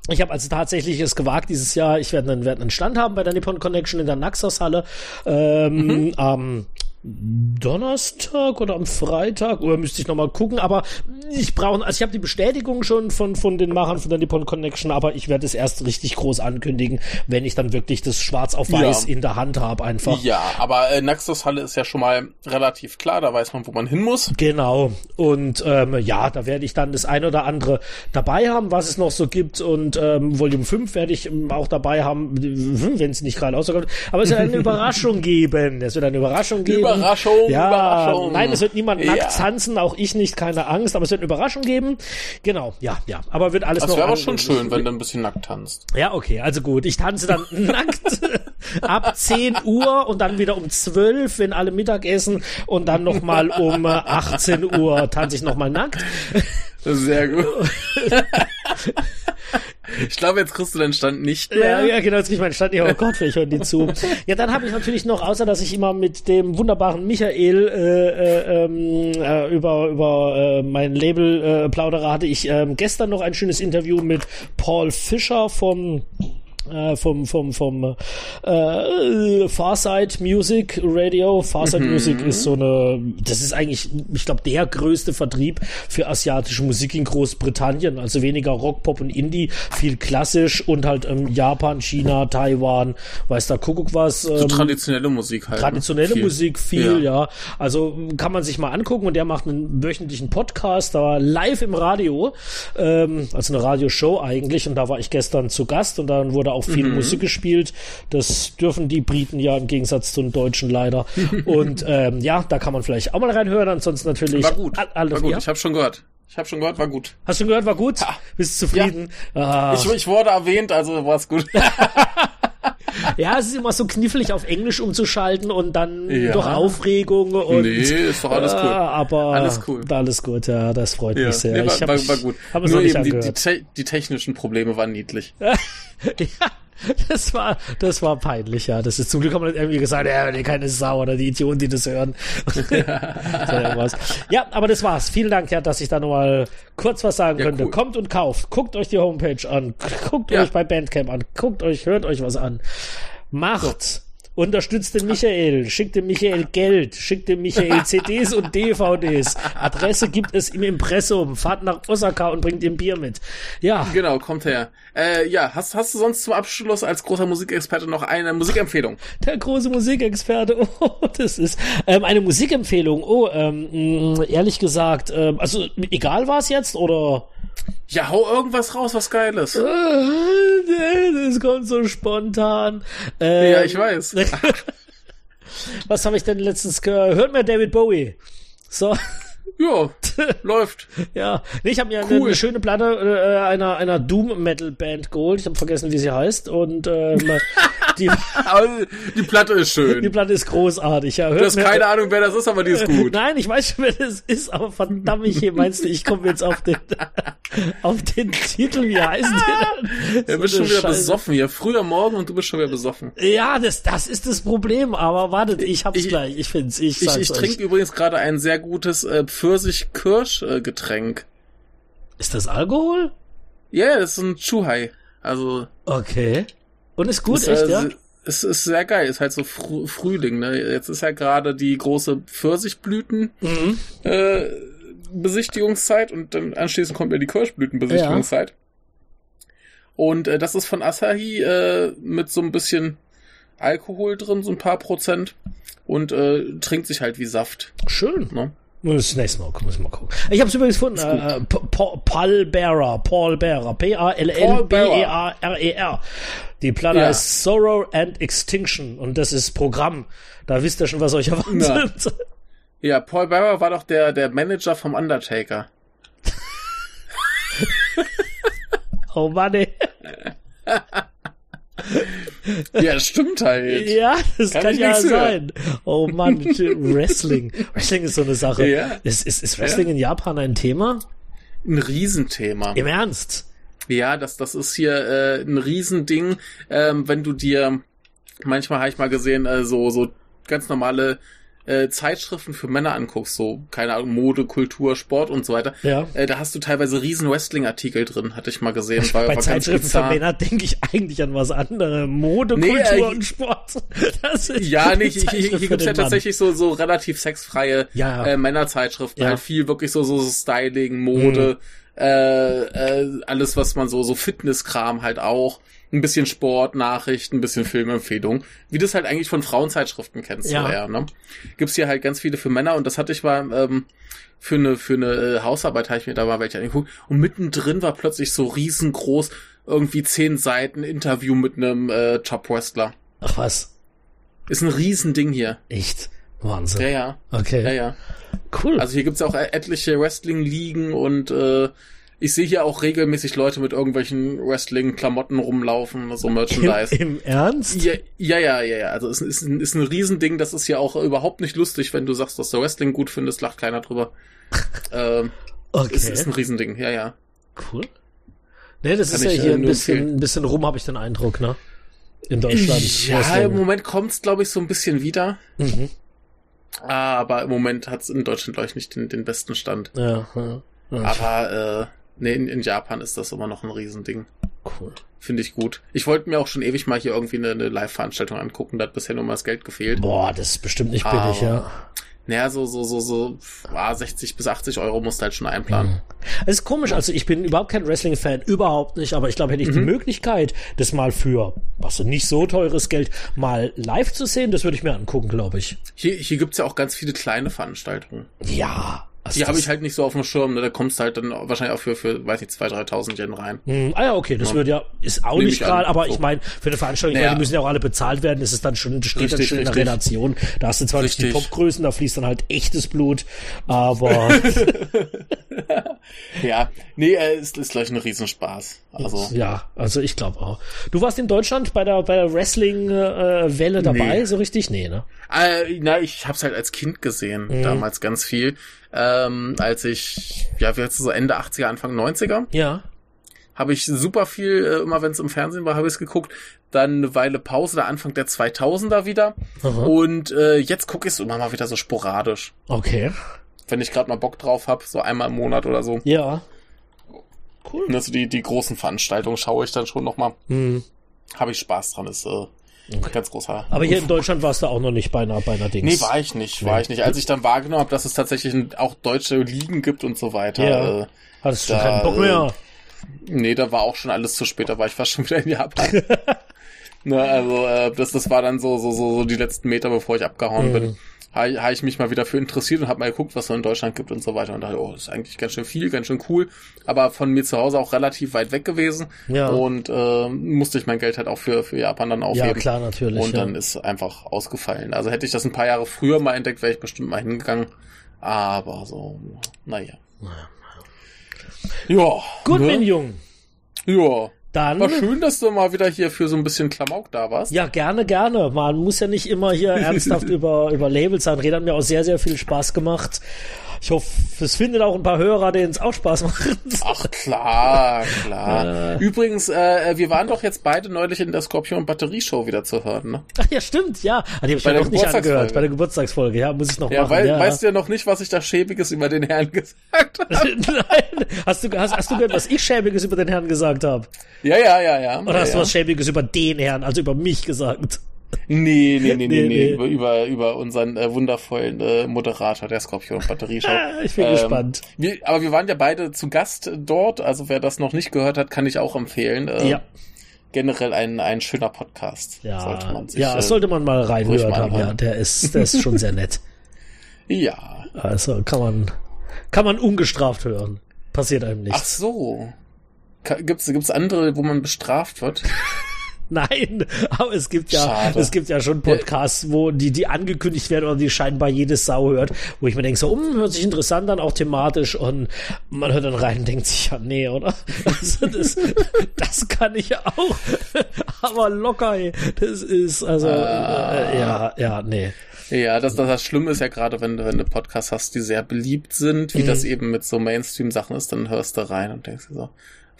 ich habe also tatsächlich es gewagt dieses Jahr. Ich werde einen, werde einen Stand haben bei der Nippon Connection in der Naxos Halle ähm, am Donnerstag oder am Freitag? Oder müsste ich noch mal gucken, aber ich brauche also ich habe die Bestätigung schon von von den Machern von der Nippon Connection, aber ich werde es erst richtig groß ankündigen, wenn ich dann wirklich das schwarz auf weiß Ja. in der Hand habe einfach. Ja, aber äh, Naxos Halle ist ja schon mal relativ klar, da weiß man, wo man hin muss. Genau. Und ähm, ja, da werde ich dann das ein oder andere dabei haben, was es noch so gibt. Und ähm, Volume 5 werde ich ähm, auch dabei haben, wenn es nicht gerade rauskommt. Aber es wird eine Überraschung geben. Es wird eine Überraschung geben. Überraschung, ja, Überraschung. Nein, es wird niemand nackt Ja. tanzen, auch ich nicht, keine Angst. Aber es wird eine Überraschung geben. Genau, ja, ja. Aber wird alles Das noch... wäre aber schon schön, wenn du ein bisschen nackt tanzt. ja, okay, also gut. Ich tanze dann nackt ab 10 Uhr und dann wieder um 12, wenn alle Mittag essen und dann nochmal um äh, 18 Uhr tanze ich nochmal nackt. Sehr gut. ich glaube, jetzt kriegst du deinen Stand nicht mehr. Ja, ja, genau, jetzt krieg ich meinen Stand. Oh Gott, vielleicht hören die zu. Ja, dann habe ich natürlich noch, außer dass ich immer mit dem wunderbaren Michael äh, äh, ähm, äh, über, über äh, mein Label äh, plaudere, hatte ich ähm, gestern noch ein schönes Interview mit Paul Fischer vom äh, vom vom vom äh, Farside Music Radio. Farside Music ist so eine, das ist eigentlich, ich glaube, der größte Vertrieb für asiatische Musik in Großbritannien. Also weniger Rock, Pop und Indie, viel klassisch und halt ähm, Japan, China, Taiwan, weiß da Kuckuck was. So Ähm, traditionelle Musik halt. ne? traditionelle Viel. Musik viel, Ja. ja. Also m, kann man sich mal angucken und der macht einen wöchentlichen Podcast, da war live im Radio, ähm, also eine Radioshow eigentlich und da war ich gestern zu Gast und dann wurde auch viel Mhm. Musik gespielt. Das dürfen die Briten ja im Gegensatz zu den Deutschen leider. und ähm, ja, da kann man vielleicht auch mal reinhören. Ansonsten natürlich War gut. all- alles. war gut. Ja? Ich habe schon gehört. Ich habe schon gehört, war gut. Hast du gehört, war gut? Bist du zufrieden? Ah. Ich, ich wurde erwähnt, also war's gut. Ja, es ist immer so knifflig auf Englisch umzuschalten und dann Ja. doch Aufregung und Nee, ist doch alles cool. Ah, aber Alles cool. Alles gut, ja, das freut Ja, mich sehr. nee, war, ich hab war, war gut. Hab Nur eben die, die, te die technischen Probleme waren niedlich. ja, das war, das war peinlich, ja. Das ist zum Glück haben wir irgendwie gesagt, ja, nee, keine Sau oder die Idioten, die das hören. so irgendwas. ja, aber das war's. Vielen Dank, ja, dass ich da nochmal kurz was sagen Ja, könnte. cool. Kommt und kauft. Guckt euch die Homepage an. Guckt Ja. euch bei Bandcamp an. Guckt euch, hört euch was an. Macht. Unterstützt den Michael, schickt dem Michael Geld, schickt dem Michael CDs und DVDs. Adresse gibt es im Impressum. Fahrt nach Osaka und bringt ihm Bier mit. Ja, Genau, kommt her. Äh, ja, hast, hast du sonst zum Abschluss als großer Musikexperte noch eine Musikempfehlung? der große Musikexperte. Oh, das ist ähm, eine Musikempfehlung. Oh, ähm, mh, ehrlich gesagt, ähm, also egal was jetzt oder Ja, hau irgendwas raus, was Geiles. Äh, das kommt so spontan. Ähm, Ja, ich weiß. Was habe ich denn letztens gehört? Hört mir David Bowie. So, Ja, läuft. ja. Nee, ich habe mir eine, Cool. eine schöne Platte äh, einer, einer Doom-Metal-Band geholt. Ich habe vergessen, wie sie heißt. Und ähm, die, die Platte ist die schön. Platte ist großartig. Ja, Du hast mir- keine Ahnung, wer das ist, aber die ist gut. Nein, ich weiß schon, wer das ist, aber verdammt, ich meinst du, ich komme jetzt auf den, auf den Titel, wie heißt der? Du So bist schon wieder Scheiße. besoffen hier. Früher Morgen und du bist schon wieder besoffen. Ja, das, das ist das Problem, aber wartet, ich hab's Ich- gleich, ich find's, ich Ich, sag's ich euch. trinke übrigens gerade ein sehr gutes äh, Pfirsich-Kirsch-Getränk. Ist das Alkohol? Ja, das ist ein Chuhai. Also, Okay. Und ist gut, ist, echt, äh, ja? Es ist sehr geil, ist halt so Frü Frühling, ne? Jetzt ist ja gerade die große Pfirsichblüten Mhm. äh, Besichtigungszeit und dann anschließend kommt ja die Kirschblütenbesichtigungszeit. Und äh, das ist von Asahi äh, mit so ein bisschen Alkohol drin, so ein paar Prozent und äh, trinkt sich halt wie Saft. Schön. Ne? Das nächste Mal, muss ich mal gucken. Ich hab's übrigens gefunden, äh, Pa- Pa- Paul Bearer, Paul Bearer, P-A-L-L-B-E-A-R-E-R. Die Platte Ja. heißt Sorrow and Extinction und das ist Programm. Da wisst ihr schon, was euch erwartet. Ja, Paul Bearer war doch der, der Manager vom Undertaker. Oh Mann, ey. Ja, das stimmt halt. Ja, das kann, Kann ja sein. Oh Mann, Wrestling. Wrestling ist so eine Sache. Ja. Ist, ist, ist Wrestling in Japan ein Thema? Ein Riesenthema. Im Ernst? Ja, das, das ist hier äh, ein Riesending. Ähm, wenn du dir, manchmal habe ich mal gesehen, äh, so, so ganz normale äh, Zeitschriften für Männer anguckst, so, keine Ahnung, Mode, Kultur, Sport und so weiter. Ja. Äh, da hast du teilweise riesen Wrestling-Artikel drin, hatte ich mal gesehen. War, Bei war Zeitschriften für. Männer denke ich eigentlich an was anderes. Mode, Nee, Kultur äh, und Sport. Das ist Ja, nicht, hier, Zeitschrift hier für gibt's ja Mann. tatsächlich so, so relativ sexfreie Ja. äh, Männerzeitschriften, Ja. halt viel wirklich so, so Styling, Mode, äh, äh, alles, was man so, so Fitnesskram halt auch, ein bisschen Sport, Nachrichten, ein bisschen Filmempfehlung, wie du es halt eigentlich von Frauenzeitschriften kennst, Ja. so eher, ne? Gibt's hier halt ganz viele für Männer und das hatte ich mal, ähm, für eine, für eine äh, Hausarbeit habe ich mir da mal welche angeguckt und mittendrin war plötzlich so riesengroß, irgendwie zehn Seiten Interview mit einem äh, Top-Wrestler. Ach was? Ist ein Riesending hier. Echt? Wahnsinn. Ja, ja. Okay. Ja, ja. Cool. Also hier gibt's auch e- etliche Wrestling-Ligen und äh, ich sehe hier auch regelmäßig Leute mit irgendwelchen Wrestling-Klamotten rumlaufen, so Im, Merchandise. Im Ernst? Ja, ja, ja, ja, ja. Also es ist, ein- ist ein Riesending, das ist ja auch überhaupt nicht lustig, wenn du sagst, dass du Wrestling gut findest, lacht keiner drüber. ähm, Okay. es ist ein Riesending, ja, ja. Cool. Nee, das Kann ist ja ich, hier äh, ein bisschen, empfehlen. ein bisschen rum, habe ich den Eindruck, ne? In Deutschland. Ja, Wrestling. im Moment kommt's, glaube ich, so ein bisschen wieder. Mhm. Aber im Moment hat's in Deutschland, glaube ich, nicht den, den besten Stand. Ja, ja, ja. Aber äh, nee, in, in Japan ist das immer noch ein Riesending. cool. Finde ich gut. Ich wollte mir auch schon ewig mal hier irgendwie eine, eine Live-Veranstaltung angucken. Da hat bisher nur mal das Geld gefehlt. Boah, das ist bestimmt nicht billig, Aber- ja. Naja, so, so, so, so, ah, 60 bis 80 Euro musst du halt schon einplanen. Es ist komisch, also ich bin überhaupt kein Wrestling-Fan, überhaupt nicht, aber ich glaube, hätte ich die Möglichkeit, das mal für, was nicht so teures Geld, mal live zu sehen, das würde ich mir angucken, glaube ich. Hier, hier gibt's ja auch ganz viele kleine Veranstaltungen. Ja. Also Die habe ich halt nicht so auf dem Schirm. Ne? Da kommst du halt dann wahrscheinlich auch für, für weiß nicht, 2.000, 3.000 Yen rein. Hm, ah ja, okay, das wird ja, ist auch Nehme nicht ich gerade, aber so. ich meine, für eine Veranstaltung, ich Naja. meine, die müssen ja auch alle bezahlt werden, das ist dann schon, steht dann Richtig, schon in der richtig. Relation. Da hast du zwar nicht die Richtig. Topgrößen, da fließt dann halt echtes Blut, aber Ja, nee, äh, ist, ist gleich ein Riesenspaß. Also, ja, also ich glaube auch. Du warst in Deutschland bei der, bei der Wrestling-Welle dabei, Nee. so richtig? Nee, ne? Äh, na, ich hab's halt als Kind gesehen, Mhm. damals ganz viel. Ähm, als ich, ja, wie heißt so Ende 80er, Anfang 90er, Ja. habe ich super viel, äh, immer wenn es im Fernsehen war, habe ich es geguckt. Dann eine Weile Pause, da Anfang der 2000er wieder. Aha. Und äh, jetzt gucke ich es immer mal wieder so sporadisch. Okay. Wenn ich gerade mal Bock drauf hab, so einmal im Monat oder so. Ja. Cool. Also die, die großen Veranstaltungen schaue ich dann schon noch mal. Hm. Habe ich Spaß dran, ist äh, ganz großer. Aber hier in Deutschland warst du auch noch nicht bei einer, bei einer Dings. Nee, war ich nicht, war ich nicht. Als ich dann wahrgenommen habe, dass es tatsächlich auch deutsche Ligen gibt und so weiter. Ja. Äh, Hattest du da, keinen Bock mehr? nee, da war auch schon alles zu spät, da war ich fast schon wieder in Japan. ne, also äh, das, das war dann so, so, so, so die letzten Meter, bevor ich abgehauen Mhm. bin. Habe hab ich mich mal wieder für interessiert und habe mal geguckt, was es in Deutschland gibt und so weiter. Und dachte, oh, das ist eigentlich ganz schön viel, ganz schön cool. Aber von mir zu Hause auch relativ weit weg gewesen. Ja. Und äh, musste ich mein Geld halt auch für, für Japan dann aufheben. Ja, klar, natürlich. Und ja. dann ist einfach ausgefallen. Also hätte ich das ein paar Jahre früher mal entdeckt, wäre ich bestimmt mal hingegangen. Aber so, naja. Ja. Gut, ne? mein Jung. Ja. Dann. War schön, dass du mal wieder hier für so ein bisschen Klamauk da warst. Ja, gerne, gerne. Man muss ja nicht immer hier ernsthaft über, über Labels sein. Reden hat mir auch sehr, sehr viel Spaß gemacht. Ich hoffe, es findet auch ein paar Hörer, denen es auch Spaß macht. Ach klar, klar. Übrigens, äh, wir waren doch jetzt beide neulich in der Scorpion Batterieshow wieder zu hören, ne? Ach ja, stimmt, ja. Ah, Die habe ich Bei ja der noch nicht angehört. Bei der Geburtstagsfolge, ja, muss ich noch Ja, machen. weil, ja. weißt du ja noch nicht, was ich da Schäbiges über den Herrn gesagt habe. Nein. Hast du, hast, hast du gehört, was ich Schäbiges über den Herrn gesagt habe? Ja, ja, ja, ja. Oder ja, hast du was Schäbiges über den Herrn, also über mich gesagt? Nee, nee, nee, nee, Nee, nee. Über, über, über unseren äh, wundervollen äh, Moderator der Skorpion Batterieshow. Ah, ich bin Ähm, gespannt. Wir, aber wir waren ja beide zu Gast dort, also wer das noch nicht gehört hat, kann ich auch empfehlen. Äh, Ja. Generell ein, ein schöner Podcast. Ja, sollte man sich, ja, äh, das sollte man mal reinhören mal. Ja, der ist, der ist schon sehr nett. Ja. Also kann man, kann man ungestraft hören. Passiert einem Ach nichts. so. Ka- Gibt's, gibt's andere, wo man bestraft wird? Nein, aber es gibt ja, Schade. es gibt ja schon Podcasts, wo die, die angekündigt werden oder die scheinbar jedes Sau hört, wo ich mir denke, so, um, hört sich interessant an, auch thematisch und man hört dann rein und denkt sich, ja, nee, oder? Also das, das kann ich auch, aber locker, ey. das ist, also, ah. äh, ja, ja, nee. Ja, das, das, das Schlimme ist ja gerade, wenn, wenn du Podcasts hast, die sehr beliebt sind, wie mhm. das eben mit so Mainstream-Sachen ist, dann hörst du rein und denkst dir so,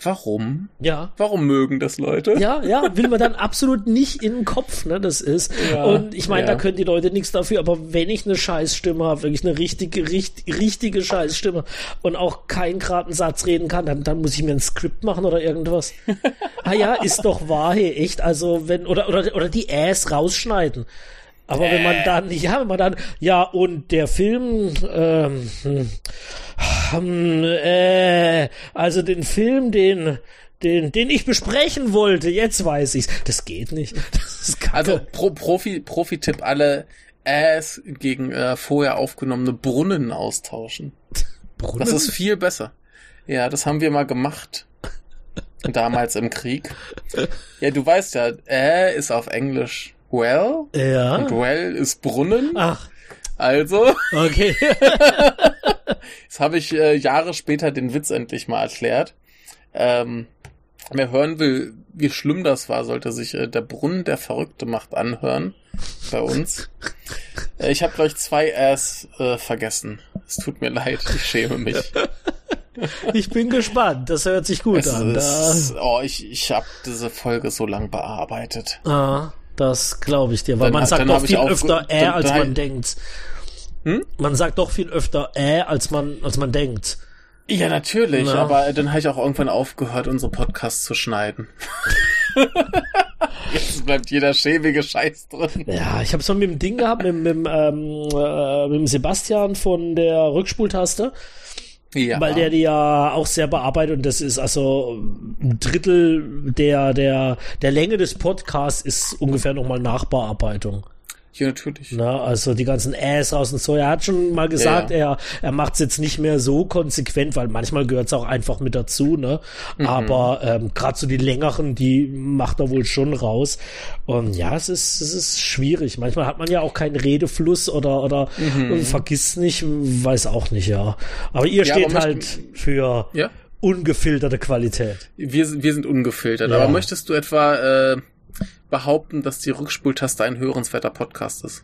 Warum? Ja. Warum mögen das Leute? Ja, ja, will man dann absolut nicht in den Kopf, ne, das ist. Ja, und ich meine, ja. da können die Leute nichts dafür, aber wenn ich eine Scheißstimme habe, wirklich eine richtige, richtig, richtige Scheißstimme und auch keinen geraden Satz reden kann, dann, dann muss ich mir ein Skript machen oder irgendwas. ah ja, ist doch wahr, hey, echt, also wenn, oder, oder, oder die Äs rausschneiden. Aber äh. wenn man dann, ja, wenn man dann, ja, und der Film, ähm, hm, äh, also den Film, den, den, den ich besprechen wollte, jetzt weiß ich's. Das geht nicht. Das ist Also Pro, Profi, Profi-Tipp, alle Äs gegen äh, vorher aufgenommene Brunnen austauschen. Brunnen? Das ist viel besser. Ja, das haben wir mal gemacht. Damals im Krieg. Ja, du weißt ja, äh ist auf Englisch well. Ja. Und well ist Brunnen. Ach. Also. Okay. Jetzt habe ich äh, Jahre später den Witz endlich mal erklärt. Ähm, wer hören will, wie schlimm das war, sollte sich äh, der Brunnen der Verrückte macht anhören bei uns. Äh, ich habe gleich zwei Rs äh, vergessen. Es tut mir leid, ich schäme mich. Ich bin gespannt, das hört sich gut es an. Ist, oh, ich, ich habe diese Folge so lang bearbeitet. Ah. Das glaube ich dir, weil dann, man sagt doch viel öfter äh, als man denkt. Hm? Man sagt doch viel öfter äh, als man, als man denkt. Ja, natürlich, Na. aber dann habe ich auch irgendwann aufgehört, unsere Podcasts zu schneiden. Jetzt bleibt jeder schäbige Scheiß drin. Ja, ich habe es mal mit dem Ding gehabt, mit, mit, ähm, äh, mit dem Sebastian von der Rückspultaste. Ja. Weil der die ja auch sehr bearbeitet und das ist also ein Drittel der, der, der Länge des Podcasts ist ungefähr nochmal Nachbearbeitung. Ja, natürlich. Na, also die ganzen Äs raus und so. Er hat schon mal gesagt, ja, ja. er, er macht es jetzt nicht mehr so konsequent, weil manchmal gehört es auch einfach mit dazu, ne? Mhm. Aber ähm, gerade so die längeren, die macht er wohl schon raus. Und ja, es ist, es ist schwierig. Manchmal hat man ja auch keinen Redefluss oder, oder mhm. vergisst nicht, weiß auch nicht, ja. Aber ihr ja, steht aber halt für ungefilterte Qualität. Wir, wir sind ungefiltert. Aber möchtest du etwa äh, behaupten, dass die Rückspultaste ein hörenswerter Podcast ist.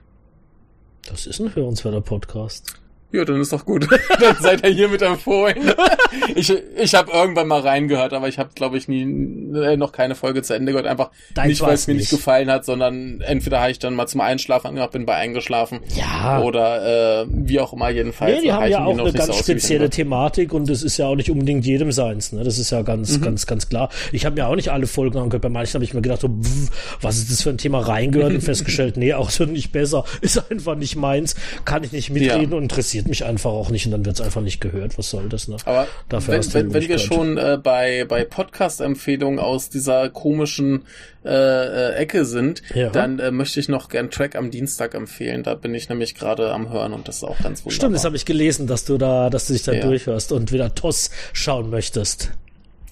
Das ist ein hörenswerter Podcast. Ja, dann ist doch gut. dann seid ihr hiermit empfohlen. ich ich habe irgendwann mal reingehört, aber ich habe, glaube ich, nie äh, noch keine Folge zu Ende gehört. Einfach Dein nicht, weil es mir nicht gefallen hat, sondern entweder habe ich dann mal zum Einschlafen angehört, bin bei eingeschlafen. Ja. Oder äh, wie auch immer jedenfalls. Nee, die haben ja auch eine ganz spezielle Thematik und das ist ja auch nicht unbedingt jedem seins. Ne? Das ist ja ganz, mhm. ganz, ganz klar. Ich habe mir auch nicht alle Folgen angehört. Bei manchen habe ich mir gedacht, so, pff, was ist das für ein Thema reingehört und festgestellt, nee, auch so nicht besser. Ist einfach nicht meins. Kann ich nicht mitreden ja. und interessiert interessiert mich einfach auch nicht und dann wird es einfach nicht gehört. Was soll das, ne? Aber Dafür wenn, wenn, wenn wir schon äh, bei, bei Podcast-Empfehlungen aus dieser komischen äh, äh, Ecke sind, ja. dann äh, möchte ich noch gern Track am Dienstag empfehlen. Da bin ich nämlich gerade am Hören und das ist auch ganz wunderbar. Stimmt, das habe ich gelesen, dass du da, dass du dich da ja. durchhörst und wieder TOS schauen möchtest.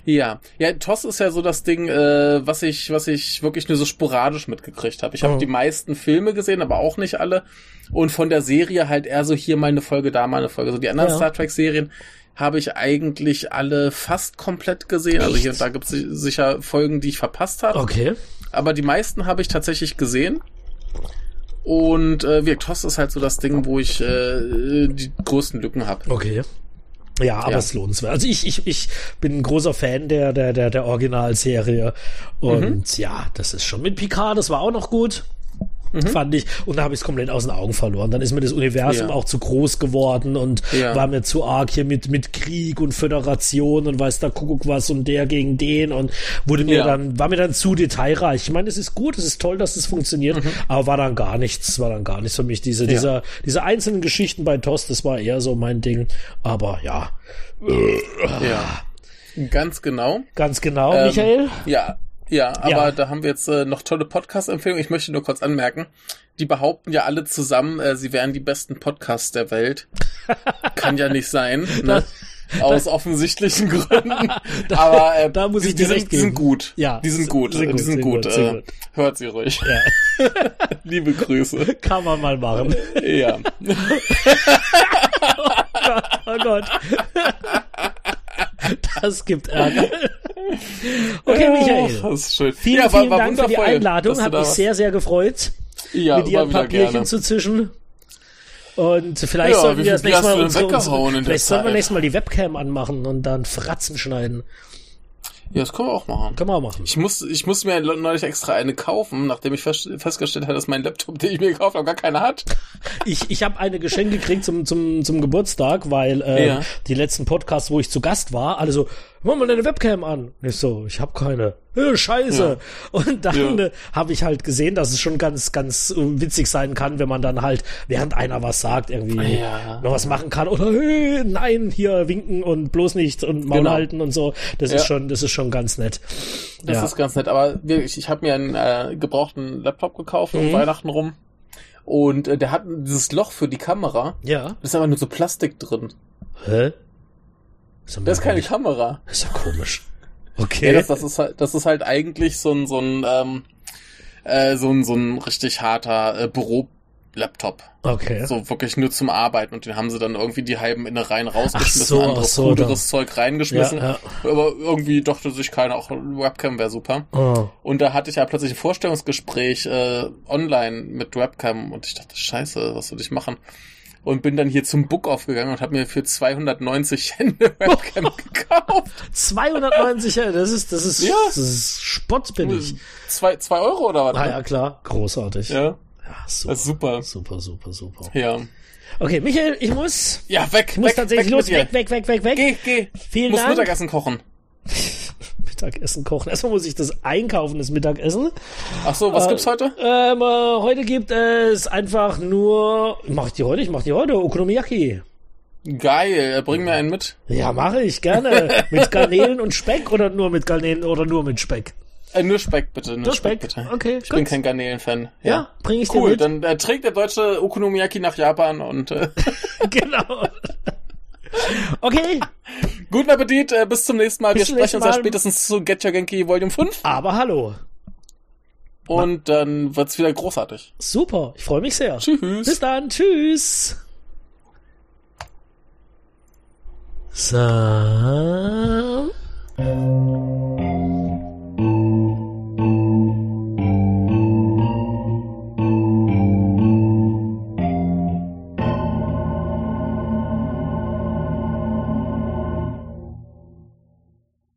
Ja, ja, TOS ist ja so das Ding, äh, was ich, was ich wirklich nur so sporadisch mitgekriegt habe. Ich habe oh. die meisten Filme gesehen, aber auch nicht alle. Und von der Serie halt eher so hier mal eine Folge, da mal eine Folge. So die anderen ja. Star Trek Serien habe ich eigentlich alle fast komplett gesehen. Echt? Also hier und da gibt es sicher Folgen, die ich verpasst habe. Okay. Aber die meisten habe ich tatsächlich gesehen. Und äh, wie TOS ist halt so das Ding, wo ich äh, die größten Lücken habe. Okay. Ja, aber ja. es lohnenswert. Also ich, ich, ich bin ein großer Fan der, der, der, der Originalserie. Und mhm. ja, das ist schon mit Picard, das war auch noch gut mhm. fand ich. Und da habe ich es komplett aus den Augen verloren. Dann ist mir das Universum ja. auch zu groß geworden und ja. war mir zu arg hier mit, mit Krieg und Föderation und weiß da Kuckuck was und der gegen den und wurde mir ja. dann, war mir dann zu detailreich. Ich meine, es ist gut, es ist toll, dass es funktioniert, mhm. aber war dann gar nichts, war dann gar nichts für mich. Diese, dieser, diese einzelnen Geschichten bei Tost, das war eher so mein Ding. Aber ja. Ja. Ganz genau. Ganz genau, ähm, Michael. Ja, ja, aber ja. da haben wir jetzt äh, noch tolle Podcast-Empfehlungen. Ich möchte nur kurz anmerken, die behaupten ja alle zusammen, äh, sie wären die besten Podcasts der Welt. Kann ja nicht sein. Ne? Aus offensichtlichen Gründen. Aber äh, da muss die, ich die, sind, die sind gut. Ja, die sind gut. sind gut, die sind gut. gut, sind äh, gut. Hört sie ruhig. Ja, Liebe Grüße. kann man mal machen. Ja. Oh Gott. Das gibt Ärger. Okay, Michael. Ach, das ist schön. Vielen, ja, vielen Dank für die Einladung. Hat mich sehr, sehr gefreut, ja, mit dir ein paar Bierchen gerne. zu zischen. Und vielleicht Ja, sollten wir das nächste Mal unsere, unsere, vielleicht sollten wir nächstes Mal die Webcam anmachen und dann Fratzen schneiden. Ja, das können wir auch machen. Können wir auch machen. Ich muss, ich muss mir neulich extra eine kaufen, nachdem ich fest, festgestellt habe, dass mein Laptop, den ich mir gekauft habe, gar keine hat. Ich, ich habe eine Geschenk gekriegt zum, zum, zum Geburtstag, weil äh, Ja. die letzten Podcasts, wo ich zu Gast war, alle so, mach mal deine Webcam an. Und ich so, ich habe keine. Äh, scheiße. Und dann Ja. äh, habe ich halt gesehen, dass es schon ganz, ganz äh, witzig sein kann, wenn man dann halt, während einer was sagt, irgendwie Ja. noch was machen kann. Oder hey, nein, hier winken und bloß nicht und Maul Genau. halten und so. Das ist Ja. schon, das ist schon ganz nett. Das ja. ist ganz nett. Aber wirklich, ich habe mir einen äh, gebrauchten Laptop gekauft um Mhm. Weihnachten rum. Und äh, der hat dieses Loch für die Kamera. ja. Da ist aber nur so Plastik drin. Hä? Das Das ist keine Kamera. Das ist ja komisch. Ja, Okay. das, das ist halt, das ist halt eigentlich so ein, so ein, ähm, äh, so ein, so ein richtig harter äh, Büro-Laptop. okay. So wirklich nur zum Arbeiten und den haben sie dann irgendwie die halben Innereien rausgeschmissen, Ach so, anderes so, kruderes Zeug reingeschmissen. Ja, Aber irgendwie dachte sich keiner, auch Webcam wäre super. Oh. Und da hatte ich ja plötzlich ein Vorstellungsgespräch äh, online mit Webcam und ich dachte, scheiße, was soll ich machen? Und bin dann hier zum Book aufgegangen und habe mir für 290 Yen eine Webcam gekauft. 290 Euro, das ist, das ist, Ja. das ist spottbillig. Zwei, zwei Euro oder was? Ah ja, klar, großartig. Ja, Ja, super. super. Super, super, super. Ja. Okay, Michael, ich muss, Ja, weg, ich muss weg, tatsächlich weg los. Weg, weg, weg, weg, weg. Geh, geh. Vielen Muss Dank. Mittagessen kochen. Mittagessen kochen. Erstmal muss ich das einkaufen, das Mittagessen. Ach so, was Äh, gibt's heute? Ähm, äh, heute gibt es einfach nur, mach ich die heute? Ich mach die heute, Okonomiyaki. Geil, äh, bring mir einen mit. Ja, mache ich gerne. mit Garnelen und Speck oder nur mit Garnelen oder nur mit Speck? Äh, nur Speck bitte, nur, Nur Speck, Speck? bitte. Okay, Ich gut. bin kein Garnelen-Fan. Ja, bring ich dir Cool, mit. dann äh, trägt der deutsche Okonomiyaki nach Japan und äh, genau. Okay, guten Appetit, äh, bis zum nächsten Mal. Bis Wir sprechen uns ja spätestens zu Get Your Genki Volume 5 aber hallo. und dann wird's wieder großartig. Super, ich freue mich sehr. Tschüss. Bis dann, tschüss. So.